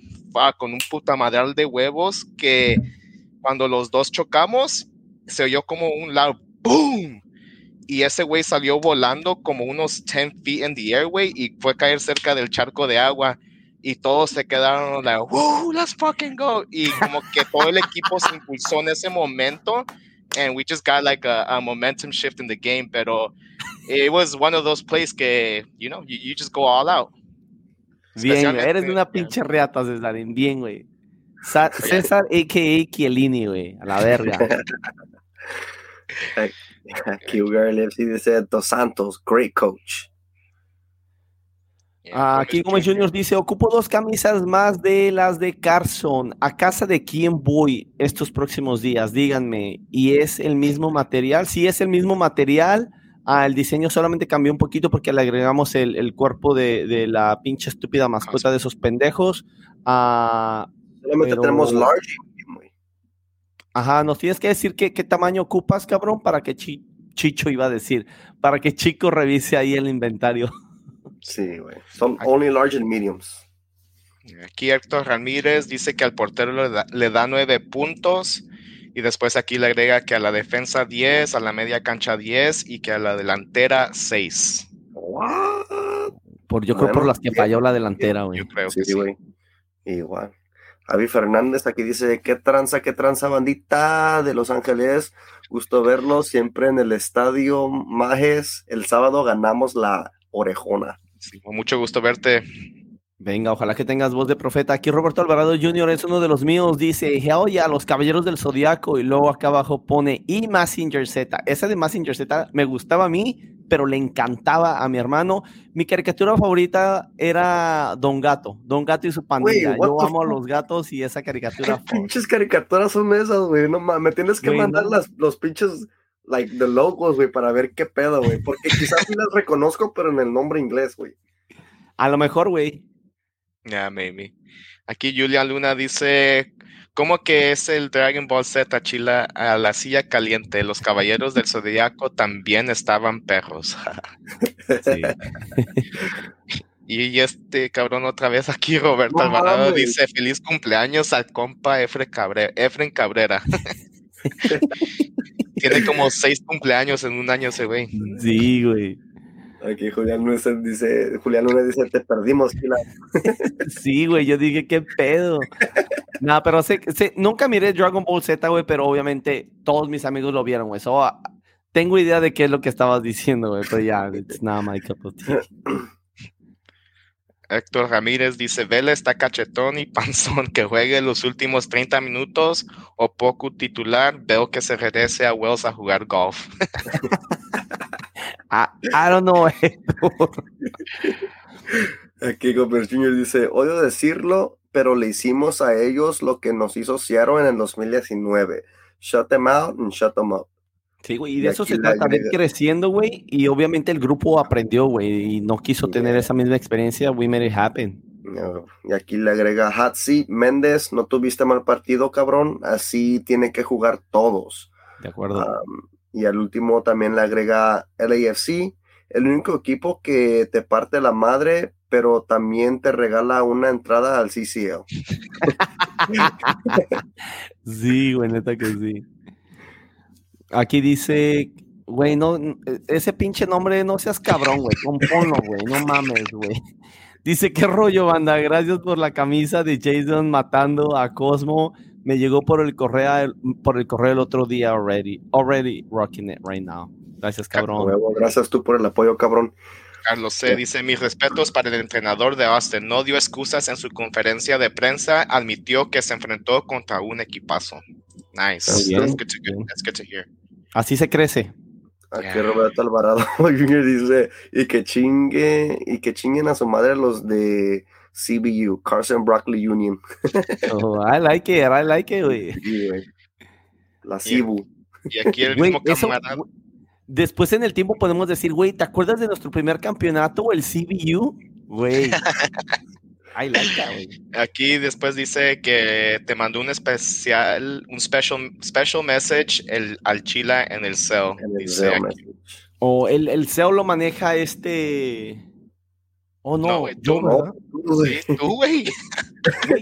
con un puta madral de huevos que cuando los dos chocamos, se oyó como un loud boom. Y ese güey salió volando como unos 10 feet in the air, güey, y fue a caer cerca del charco de agua. Y todos se quedaron like, whoa, let's fucking go. Y como que todo el equipo se impulsó en ese momento. And we just got like a, a momentum shift in the game. Pero it was one of those plays que, you know, you, you just go all out. Bien, eres una pinche reata, César. Bien, güey. César, a.k.a. Chiellini, güey. A la verga. Aquí sí dice Dos Santos, great coach. aquí como Junior dice, ocupo dos camisas más de las de Carson. ¿A casa de quién voy estos próximos días? Díganme. ¿Y es el mismo material? Si es el mismo material, Ah, el diseño solamente cambió un poquito porque le agregamos el, cuerpo de, la pinche estúpida mascota de esos pendejos. Ah, solamente tenemos large. Ajá, nos tienes que decir qué, tamaño ocupas, cabrón, para que Chicho iba a decir, para que Chico revise ahí el inventario. Sí, güey. Son only large and mediums. Aquí Héctor Ramírez dice que al portero le da nueve puntos y después aquí le agrega que a la defensa 10, a la media cancha 10 y que a la delantera 6. Por, yo creo por las que falló la delantera, güey. Yo creo que sí, güey. Igual. Javi Fernández aquí dice, qué tranza, qué tranza bandita de Los Ángeles. Gusto verlos siempre en el estadio Majes. El sábado ganamos la orejona. Sí, con mucho gusto verte. Venga, ojalá que tengas voz de profeta. Aquí Roberto Alvarado Jr. es uno de los míos. Dice, oye, a los caballeros del zodiaco. Y luego acá abajo pone y Massinger Z. Esa de Massinger Z me gustaba a mí, pero le encantaba a mi hermano. Mi caricatura favorita era Don Gato. Don Gato y su pandilla. Yo amo a los gatos y esa caricatura. ¿Qué pinches caricaturas son esas, güey? No mames, me tienes que mandar las, los pinches like the logos, güey, para ver qué pedo, güey. Porque quizás sí las reconozco, pero en el nombre inglés, güey. A lo mejor, güey. Yeah, maybe. Aquí Julia Luna dice, ¿cómo que es el Dragon Ball Z Chila a la silla caliente? Los caballeros del zodiaco también estaban perros. y este cabrón otra vez aquí, Roberto Alvarado, dice, feliz cumpleaños al compa Efren Cabrera. Efren Cabrera. Tiene como seis cumpleaños en un año ese güey. Sí, güey. Aquí Julián Núñez dice, Julián Núñez dice, te perdimos, sí, güey, yo dije, qué pedo. Nada, pero sé, sé, nunca miré Dragon Ball Z, güey, pero obviamente todos mis amigos lo vieron, güey. tengo idea de qué es lo que estabas diciendo, güey, pero ya, it's not my cup of tea. Héctor Ramírez dice, Vela está cachetón y panzón, que juegue los últimos 30 minutos o poco titular, veo que se regrese a Wells a jugar golf. I, don't know, Aquí Gobert Jr. dice, odio decirlo, pero le hicimos a ellos lo que nos hizo Seattle en el 2019. Shut them out and shut them up. Sí, güey, y de eso se trata, de ir creciendo, güey, y obviamente el grupo aprendió, güey, y no quiso tener esa misma experiencia, we made it happen. Y aquí le agrega Hatsi, Méndez, no tuviste mal partido, cabrón, así tiene que jugar todos. De acuerdo. Y al último también le agrega LAFC, el único equipo que te parte la madre, pero también te regala una entrada al CCL. sí, güey, neta que sí. Aquí dice, güey, no, ese pinche nombre no seas cabrón, güey, componlo, güey, no mames, güey. Dice, qué rollo, banda, gracias por la camisa de Jason matando a Cosmo. Me llegó por el correo, por el correo el otro día already, already rocking it right now. Gracias, cabrón. Gracias tú por el apoyo, cabrón. Carlos C. dice, mis respetos para el entrenador de Austin. No dio excusas en su conferencia de prensa. Admitió que se enfrentó contra un equipazo. Nice. That's good, to, hear. Así se crece. Aquí Roberto Alvarado Jr. dice, y que chingue, y que chinguen a su madre los de CBU, Carson Broccoli Union. oh, I like it, I like it, güey. La CBU. Y, aquí el mismo camarada. Después en el tiempo podemos decir, güey, ¿te acuerdas de nuestro primer campeonato, el CBU? Güey. I like that, güey. Aquí después dice que te mandó un especial, un special, special message el, al Chila en el cell. o el, el cell lo maneja este Oh, no, yo, no. tú, güey.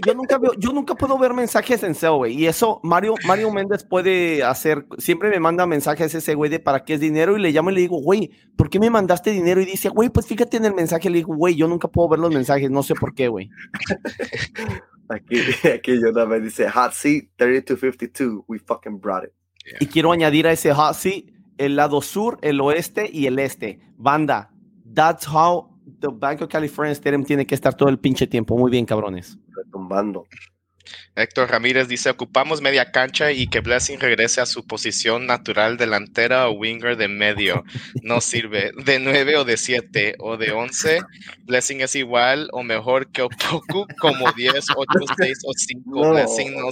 Yo nunca veo, yo nunca puedo ver mensajes en SEO, güey. Y eso, Mario, Mario Méndez puede hacer, siempre me manda mensajes ese güey de para qué es dinero y le llamo y le digo, güey, ¿por qué me mandaste dinero? Y dice, güey, pues fíjate en el mensaje. Le digo, güey, yo nunca puedo ver los mensajes, no sé por qué, güey. aquí, aquí yo también dice, hot seat 3252, we fucking brought it. Y quiero añadir a ese hot seat el lado sur, el oeste y el este. Banda, that's how the Bank of California Stadium tiene que estar todo el pinche tiempo. Muy bien, cabrones. Retumbando. Héctor Ramírez dice, ocupamos media cancha y que Blessing regrese a su posición natural delantera o winger de medio. No sirve. De 9 o de 7 o de 11, Blessing es igual o mejor que Opoku como 10, 8, 6 o 5. Blessing no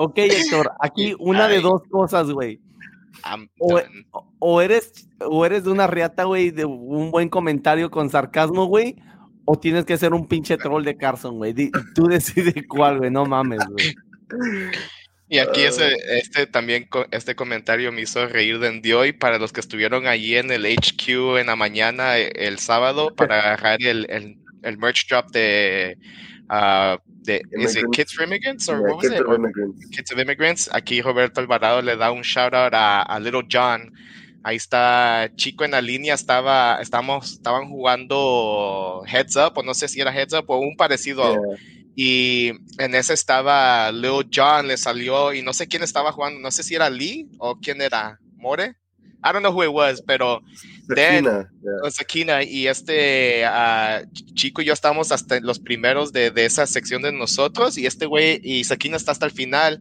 Ok, Héctor, aquí una de dos cosas, güey. O, eres, o eres de una riata, güey, de un buen comentario con sarcasmo, güey, o tienes que ser un pinche troll de Carson, güey. Tú decides cuál, güey, no mames, güey. Y aquí ese, este también, este comentario me hizo reír de hoy para los que estuvieron allí en el HQ en la mañana e, el, sábado para agarrar el, el, el merch drop de uh, de is it Kids for Immigrants or what was it? Immigrants. Kids of Immigrants. Aquí Roberto Alvarado le da un shout out a, a, Little John. Ahí está Chico en la línea, estaba, estamos, estaban jugando Heads Up, o no sé si era Heads Up o un parecido. Y en ese estaba Little John, le salió, y no sé quién estaba jugando, no sé si era Lee o quién era, More. I don't know who it was, pero Sakina, Sakina y este uh, chico y yo estamos hasta los primeros de, de, esa sección de nosotros y este güey y Sakina está hasta el final.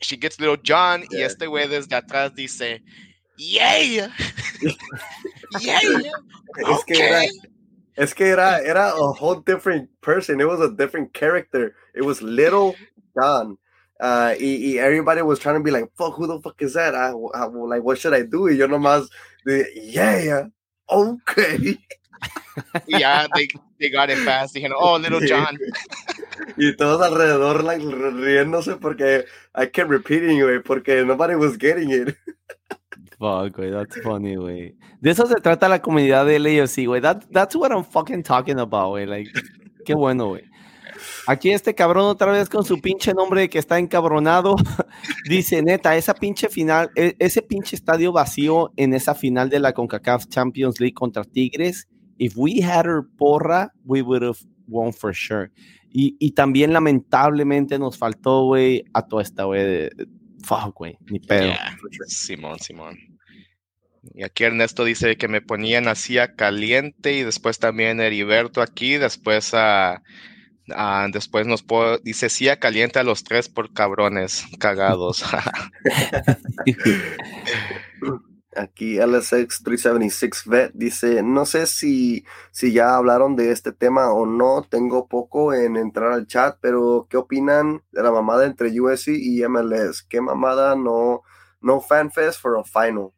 She gets little John yeah. y este güey desde atrás dice, ¡Yay! yeah. Es que era, es que era, era a whole different person. It was a different character. It was little John. Uh, y, y, everybody was trying to be like, fuck, who the fuck is that? I, I, like, what should I do? Y yo nomás, yeah, okay. yeah, they, they got it fast. Dijeron, oh, little John. y todos alrededor, like, riéndose porque I kept repeating, it, porque nobody was getting it. Fuck, güey, that's funny, güey. De eso se trata la comunidad de LAFC, güey. That, that's what I'm fucking talking about, güey. Like, qué bueno, güey. Aquí este cabrón otra vez con su pinche nombre que está encabronado. Dice, neta, esa pinche final, e, ese pinche estadio vacío en esa final de la CONCACAF Champions League contra Tigres. If we had her porra, we would have won for sure. Y, y también lamentablemente nos faltó, güey, a toda esta, güey. Fuck, güey, ni pedo. Simón, Simón. Y aquí Ernesto dice que me ponían así a caliente y después también Heriberto aquí, después a... Ah, después nos dice, sí, caliente a los tres por cabrones cagados. Aquí LSX376 Vet dice, no sé si, si ya hablaron de este tema o no, tengo poco en entrar al chat, pero ¿qué opinan de la mamada entre USC y MLS? ¿Qué mamada no, no fanfest for a final?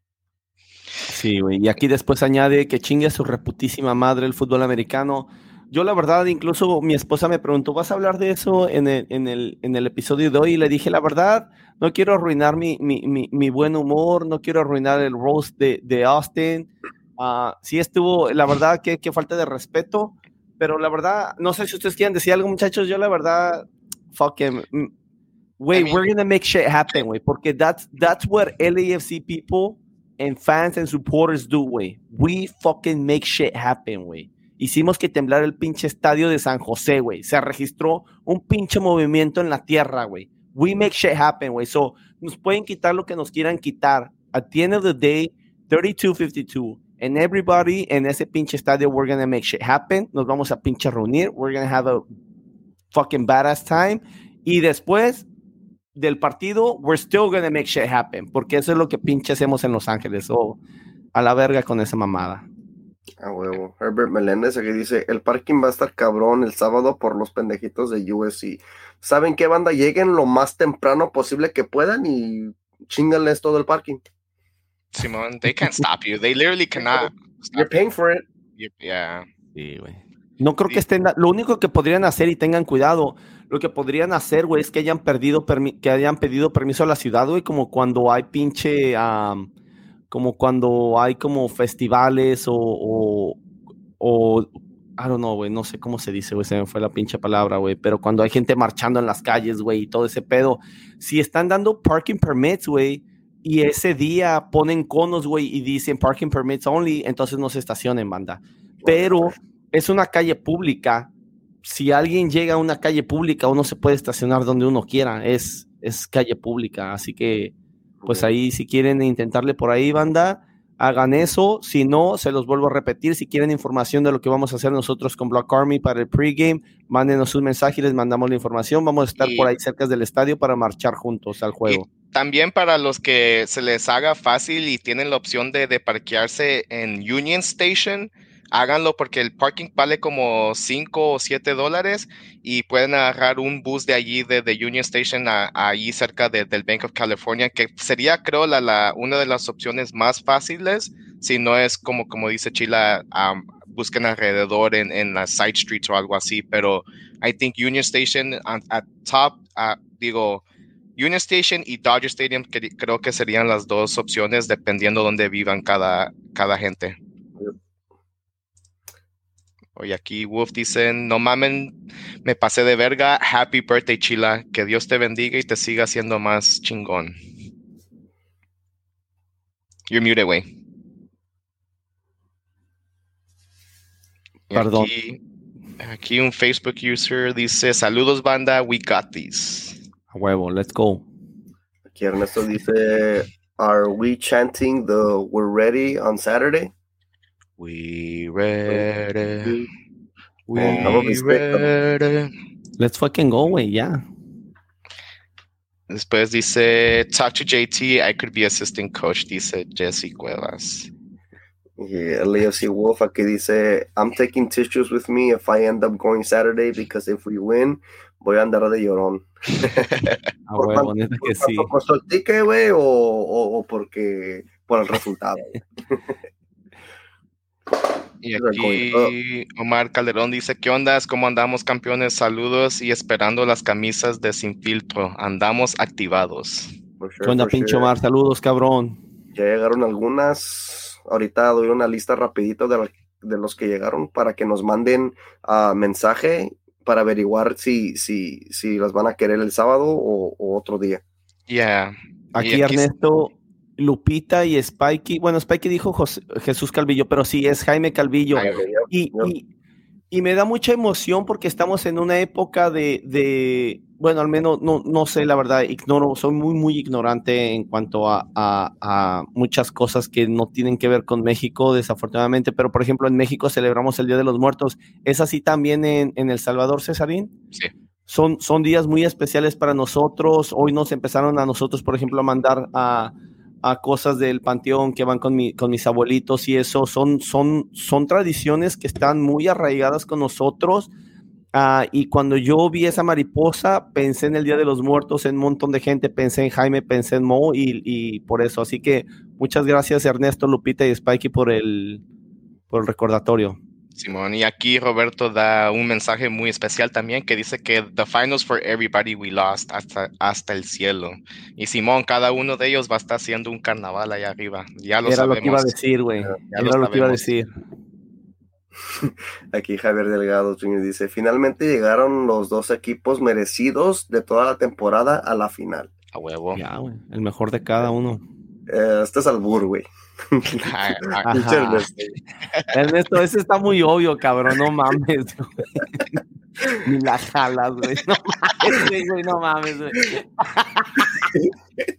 Sí, güey. Y aquí después añade que chingue a su reputísima madre el fútbol americano. Yo la verdad, incluso mi esposa me preguntó, ¿vas a hablar de eso en el, en el, en el episodio de hoy? Y le dije, la verdad, no quiero arruinar mi, mi, mi, buen humor, no quiero arruinar el roast de, de Austin. Uh, sí estuvo, la verdad, que, que falta de respeto, pero la verdad, no sé si ustedes quieren decir algo, muchachos, yo la verdad, fuck him. Wait, we're gonna make shit happen, güey, porque that's, that's what LAFC people and fans and supporters do, güey. We fucking make shit happen, güey hicimos que temblar el pinche estadio de San José, güey. Se registró un pinche movimiento en la tierra, güey. We make shit happen, güey. So, nos pueden quitar lo que nos quieran quitar. At the end of the day, 32-52. And everybody en ese pinche estadio, we're gonna make shit happen. Nos vamos a pinche reunir. We're gonna have a fucking badass time. Y después del partido, we're still gonna make shit happen. Porque eso es lo que pinche hacemos en Los Ángeles. O a la verga con esa mamada. A huevo. Herbert Meléndez aquí dice, el parking va a estar cabrón el sábado por los pendejitos de USC. ¿Saben qué banda? Lleguen lo más temprano posible que puedan y chinganles todo el parking. Simón, they can't stop you. They literally cannot. You're paying for it. Yeah. Sí, güey. No creo que estén, lo único que podrían hacer y tengan cuidado, lo que podrían hacer, güey, es que hayan perdido, que hayan pedido permiso a la ciudad, güey, como cuando hay pinche, como cuando hay como festivales o, o, o I don't know, güey, no sé cómo se dice, güey, se me fue la pinche palabra, güey, pero cuando hay gente marchando en las calles, güey, y todo ese pedo, si están dando parking permits, güey, y ese día ponen conos, güey, y dicen parking permits only, entonces no se estacionen, banda. Pero es una calle pública. Si alguien llega a una calle pública, uno se puede estacionar donde uno quiera. Es, es calle pública. Así que pues ahí si quieren intentarle por ahí, banda, hagan eso. Si no, se los vuelvo a repetir. Si quieren información de lo que vamos a hacer nosotros con Block Army para el pregame, mándenos un mensaje y les mandamos la información. Vamos a estar por ahí cerca del estadio para marchar juntos al juego. también para los que se les haga fácil y tienen la opción de, de parquearse en Union Station, háganlo porque el parking vale como 5 o 7 dólares y pueden agarrar un bus de allí, de, Union Station, a, allí cerca del Bank of California, que sería, creo, la, la, una de las opciones más fáciles, si no es como, como dice Chila, busquen alrededor en, en las side streets o algo así, pero I think Union Station at, top, digo, Union Station y Dodger Stadium creo que serían las dos opciones dependiendo donde vivan cada, cada gente. Oye, aquí Wolf dicen, no mamen, me pasé de verga. Happy birthday, Chila. Que Dios te bendiga y te siga haciendo más chingón. You're muted, güey. Perdón. Aquí, un Facebook user dice, saludos banda, we got these. A huevo, let's go. Aquí Ernesto dice, are we chanting the we're ready on Saturday? We ready. We ready. Let's fucking go, güey, ya. Después dice, talk to JT, I could be assistant coach, dice Jesse Cuevas. Yeah, Leo C. Wolf aquí dice, I'm taking tissues with me if I end up going Saturday because if we win, voy a andar de llorón. ah, huevo, neta que sí. ¿Por el ticket, güey, o, o, o porque por el resultado? Y aquí Omar Calderón dice, ¿qué ondas? ¿Cómo andamos campeones? Saludos y esperando las camisas de Sin Filtro. Andamos activados. ¿Qué onda, pinche Omar? Saludos, cabrón. Ya llegaron algunas. Ahorita doy una lista rapidito de, los que llegaron para que nos manden uh, mensaje para averiguar si, si, si las van a querer el sábado o, otro día. Ya. aquí, Ernesto Lupita y Spikey. Bueno, Spikey dijo Jesús Calvillo, pero sí, es Jaime Calvillo. y, y, me da mucha emoción porque estamos en una época de, bueno, al menos no, no sé, la verdad, ignoro, soy muy, muy ignorante en cuanto a, a, muchas cosas que no tienen que ver con México, desafortunadamente, pero por ejemplo, en México celebramos el Día de los Muertos. ¿Es así también en, en El Salvador, Cesarín? Sí. Son, son días muy especiales para nosotros. Hoy nos empezaron a nosotros, por ejemplo, a mandar a a cosas del panteón que van con, mi, con mis abuelitos y eso, son, son, son tradiciones que están muy arraigadas con nosotros. Ah, y cuando yo vi esa mariposa, pensé en el Día de los Muertos, en un montón de gente, pensé en Jaime, pensé en Mo y, y por eso. Así que muchas gracias Ernesto, Lupita y Spikey por el, por el recordatorio. Simón, y aquí Roberto da un mensaje muy especial también que dice que The Finals for Everybody We Lost hasta, hasta el cielo. Y Simón, cada uno de ellos va a estar haciendo un carnaval allá arriba. Ya lo Era sabemos. lo que iba a decir, güey. Era lo, lo que iba a decir. Aquí Javier Delgado Jr. dice, finalmente llegaron los dos equipos merecidos de toda la temporada a la final. A huevo. Ya, güey. El mejor de cada uno. Eh, este es albur, güey. Ajá. Ernesto, ese está muy obvio, cabrón, no mames. Ni la jalas, güey. No mames, güey, no mames, güey.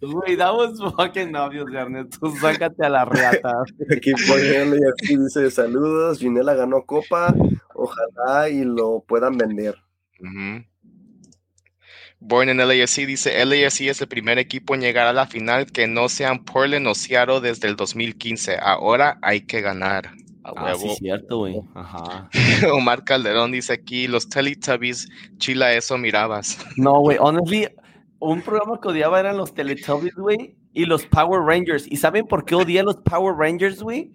Güey, that was fucking obvious, Ernesto. Sácate a la reata. Aquí ponerle aquí dice saludos, Ginela ganó copa, ojalá y lo puedan vender. Uh -huh. Born in LAFC dice, LAFC es el primer equipo en llegar a la final que no sean Portland o Seattle desde el 2015. Ahora hay que ganar. A Ah, huevo. sí, cierto, güey. Ajá. Omar Calderón dice aquí, los Teletubbies, chila eso mirabas. No, güey, honestly, un programa que odiaba eran los Teletubbies, güey, y los Power Rangers. ¿Y saben por qué odié a los Power Rangers, güey?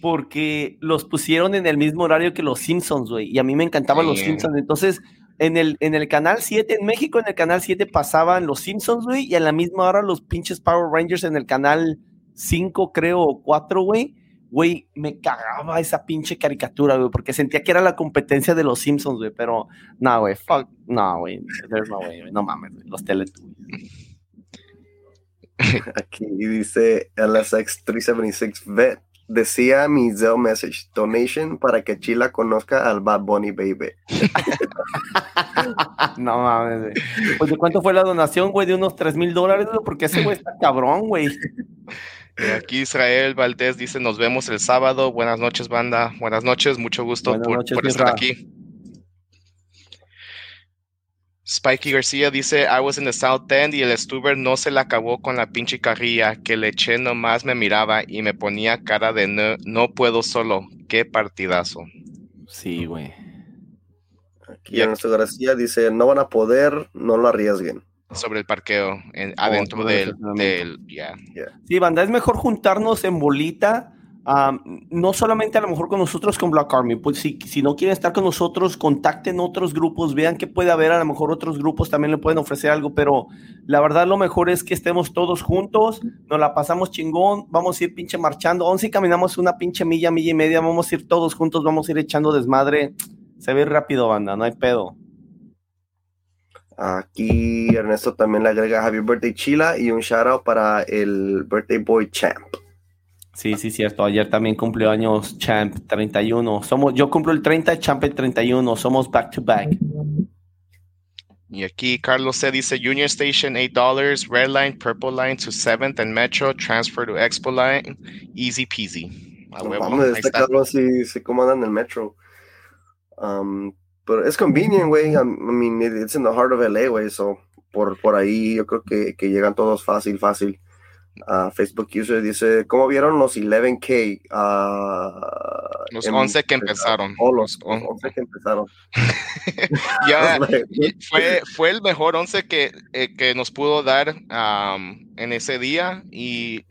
Porque los pusieron en el mismo horario que los Simpsons, güey, y a mí me encantaban los Sí. Simpsons. Entonces, en el, en el canal 7, en México, en el canal 7 pasaban los Simpsons, güey, y a la misma hora los pinches Power Rangers en el canal 5, creo, o 4, güey. Güey, me cagaba esa pinche caricatura, güey, porque sentía que era la competencia de los Simpsons, güey, pero no, güey, fuck, no, güey, there's no way, no mames, güey, los Teletubbies. Aquí dice LSX376 Vet. Decía mi Zelle message donation para que Chila conozca al Bad Bunny Baby. no mames, güey. Pues, ¿de cuánto fue la donación, güey? De unos 3 mil dólares, güey, porque ese güey está cabrón, güey. Y aquí Israel Valdés dice, nos vemos el sábado. Buenas noches, banda. Buenas noches, mucho gusto Buenas por, noches, por estar aquí. Spikey García dice, I was in the South End y el Stuber no se le acabó con la pinche carrilla, que le eché nomás me miraba y me ponía cara de no, no puedo solo. Qué partidazo. Sí, güey. Aquí Ernesto García dice, no van a poder, no lo arriesguen. Sobre el parqueo, en- adentro no, del, del, ya. Sí, banda, es mejor juntarnos en bolita, no solamente a lo mejor con nosotros con Black Army, pues si, si no quieren estar con nosotros, contacten otros grupos, vean que puede haber, a lo mejor otros grupos también le pueden ofrecer algo, pero la verdad lo mejor es que estemos todos juntos, nos la pasamos chingón, vamos a ir pinche marchando, aún si caminamos una pinche milla, milla y media, vamos a ir todos juntos, vamos a ir echando desmadre, se ve rápido, banda, no hay pedo. Aquí Ernesto también le agrega Happy Birthday Chila y un shout out para el Birthday Boy Champ. Sí, sí, cierto. Ayer también cumplió años Champ 31. Somos, yo cumplo el 30, Champ el 31. Somos back to back. Y aquí Carlos C dice Union Station $8, Red Line, Purple Line to 7th and Metro, transfer to Expo Line, easy peasy. A No huevo, mames, está. sí se comanda en el metro. Um, pero es convenient, güey. I mean, it- it's in the heart of LA, güey. So, por, por ahí yo creo que, que llegan todos fácil, fácil. Ah, Facebook user dice, ¿cómo vieron los 11K? Ah, Los en- 11 que empezaron. Oh, los, Los los 11 que empezaron. Ya, fue, fue el mejor 11 que, eh, que nos pudo dar en ese día y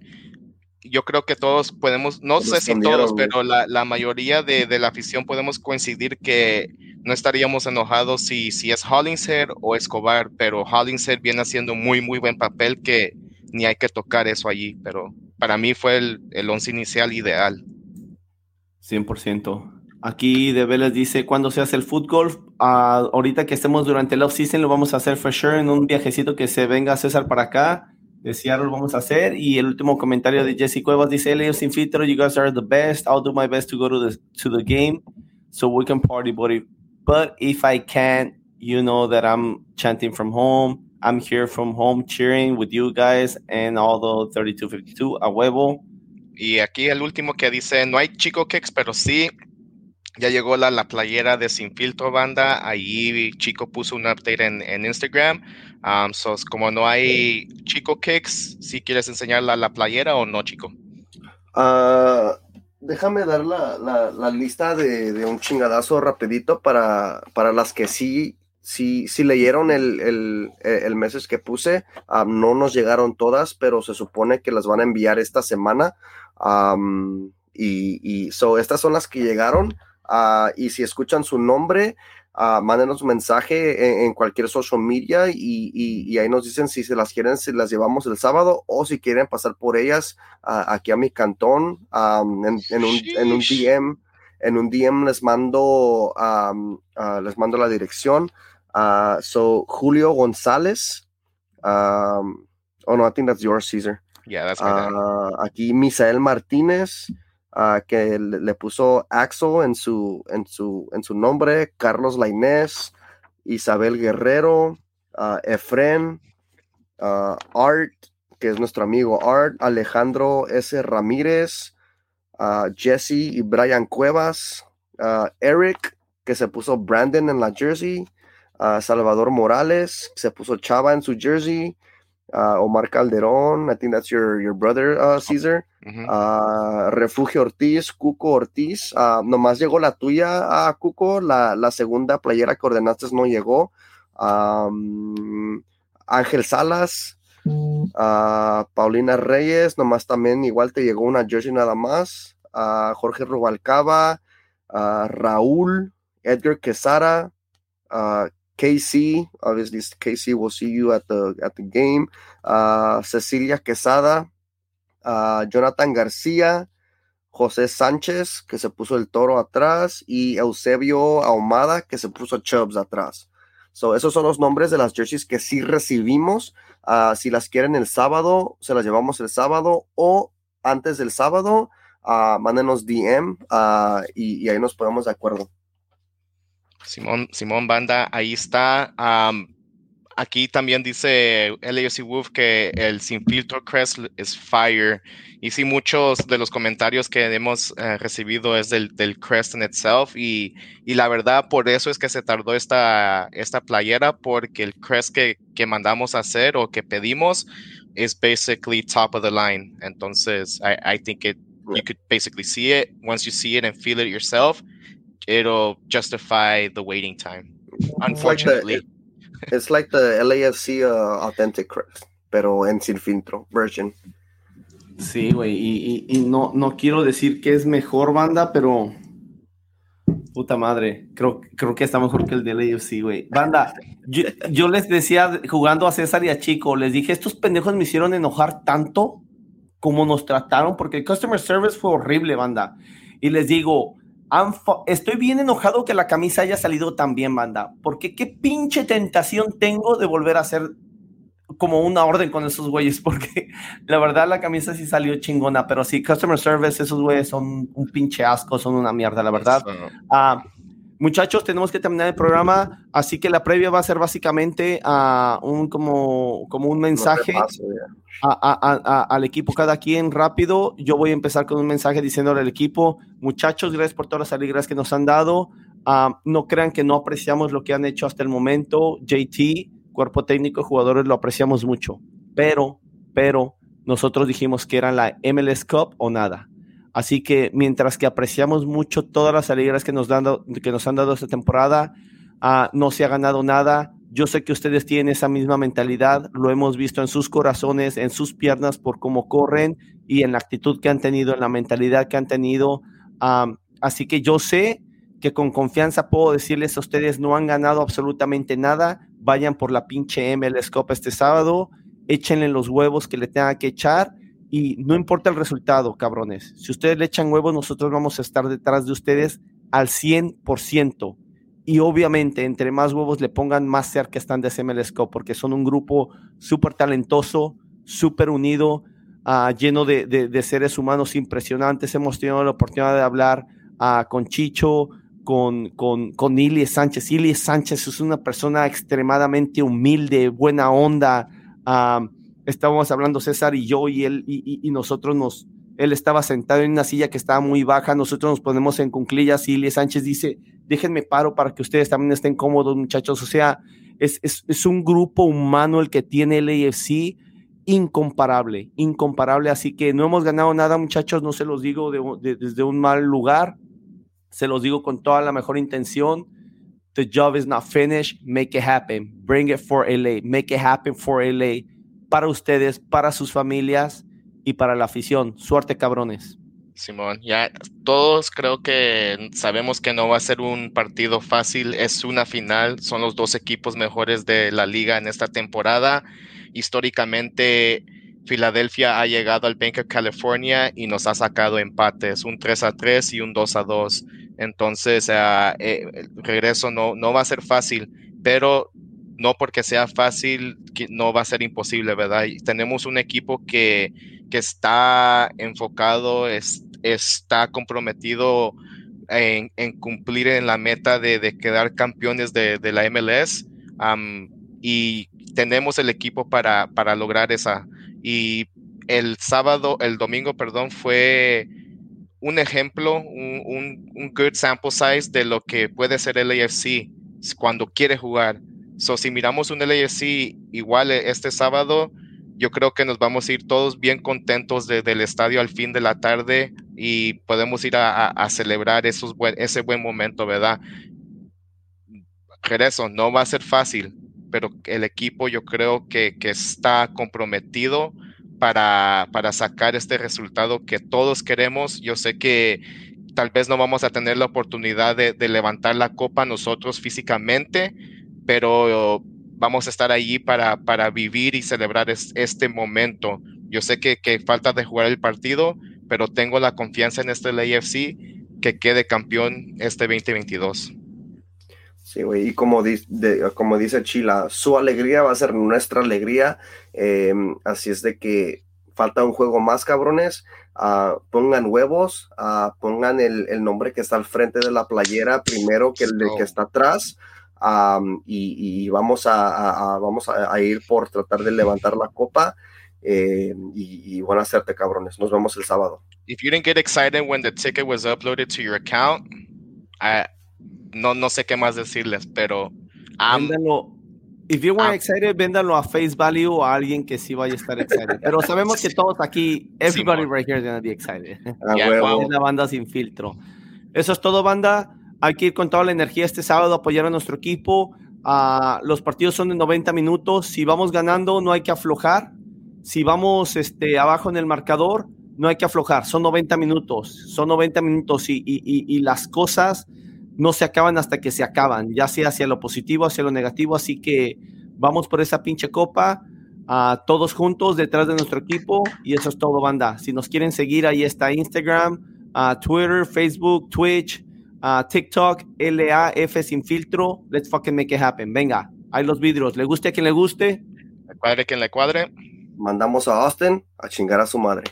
yo creo que todos podemos, no sé si todos, pero la, la mayoría de, de la afición podemos coincidir que no estaríamos enojados si, si es Hollingshead o Escobar, pero Hollingshead viene haciendo muy, muy buen papel que ni hay que tocar eso allí, pero para mí fue el, el once inicial ideal. 100%. Aquí de Vélez dice, cuando se hace el fútbol? Ah, ahorita que estemos durante el off-season lo vamos a hacer for sure en un viajecito que se venga César para acá. De Seattle lo vamos a hacer. Y el último comentario de Jesse Cuevas dice, Leo sin filtro, you guys are the best. I'll do my best to go to the, to the game so we can party, buddy. But if I can't, you know that I'm chanting from home. I'm here from home cheering with you guys and all the 3252 a huevo. Y aquí el último que dice, no hay chico kicks, pero sí ya llegó la, la, playera de Sin Filtro Banda. Ahí Chico puso un update en, en Instagram. Um, so, como no hay Chico Kicks, si quieres enseñar la, la playera o no, Chico. Uh, déjame dar la, la, la lista de, de, un chingadazo rapidito para, para las que sí, sí, sí leyeron el, el, el message que puse. Um, no nos llegaron todas, pero se supone que las van a enviar esta semana. Um, y, y so, estas son las que llegaron. Uh, y si escuchan su nombre, uh, mándenos un mensaje en, en, cualquier social media y, y, y, ahí nos dicen si se las quieren, si las llevamos el sábado o si quieren pasar por ellas uh, aquí a mi cantón um, en, en, un, en, un, DM. En un DM les mando, um, les mando la dirección. So, Julio González. Um, oh no, I think that's yours, Caesar. Yeah, that's my Aquí Misael Martínez. Uh, que le, le, puso Axel en su, en su, en su nombre, Carlos Lainés, Isabel Guerrero, uh, Efren, uh, Art, que es nuestro amigo Art, Alejandro S. Ramírez, Jesse y Brian Cuevas, Eric, que se puso Brandon en la jersey, Salvador Morales, se puso Chava en su jersey, Uh, Omar Calderón, I think that's your, your brother, uh, Caesar. Uh -huh. uh, Refugio Ortiz, Cuco Ortiz. nomás llegó la tuya, a Cuco. La, la, segunda playera que ordenaste no llegó. Um, Ángel Salas, Paulina Reyes, nomás también igual te llegó una jersey nada más. Jorge Rubalcaba, Raúl, Edgar Quesara, KC, obviously KC will see you at the at the game. Uh, Cecilia Quesada, uh, Jonathan García, José Sánchez, que se puso el toro atrás, y Eusebio Ahumada, que se puso Chubbs atrás. So, esos son los nombres de las jerseys que sí recibimos. Uh, si las quieren el sábado, se las llevamos el sábado o antes del sábado, mándenos DM y, y ahí nos ponemos de acuerdo. Simón, Simón Banda, ahí está. Um, aquí también dice LAFC Wolf que el sin filtro crest es fire. Y sí, muchos de los comentarios que hemos uh, recibido es del, del, crest en itself. Y, y, la verdad, por eso es que se tardó esta, esta playera, porque el crest que, que mandamos a hacer o que pedimos es basically top of the line. Entonces, I, I think it, you could basically see it. Once you see it and feel it yourself, it'll justify the waiting time. Unfortunately, it's like the, it's like the LAFC uh, authentic crest, pero en sin filtro version. Sí, güey, y, y, y, no, no quiero decir que es mejor banda, pero puta madre, creo, creo que está mejor que el de LAFC, güey. Banda, yo, yo, les decía jugando a César y a Chico, les dije, estos pendejos me hicieron enojar tanto como nos trataron, porque el customer service fue horrible, banda. Y les digo, Estoy bien enojado que la camisa haya salido tan bien, banda, porque qué pinche tentación tengo de volver a hacer como una orden con esos güeyes, porque la verdad la camisa sí salió chingona, pero sí, customer service, esos güeyes son un pinche asco, son una mierda, la verdad. Uh, muchachos, tenemos que terminar el programa, así que la previa va a ser básicamente uh, un, como, como un mensaje a, a, a, al equipo, cada quien rápido. Yo voy a empezar con un mensaje diciéndole al equipo, muchachos, gracias por todas las alegrías que nos han dado. Uh, no crean que no apreciamos lo que han hecho hasta el momento. JT, cuerpo técnico, jugadores, lo apreciamos mucho, pero, pero nosotros dijimos que era la MLS Cup o nada. Así que mientras que apreciamos mucho todas las alegrías que nos, dando, que nos han dado esta temporada, uh, no se ha ganado nada. Yo sé que ustedes tienen esa misma mentalidad, lo hemos visto en sus corazones, en sus piernas por cómo corren y en la actitud que han tenido, en la mentalidad que han tenido. Um, así que yo sé que con confianza puedo decirles a ustedes, no han ganado absolutamente nada, vayan por la pinche MLS Cup este sábado, échenle los huevos que le tengan que echar y no importa el resultado, cabrones. Si ustedes le echan huevos, nosotros vamos a estar detrás de ustedes al 100%. Y obviamente, entre más huevos le pongan, más cerca están de MLS porque son un grupo súper talentoso, súper unido, uh, lleno de, de, seres humanos impresionantes. Hemos tenido la oportunidad de hablar uh, con Chicho, con, con, con Sánchez. Ilie Sánchez es una persona extremadamente humilde, buena onda. Uh, estábamos hablando César y yo y él y, nosotros nos él estaba sentado en una silla que estaba muy baja, nosotros nos ponemos en cunclillas y Ilie Sánchez dice, déjenme paro para que ustedes también estén cómodos, muchachos. O sea, es, es, es un grupo humano el que tiene el AFC incomparable, incomparable. Así que no hemos ganado nada, muchachos, no se los digo desde un mal lugar, se los digo con toda la mejor intención. The job is not finished. Make it happen. Bring it for LA. Make it happen for LA. Para ustedes, para sus familias y para la afición. Suerte, cabrones. Simón, ya todos creo que sabemos que no va a ser un partido fácil, es una final, son los dos equipos mejores de la liga en esta temporada. Históricamente, Filadelfia ha llegado al Bank of California y nos ha sacado empates, un 3 a 3 y un 2 a 2. Entonces, uh, el regreso no, no va a ser fácil, pero no porque sea fácil, no va a ser imposible, ¿verdad? tenemos un equipo que, que está enfocado, es, está comprometido en, cumplir en la meta de, quedar campeones de, la MLS y tenemos el equipo para, para lograr esa. Y el sábado, el domingo, perdón, fue un ejemplo, un, un, good sample size de lo que puede ser el AFC cuando quiere jugar. So, si miramos un LAFC igual este sábado, yo creo que nos vamos a ir todos bien contentos del estadio al fin de la tarde y podemos ir a, celebrar esos ese buen momento, ¿verdad? Regreso, no va a ser fácil, pero el equipo yo creo que, que está comprometido para, para sacar este resultado que todos queremos. Yo sé que tal vez no vamos a tener la oportunidad de, de levantar la copa nosotros físicamente, pero vamos a estar allí para, para vivir y celebrar este momento. Yo sé que, que, falta de jugar el partido, pero tengo la confianza en este AFC que quede campeón este 2022. Sí, güey, y como, como dice Chila, su alegría va a ser nuestra alegría, em, así es de que falta un juego más, cabrones, uh, pongan huevos, uh, pongan el, el, nombre que está al frente de la playera primero que el de que está atrás, um, y, y, vamos, a, a vamos a, ir por tratar de levantar la copa, eh, y, y buena suerte, cabrones, nos vemos el sábado. If you didn't get excited when the ticket was uploaded to your account, I, no, no sé qué más decirles, pero. Um, véndalo. If you want um, excited, véndalo a Face Value o a alguien que sí vaya a estar excited. Pero sabemos que todos aquí, everybody right here is gonna be excited. Ah, yeah, wow. Es la banda sin filtro. Eso es todo, banda. Hay que ir con toda la energía este sábado, apoyar a nuestro equipo. Uh, los partidos son de 90 minutos. Si vamos ganando, no hay que aflojar. Si vamos este, abajo en el marcador, no hay que aflojar. Son 90 minutos. Son 90 minutos y, y, y, las cosas no se acaban hasta que se acaban, ya sea hacia lo positivo, hacia lo negativo, así que vamos por esa pinche copa, a todos juntos detrás de nuestro equipo y eso es todo, banda. Si nos quieren seguir, ahí está Instagram, Twitter, Facebook, Twitch, TikTok, LAF sin filtro. Let's fucking make it happen. Venga, hay los vidrios. ¿Le guste a quien le guste? Le cuadre quien le cuadre. Mandamos a Austin a chingar a su madre.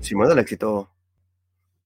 Simón del éxito.